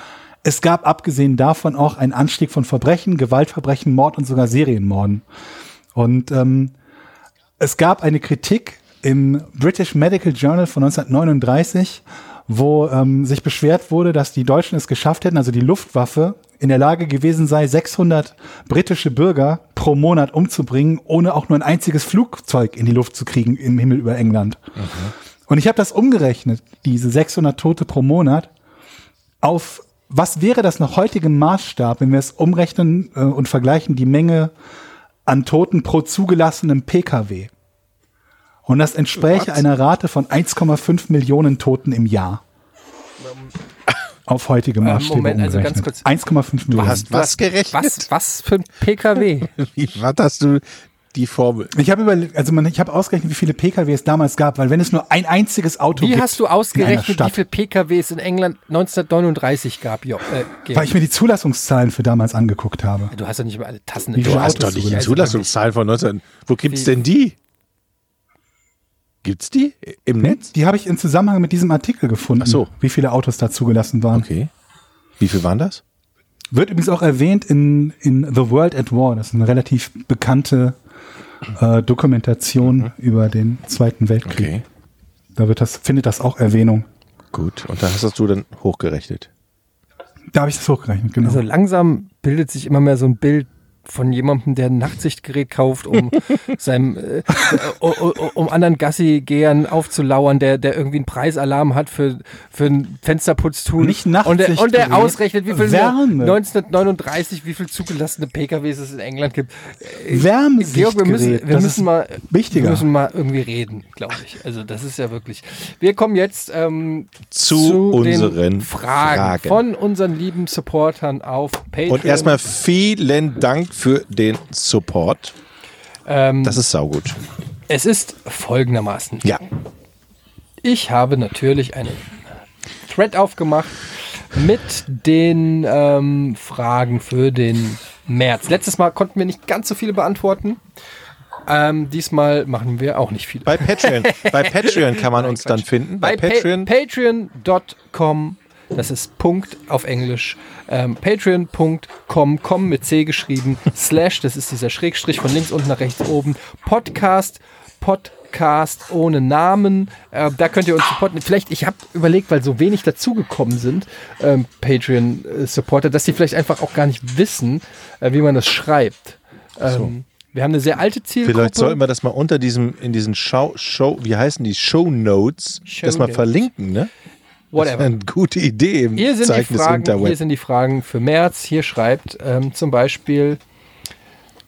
Es gab abgesehen davon auch einen Anstieg von Verbrechen, Gewaltverbrechen, Mord und sogar Serienmorden. Und ähm, es gab eine Kritik im British Medical Journal von 1939, wo ähm, sich beschwert wurde, dass die Deutschen es geschafft hätten, also die Luftwaffe in der Lage gewesen sei, 600 britische Bürger pro Monat umzubringen, ohne auch nur ein einziges Flugzeug in die Luft zu kriegen im Himmel über England. Und ich habe das umgerechnet, diese 600 Tote pro Monat, auf was wäre das nach heutigem Maßstab, wenn wir es umrechnen äh, und vergleichen die Menge an Toten pro zugelassenem Pkw. Und das entspräche What? einer Rate von 1,5 Millionen Toten im Jahr. Auf heutige Maßstäbe Moment, also ganz umgerechnet. kurz. 1,5 Du Millionen. hast was gerechnet? Was, was für ein PKW? Wie, was hast du die Formel? Ich habe überlegt, also man, ich habe ausgerechnet, wie viele Pkw es damals gab, weil wenn es nur ein einziges Auto Wie gibt hast du ausgerechnet, wie viele PKW es in England 1939 gab? Jo, äh, weil ich mir die Zulassungszahlen für damals angeguckt habe. du hast ja nicht immer alle Tassen Wie Du hast doch nicht die? Zulassungszahlen von 19. Wo gibt's Wie- denn die? Gibt's die im Netz? Die habe ich im Zusammenhang mit diesem Artikel gefunden, Ach so. wie viele Autos da zugelassen waren. Okay. Wie viel waren das? Wird übrigens auch erwähnt in, in The World at War. Das ist eine relativ bekannte äh, Dokumentation über den Zweiten Weltkrieg. Okay. Da wird das, findet das auch Erwähnung. Gut. Und da hast das du dann hochgerechnet. Da habe ich das hochgerechnet, genau. Also langsam bildet sich immer mehr so ein Bild von jemandem, der ein Nachtsichtgerät kauft, um seinem, äh, äh, um, anderen Gassi-Gehern aufzulauern, der, der irgendwie einen Preisalarm hat für, für ein Fensterputztool. Nicht und der, und der Nachtsichtgerät, ausrechnet, wie viel Wärme. 1939, wie viel zugelassene PKWs es in England gibt. Äh, Wärmesichtgerät, Georg, wir müssen, wir müssen ist mal, wichtiger. wir müssen mal irgendwie reden, glaube ich. Also das ist ja wirklich. Wir kommen jetzt ähm, Zu den unseren Fragen, Fragen. von unseren lieben Supportern auf Patreon. Und erstmal vielen Dank für den Support. ähm, Das ist saugut. es ist folgendermaßen. Ja. Ich habe natürlich einen Thread aufgemacht mit den ähm, Fragen für den März. Letztes Mal konnten wir nicht ganz so viele beantworten. Ähm, diesmal machen wir auch nicht viele. Bei Patreon. Bei Patreon kann man uns dann finden. Bei, Bei Patreon. Pa Patreon.com, das ist Punkt auf Englisch, ähm, patreon.com, com mit C geschrieben, slash, das ist dieser Schrägstrich von links unten nach rechts oben, Podcast, Podcast ohne Namen, äh, da könnt ihr uns supporten. Vielleicht, ich habe überlegt, weil so wenig dazugekommen sind, ähm, Patreon-Supporter, dass die vielleicht einfach auch gar nicht wissen, äh, wie man das schreibt. Ähm, Wir haben eine sehr alte Zielgruppe. Vielleicht sollten wir das mal unter diesem, in diesen Show, Show wie heißen die, Show Notes, Show das mal verlinken, ne? Das Whatever. wäre eine gute Idee im Hier sind, die Zeichen des Fragen, hier sind die Fragen für März. Hier schreibt ähm, zum Beispiel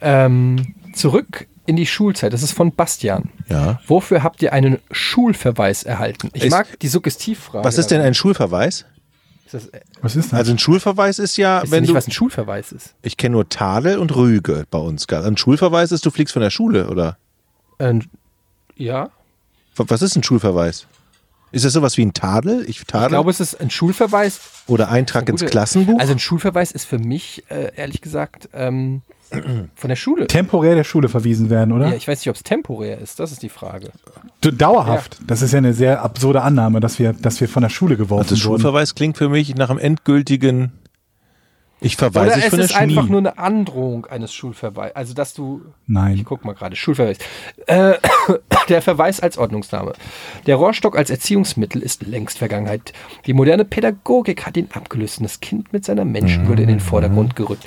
ähm, zurück in die Schulzeit. Das ist von Bastian. Ja. Wofür habt ihr einen Schulverweis erhalten? Ich Ist- mag die Suggestivfrage. Was ist denn ein Schulverweis? Ist das, äh, Was ist das? Also ein Schulverweis ist ja, ist wenn nicht, du. was ein Schulverweis ist? Ich kenne nur Tadel und Rüge bei uns. Ein Schulverweis ist, du fliegst von der Schule, oder? Ähm, ja. Was ist ein Schulverweis? Ist das sowas wie ein Tadel? Ich Ich tadel glaube, es ist ein Schulverweis. oder Eintrag ins Klassenbuch? Also ein Schulverweis ist für mich, äh, ehrlich gesagt, ähm, von der Schule. Temporär der Schule verwiesen werden, oder? Ja, ich weiß nicht, ob es temporär ist. Das ist die Frage. Dauerhaft. Das ist ja eine sehr absurde Annahme, dass wir, dass wir von der Schule geworfen also wurden. Schulverweis klingt für mich nach einem endgültigen. Ich verweise Oder es ist einfach Schule. nur eine Androhung eines Schulverweises. Also, dass du. Nein. Ich guck mal gerade. Schulverweis. Äh, der Verweis als Ordnungsname. Der Rohrstock als Erziehungsmittel ist längst Vergangenheit. Die moderne Pädagogik hat ihn abgelöst und das Kind mit seiner Menschenwürde in den Vordergrund gerückt.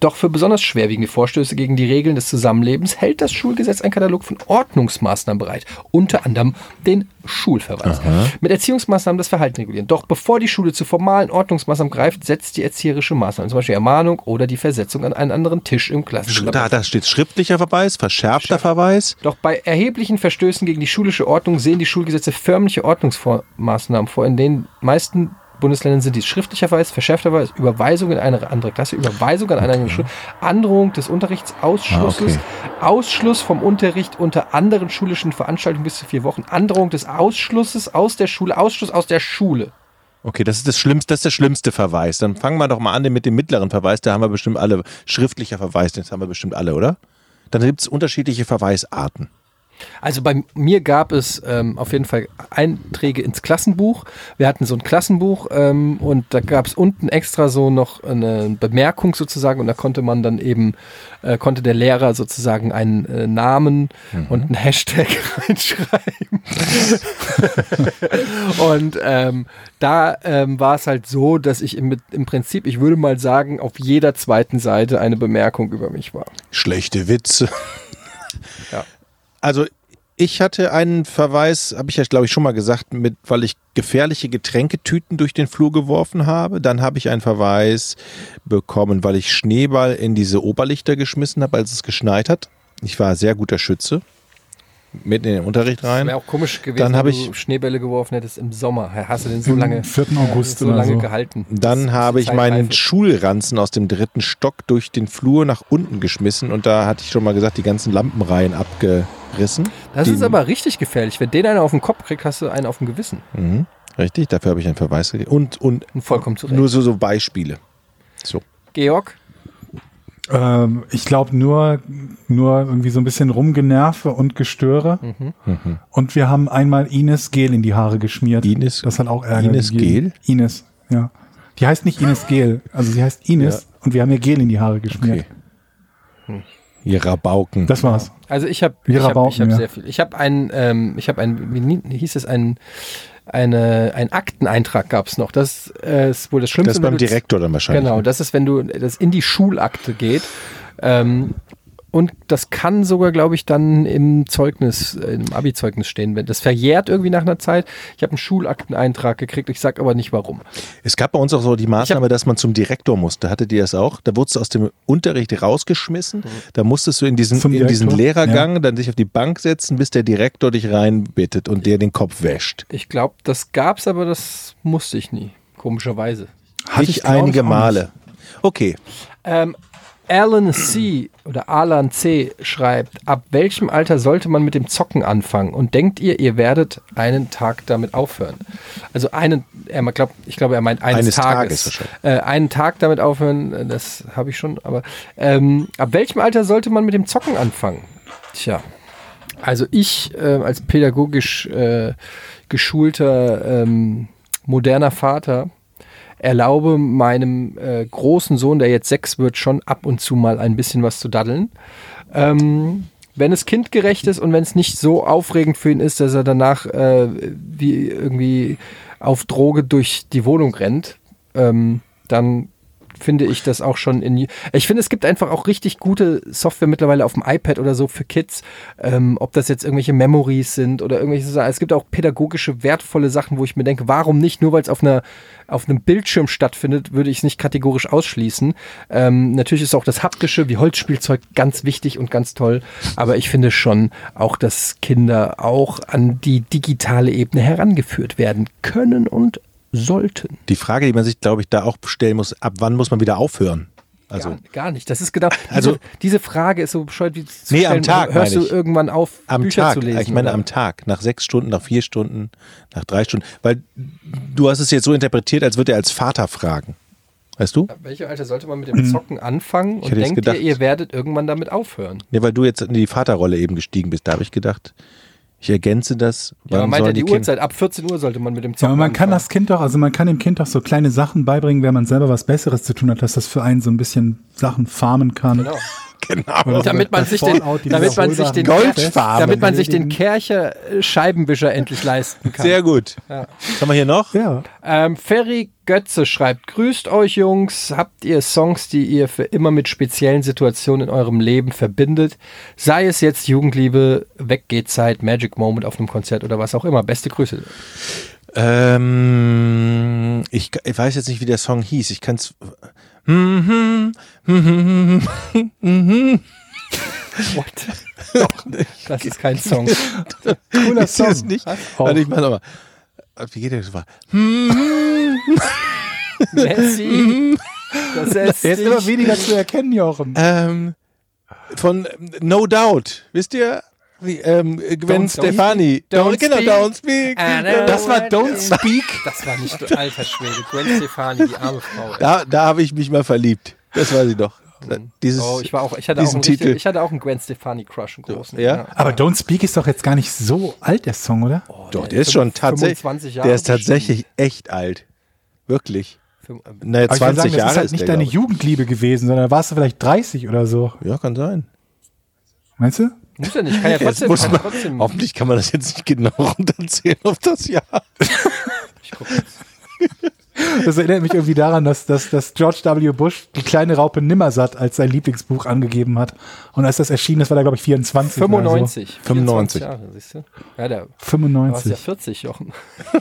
Doch für besonders schwerwiegende Vorstöße gegen die Regeln des Zusammenlebens hält das Schulgesetz einen Katalog von Ordnungsmaßnahmen bereit, unter anderem den Schulverweis. Mit Erziehungsmaßnahmen das Verhalten regulieren. Doch bevor die Schule zu formalen Ordnungsmaßnahmen greift, setzt die erzieherische Maßnahme, zum Beispiel Ermahnung oder die Versetzung an einen anderen Tisch im Klassenzimmer. Da, da steht schriftlicher Verweis, verschärfter Verweis. Doch bei erheblichen Verstößen gegen die schulische Ordnung sehen die Schulgesetze förmliche Ordnungsmaßnahmen vor, in den meisten Bundesländern sind dies schriftlicher Verweis, verschärfter Verweis, Überweisung in eine andere Klasse, Überweisung an eine andere Schule, Androhung des Unterrichtsausschlusses, Ah, Ausschluss vom Unterricht unter anderen schulischen Veranstaltungen bis zu vier Wochen, Androhung des Ausschlusses aus der Schule, Ausschluss aus der Schule. Okay, das ist das Schlimmste, das ist der schlimmste Verweis. Dann fangen wir doch mal an mit dem mittleren Verweis. Da haben wir bestimmt alle. Schriftlicher Verweis, das haben wir bestimmt alle, oder? Dann gibt es unterschiedliche Verweisarten. Also bei mir gab es ähm, auf jeden Fall Einträge ins Klassenbuch. Wir hatten so ein Klassenbuch ähm, und da gab es unten extra so noch eine Bemerkung sozusagen und da konnte man dann eben, äh, konnte der Lehrer sozusagen einen äh, Namen und einen Hashtag reinschreiben. und ähm, da ähm, war es halt so, dass ich im, im Prinzip, ich würde mal sagen, auf jeder zweiten Seite eine Bemerkung über mich war. Schlechte Witze. Ja. Also ich hatte einen Verweis, habe ich ja glaube ich schon mal gesagt, mit, weil ich gefährliche Getränketüten durch den Flur geworfen habe. Dann habe ich einen Verweis bekommen, weil ich Schneeball in diese Oberlichter geschmissen habe, als es geschneit hat. Ich war sehr guter Schütze. Mitten in den Unterricht rein. Wäre auch komisch gewesen, Dann wenn du ich- Schneebälle geworfen hättest im Sommer. Hast du den so lange, 4. August so lange so. gehalten? Dann habe ich meinen Zeitreife. Schulranzen aus dem dritten Stock durch den Flur nach unten geschmissen und da hatte ich schon mal gesagt, die ganzen Lampenreihen abgerissen. Das die, ist aber richtig gefährlich. Wenn den einer auf den Kopf kriegt, hast du einen auf dem Gewissen. Mhm, richtig, dafür habe ich einen Verweis gegeben. Und, und Und vollkommen zu Recht. nur so, so Beispiele. So. Georg, Ähm, ich glaube nur, nur irgendwie so ein bisschen Rumgenerve und Gestöre. Mhm. Und wir haben einmal Ines Gel in die Haare geschmiert. Ines- Das hat auch Ärger Ines gegeben. Ines, ja. Die heißt nicht Ines Gel, also sie heißt Ines und wir haben ihr Gel in die Haare geschmiert. Okay. Ihr Rabauken. Das war's. also ich habe ich hab, ich hab ja. sehr viel. Ich habe ein, ähm, ich habe ein, wie hieß es, ein, eine, ein Akteneintrag gab es noch. Das äh, ist wohl das Schlimmste. das ist beim Direktor dann wahrscheinlich. Genau, ne? das ist, wenn du das in die Schulakte geht. Ähm, und das kann sogar, glaube ich, dann im Zeugnis, äh, im Abi-Zeugnis stehen. Wenn- Das verjährt irgendwie nach einer Zeit. Ich habe einen Schulakteneintrag gekriegt, ich sage aber nicht warum. Es gab bei uns auch so die Maßnahme, dass man zum Direktor musste. Hattet ihr das auch? Da wurdest du aus dem Unterricht rausgeschmissen. Da musstest du in diesen, Zum in diesen? Lehrergang dann dich auf die Bank setzen, bis der Direktor dich reinbittet und dir den Kopf wäscht. Ich glaube, das gab's, aber das musste ich nie. Komischerweise. Hatte ich, glaub einige. Male. Okay. Ähm, Alan C. oder Alan C. schreibt, ab welchem Alter sollte man mit dem Zocken anfangen? Und denkt ihr, ihr werdet einen Tag damit aufhören? Also einen, er glaubt, ich glaube, er meint eines, Eines Tages Tages. äh, einen Tag damit aufhören, äh, das habe ich schon, aber ähm, ab welchem Alter sollte man mit dem Zocken anfangen? Tja. Also ich äh, als pädagogisch äh, geschulter ähm, moderner Vater erlaube meinem äh, großen Sohn, der jetzt sechs wird, schon ab und zu mal ein bisschen was zu daddeln. Ähm, wenn es kindgerecht ist und wenn es nicht so aufregend für ihn ist, dass er danach äh, wie irgendwie auf Droge durch die Wohnung rennt, ähm, dann finde ich das auch schon in. Ich finde, es gibt einfach auch richtig gute Software mittlerweile auf dem iPad oder so für Kids. Ähm, ob das jetzt irgendwelche Memories sind oder irgendwelche Sachen. Es gibt auch pädagogische, wertvolle Sachen, wo ich mir denke, warum nicht? Nur weil es auf auf einem Bildschirm stattfindet, würde ich es nicht kategorisch ausschließen. Ähm, natürlich ist auch das haptische wie Holzspielzeug ganz wichtig und ganz toll. Aber ich finde schon auch, dass Kinder auch an die digitale Ebene herangeführt werden können und sollten. Die Frage, die man sich, glaube ich, da auch stellen muss, ab wann muss man wieder aufhören? Also gar, gar nicht. Das ist genau. Diese, Also- diese Frage ist so bescheuert wie zu Nee, am stellen, Tag, Hörst meine du ich. irgendwann auf, am Bücher Tag. zu lesen? ich meine oder? am Tag, nach sechs Stunden, nach vier Stunden, nach drei Stunden. Weil du hast es jetzt so interpretiert, als würde er als Vater fragen. Weißt du? Ab welchem Alter sollte man mit dem Zocken anfangen und denkt gedacht- ihr, ihr werdet irgendwann damit aufhören? Nee, weil du jetzt in die Vaterrolle eben gestiegen bist. Da habe ich gedacht, ich ergänze das. Ja, Wann meint sollen die Kinder- Uhrzeit? Ab 14 Uhr sollte man mit dem Ja, Zocken aber man kann anfangen. das Kind doch, also man kann dem Kind doch so kleine Sachen beibringen, wenn man selber was Besseres zu tun hat, dass das für einen so ein bisschen Sachen farmen kann. Genau. Genau. Damit man sich den, damit man sich den, wiederholbaren damit man sich den. Kercher äh, Scheibenwischer endlich leisten kann. Sehr gut. Ja. Was haben wir hier noch? Ja. Ähm, Ferry Götze schreibt, grüßt euch Jungs, habt ihr Songs, die ihr für immer mit speziellen Situationen in eurem Leben verbindet? Sei es jetzt Jugendliebe, Weggeht-Zeit, Magic Moment auf einem Konzert oder was auch immer. Beste Grüße. Ähm, ich, ich weiß jetzt nicht, wie der Song hieß. Ich kann es. What? Doch, das ist kein Song. Cooler Ist Song. nicht? Warte, ich mach nochmal. Wie geht der so? Messi. Das ist ist immer weniger zu erkennen, Jochen. Ähm, von ähm, No Doubt. Wisst ihr? Wie, ähm, Gwen Don't Stefani. speak. Don't genau, speak. don't speak. Das war Don't Speak. Das war nicht alter Schwede. Gwen Stefani, die arme Frau. ey. Da, da habe ich mich mal verliebt. Das weiß ich noch. Dieses, Oh, ich war auch, ich hatte auch diesen einen Titel. richtig, ich hatte auch einen Gwen Stefani Crush, einen großen. Ja? Aber Don't Speak ist doch jetzt gar nicht so alt, der Song, oder? Doch, der ist schon tatsächlich. 25 Jahre Der ist tatsächlich echt alt. Wirklich. Naja, Aber ich 20 würde sagen, das Jahre ist halt nicht der, deine Jugendliebe gewesen, sondern warst du vielleicht 30 oder so. Ja, kann sein. Meinst du? Muss ja nicht, kann ja Jetzt trotzdem, muss kann man, ja trotzdem. hoffentlich kann man das jetzt nicht genau runterzählen auf das Jahr. Ich guck jetzt. Das erinnert mich irgendwie daran, dass, dass, dass George W. Bush die kleine Raupe Nimmersatt als sein Lieblingsbuch angegeben hat. Und als das erschien, das war da, glaube ich, 24. Oder 95. 95. 24 Jahre, siehst du? Ja, da so. warst du ja 95. 40, Jochen.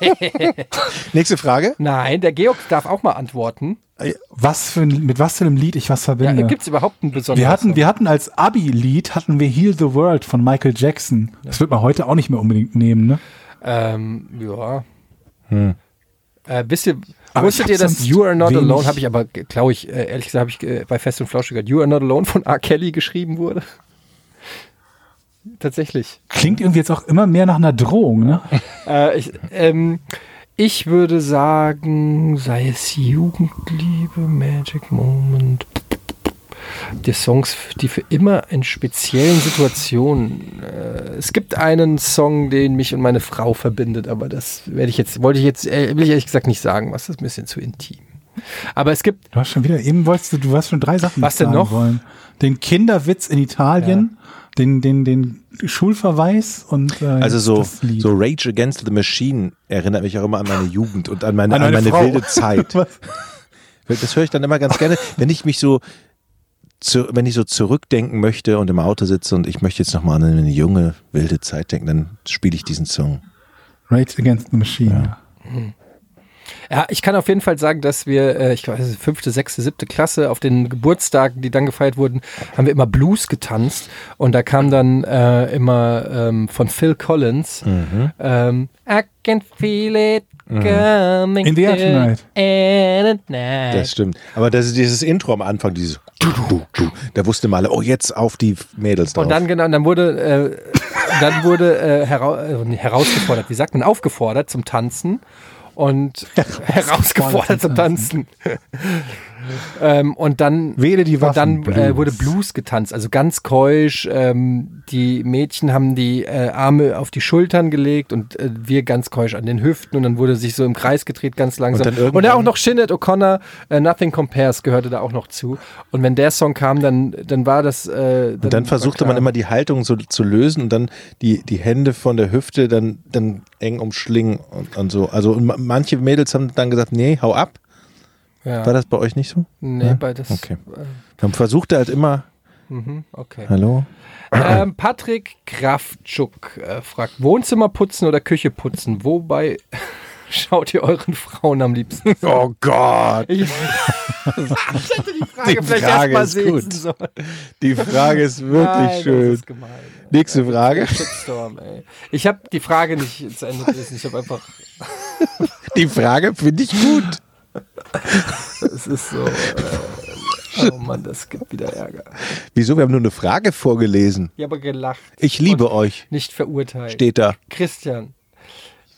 Nächste Frage. Nein, der Georg darf auch mal antworten. Was für ein, mit was für einem Lied ich was Ja, verbinde. Gibt es überhaupt einen besonderen wir hatten, wir hatten als Abi-Lied hatten wir Heal the World von Michael Jackson. Das wird man heute auch nicht mehr unbedingt nehmen, ne? Ähm, ja. Hm. Äh, wisst ihr, Aber wusstet ihr, dass You Are Not Alone, habe ich aber, glaube ich, äh, ehrlich gesagt, habe ich äh, bei Fest und Flauschig gehört, You Are Not Alone von R. Kelly geschrieben wurde? Tatsächlich. Klingt irgendwie jetzt auch immer mehr nach einer Drohung, ne? Äh, ich, ähm, ich würde sagen, sei es Jugendliebe, Magic Moment, die Songs, die für immer in speziellen Situationen. Äh, es gibt einen Song, den mich und meine Frau verbindet, aber das werde ich jetzt, wollte ich jetzt, äh, will ich ehrlich gesagt nicht sagen, was ist ein bisschen zu intim. Aber es gibt, Du hast schon wieder, eben wolltest du, du hast schon drei Sachen Was denn noch? wollen. Den Kinderwitz in Italien, den, den, den Schulverweis und äh, Also so, das so Rage Against the Machine erinnert mich auch immer an meine Jugend und an meine, An an meine meine Frau. wilde Zeit. Das höre ich dann immer ganz gerne, wenn ich mich so, zu, wenn ich so zurückdenken möchte und im Auto sitze und ich möchte jetzt nochmal an eine junge, wilde Zeit denken, dann spiele ich diesen Song. Rage Against the Machine. Ja, ich kann auf jeden Fall sagen, dass wir, äh, ich weiß nicht, fünfte, sechste, siebte Klasse auf den Geburtstagen, die dann gefeiert wurden, haben wir immer Blues getanzt und da kam dann äh, immer ähm, von Phil Collins ähm, I can feel it coming In the air tonight. and at night. Das stimmt. Aber das ist dieses Intro am Anfang, dieses du, du, du, da wusste mal, oh, jetzt auf die Mädels drauf. Und dann genau, dann wurde, äh, dann wurde äh, herau äh, herausgefordert, wie sagt man, aufgefordert zum Tanzen und herausgefordert zum Tanzen. Ähm, und dann Wähle die und dann Waffen, äh, wurde Blues getanzt, also ganz keusch. Ähm, die Mädchen haben die äh, Arme auf die Schultern gelegt und äh, wir ganz keusch an den Hüften und dann wurde sich so im Kreis gedreht, ganz langsam. dann Und, ja auch noch Shinnet O'Connor, äh, Nothing Compares gehörte da auch noch zu. Und wenn der Song kam, dann, dann war das. Äh, Und dann versuchte man immer die Haltung so zu lösen und dann die, die Hände von der Hüfte dann, dann eng umschlingen und, und so. Also und ma- manche Mädels haben dann gesagt, nee, hau ab. Ja. War das bei euch nicht so? Nee, Ja? bei das. Okay. Man versuchte halt immer, Mhm, okay. hallo? Ähm, Patrick Kraftschuk äh, fragt: Wohnzimmer putzen oder Küche putzen? Wobei schaut ihr euren Frauen am liebsten? Oh Gott. Ich, ich hätte die Frage Die vielleicht Frage erstmal ist sehen gut. sollen. Die Frage ist wirklich Nein, schön. Ist gemein. Nächste Frage. Shitstorm, ey. Ich habe die Frage nicht zu Ende gelesen. Ich habe einfach. Die Frage finde ich gut. Es ist so. Äh, Oh Mann, das gibt wieder Ärger. Wieso? Wir haben nur eine Frage vorgelesen. Ich habe gelacht. Ich liebe euch. Nicht verurteilt. Steht da. Christian.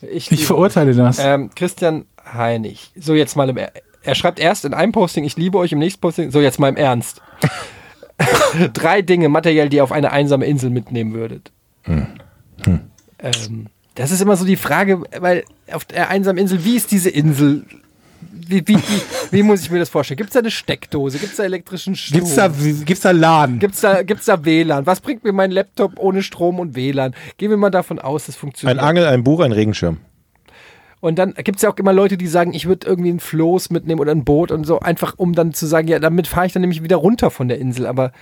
Ich, Ich verurteile das. Ähm, Christian Heinig. So, jetzt mal im Er Er schreibt erst in einem Posting, ich liebe euch, im nächsten Posting, so jetzt mal im Ernst. Drei Dinge materiell, die ihr auf eine einsame Insel mitnehmen würdet. Hm. Ähm, das ist immer so die Frage, weil auf der einsamen Insel, wie ist diese Insel? Wie, wie, wie, wie muss ich mir das vorstellen? Gibt es da eine Steckdose? Gibt es da elektrischen Strom? Gibt's da, gibt's da Laden? Gibt's da, gibt's da WLAN? Was bringt mir mein Laptop ohne Strom und WLAN? Gehen wir mal davon aus, das Ein funktioniert. Angel, ein Buch, ein Regenschirm. Und dann gibt es ja auch immer Leute, die sagen, ich würde irgendwie ein Floß mitnehmen oder ein Boot und so, einfach um dann zu sagen, ja, damit fahre ich dann nämlich wieder runter von der Insel. Aber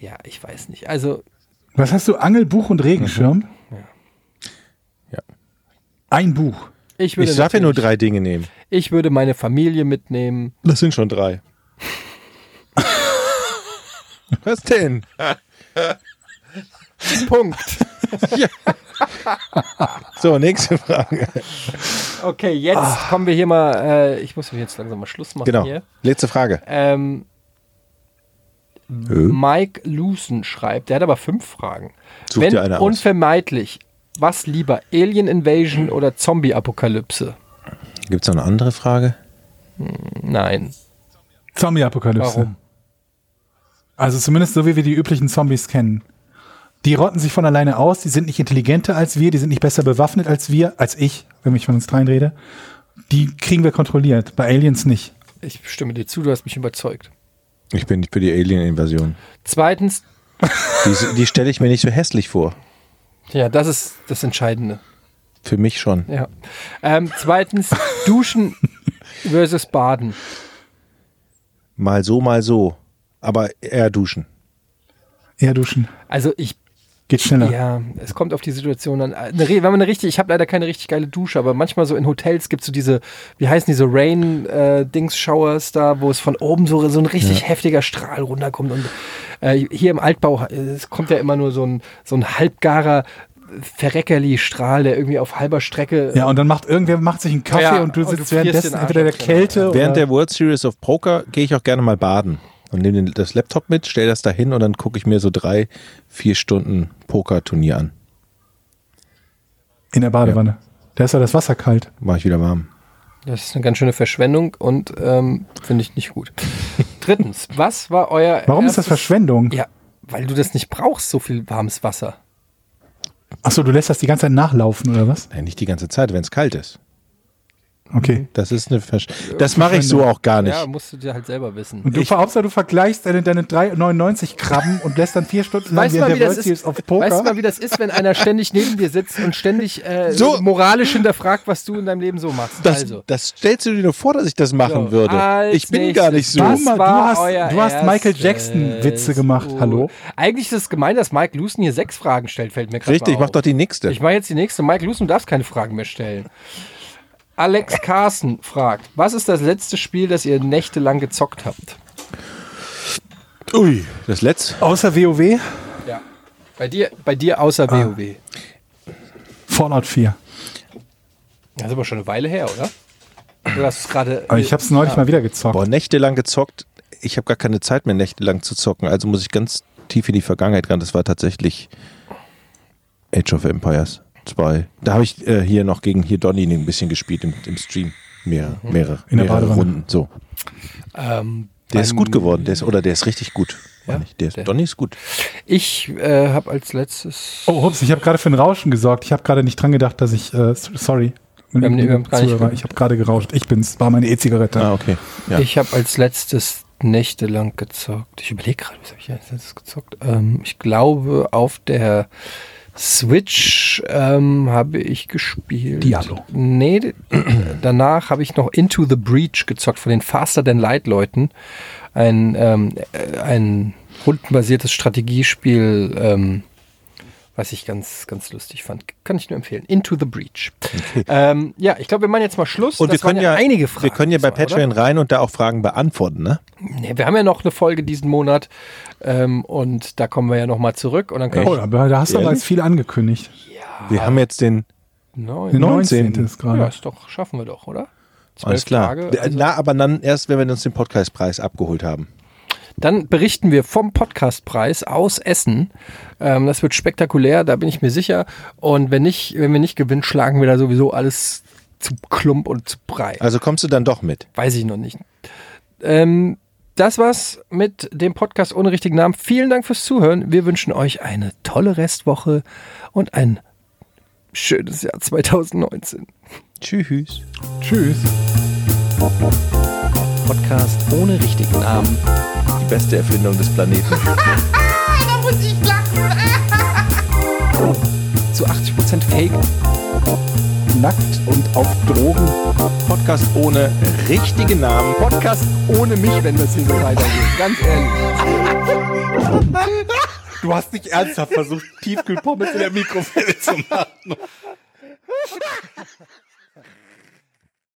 ja, ich weiß nicht. Also, Was hast du? Angel, Buch und Regenschirm? Ja. Ein Buch. Ich würde, Ich darf ja nur drei Dinge nehmen. ich würde meine Familie mitnehmen. Das sind schon drei. Was denn? Punkt. So, nächste Frage. Okay, jetzt kommen wir hier mal, äh, ich muss jetzt langsam mal Schluss machen Genau. hier. Letzte Frage. Ähm, Mike Lucen schreibt, der hat aber fünf Fragen. Such Wenn dir eine aus. unvermeidlich, was lieber, Alien Invasion oder Zombie-Apokalypse? Gibt es noch eine andere Frage? Nein. Zombie-Apokalypse. Warum? Also zumindest so, wie wir die üblichen Zombies kennen. Die rotten sich von alleine aus, die sind nicht intelligenter als wir, die sind nicht besser bewaffnet als wir, als ich, wenn ich von uns dreien rede. Die kriegen wir kontrolliert, bei Aliens nicht. Ich stimme dir zu, du hast mich überzeugt. Ich bin nicht für die Alien-Invasion. Zweitens, Die, die stelle ich mir nicht so hässlich vor. Ja, das ist das Entscheidende. Für mich schon. Ja. Ähm, zweitens, Duschen versus Baden. Mal so, mal so. Aber eher duschen. Eher duschen. Also ich, Geht schneller. ja, es kommt auf die Situation an. Eine, re- wenn man eine richtig, ich habe leider keine richtig geile Dusche, aber manchmal so in Hotels gibt es so diese, wie heißen diese Rain-Dings-Showers da, wo es von oben so, so ein richtig heftiger Strahl runterkommt. Und äh, hier im Altbau, äh, es kommt ja immer nur so ein, so ein halbgarer Verreckerli-Strahl, der irgendwie auf halber Strecke Ja, und dann macht irgendwer macht sich einen Kaffee Ja, und du und du sitzt frierst den währenddessen entweder der. Kälte Während oder der World Series of Poker gehe ich auch gerne mal baden und nehme das Laptop mit, stelle das da hin und dann gucke ich mir so drei, vier Stunden Pokerturnier an. in der Badewanne. Da ist ja das Wasser kalt. Mache ich wieder warm. Das ist eine ganz schöne Verschwendung und ähm, finde ich nicht gut. Drittens, was war euer Warum ist das Verschwendung? Ja, weil du das nicht brauchst, so viel warmes Wasser. Achso, du lässt das die ganze Zeit nachlaufen oder was? Nein, nicht die ganze Zeit, wenn es kalt ist. Okay. Das ist eine Versch Das mache ich so auch gar nicht. Ja, musst du dir halt selber wissen. Und du, Hauptsache, du vergleichst deine, deine 3,99 Krabben und lässt dann vier Stunden lang Weißt mal, wie der das ist, of weißt du Poker. mal, wie das ist, wenn einer ständig neben dir sitzt und ständig äh, So. moralisch hinterfragt, was du in deinem Leben so machst? Das, also. das stellst du dir nur vor, dass ich das machen So, würde. als Ich bin gar nicht nächstes, so. was Du, hast, du hast Michael erstes? Jackson Witze gemacht. Oh. Hallo? Eigentlich ist es gemein, dass Mike Lucen hier sechs Fragen stellt, fällt mir gerade Richtig, mach auf. doch die nächste. Ich mache jetzt die nächste. Mike Lucen, du darfst keine Fragen mehr stellen. Alex Carsten fragt, was ist das letzte Spiel, das ihr nächtelang gezockt habt? Ui, das letzte. Außer WoW, Ja. Bei dir, bei dir außer Ah. WoW. Fallout 4. Das ist aber schon eine Weile her, oder? Du hast es gerade. Aber ich habe es neulich Ja. mal wieder gezockt. Boah, nächtelang gezockt. Ich habe gar keine Zeit mehr, nächtelang zu zocken. Also muss ich ganz tief in die Vergangenheit ran. Das war tatsächlich Age of Empires 2. Da habe ich äh, hier noch gegen hier Donny ein bisschen gespielt im, im Stream. Mehrere, mehrere, In der mehrere. Runden. So. Ähm, Der ist gut geworden. Der ist, oder der ist richtig gut. Ja? Der, Der- Donny ist gut. Ich äh, habe als letztes. Oh, hups, ich habe gerade für ein Rauschen gesorgt. Ich habe gerade nicht dran gedacht, dass ich, äh, sorry. Wir haben- wir haben gar nicht Zuhörer. ich habe gerade gerauscht. Ich bin's, war meine E-Zigarette. Ah, okay. Ja. Ich habe als letztes nächtelang gezockt. Ich überlege gerade, was habe ich als letztes gezockt? Ähm, ich glaube, auf der Switch ähm, habe ich gespielt. Diablo. Nee, danach habe ich noch Into the Breach gezockt von den Faster Than Light Leuten. Ein, ähm, äh, ein rundenbasiertes Strategiespiel, ähm, was ich ganz, ganz lustig fand. Kann ich nur empfehlen. Into the Breach. Ähm, ja, ich glaube, wir machen jetzt mal Schluss. Und wir Das waren können ja, einige Fragen. wir können ja bei diesmal, oder? Patreon rein und da auch Fragen beantworten, ne? Nee, wir haben ja noch eine Folge diesen Monat ähm, und da kommen wir ja nochmal zurück und dann können Oh, aber da hast du aber jetzt viel angekündigt. Wir haben jetzt den Neun. Der 19. 19. ist Ja, gerade. ist doch, schaffen wir doch, oder? Alles klar. Tage, also, Na, aber dann erst, wenn wir uns den Podcastpreis abgeholt haben. Dann berichten wir vom Podcastpreis aus Essen. Ähm, das wird spektakulär, da bin ich mir sicher. Und wenn nicht, wenn wir nicht gewinnen, schlagen wir da sowieso alles zu Klump und zu Brei. Also kommst du dann doch mit. Weiß ich noch nicht. Ähm, das war's mit dem Podcast ohne richtigen Namen. Vielen Dank fürs Zuhören. Wir wünschen euch eine tolle Restwoche und ein schönes Jahr 2019. Tschüss. Tschüss. Podcast ohne richtigen Namen. Die beste Erfindung des Planeten. Da muss ich lachen. Zu 80% Fake. Nackt und auf Drogen. Podcast ohne richtigen Namen. Podcast ohne mich, wenn das hier so weitergeht. Ganz ehrlich. Du hast nicht ernsthaft versucht, Tiefkühlpommes in der Mikrowelle zu machen.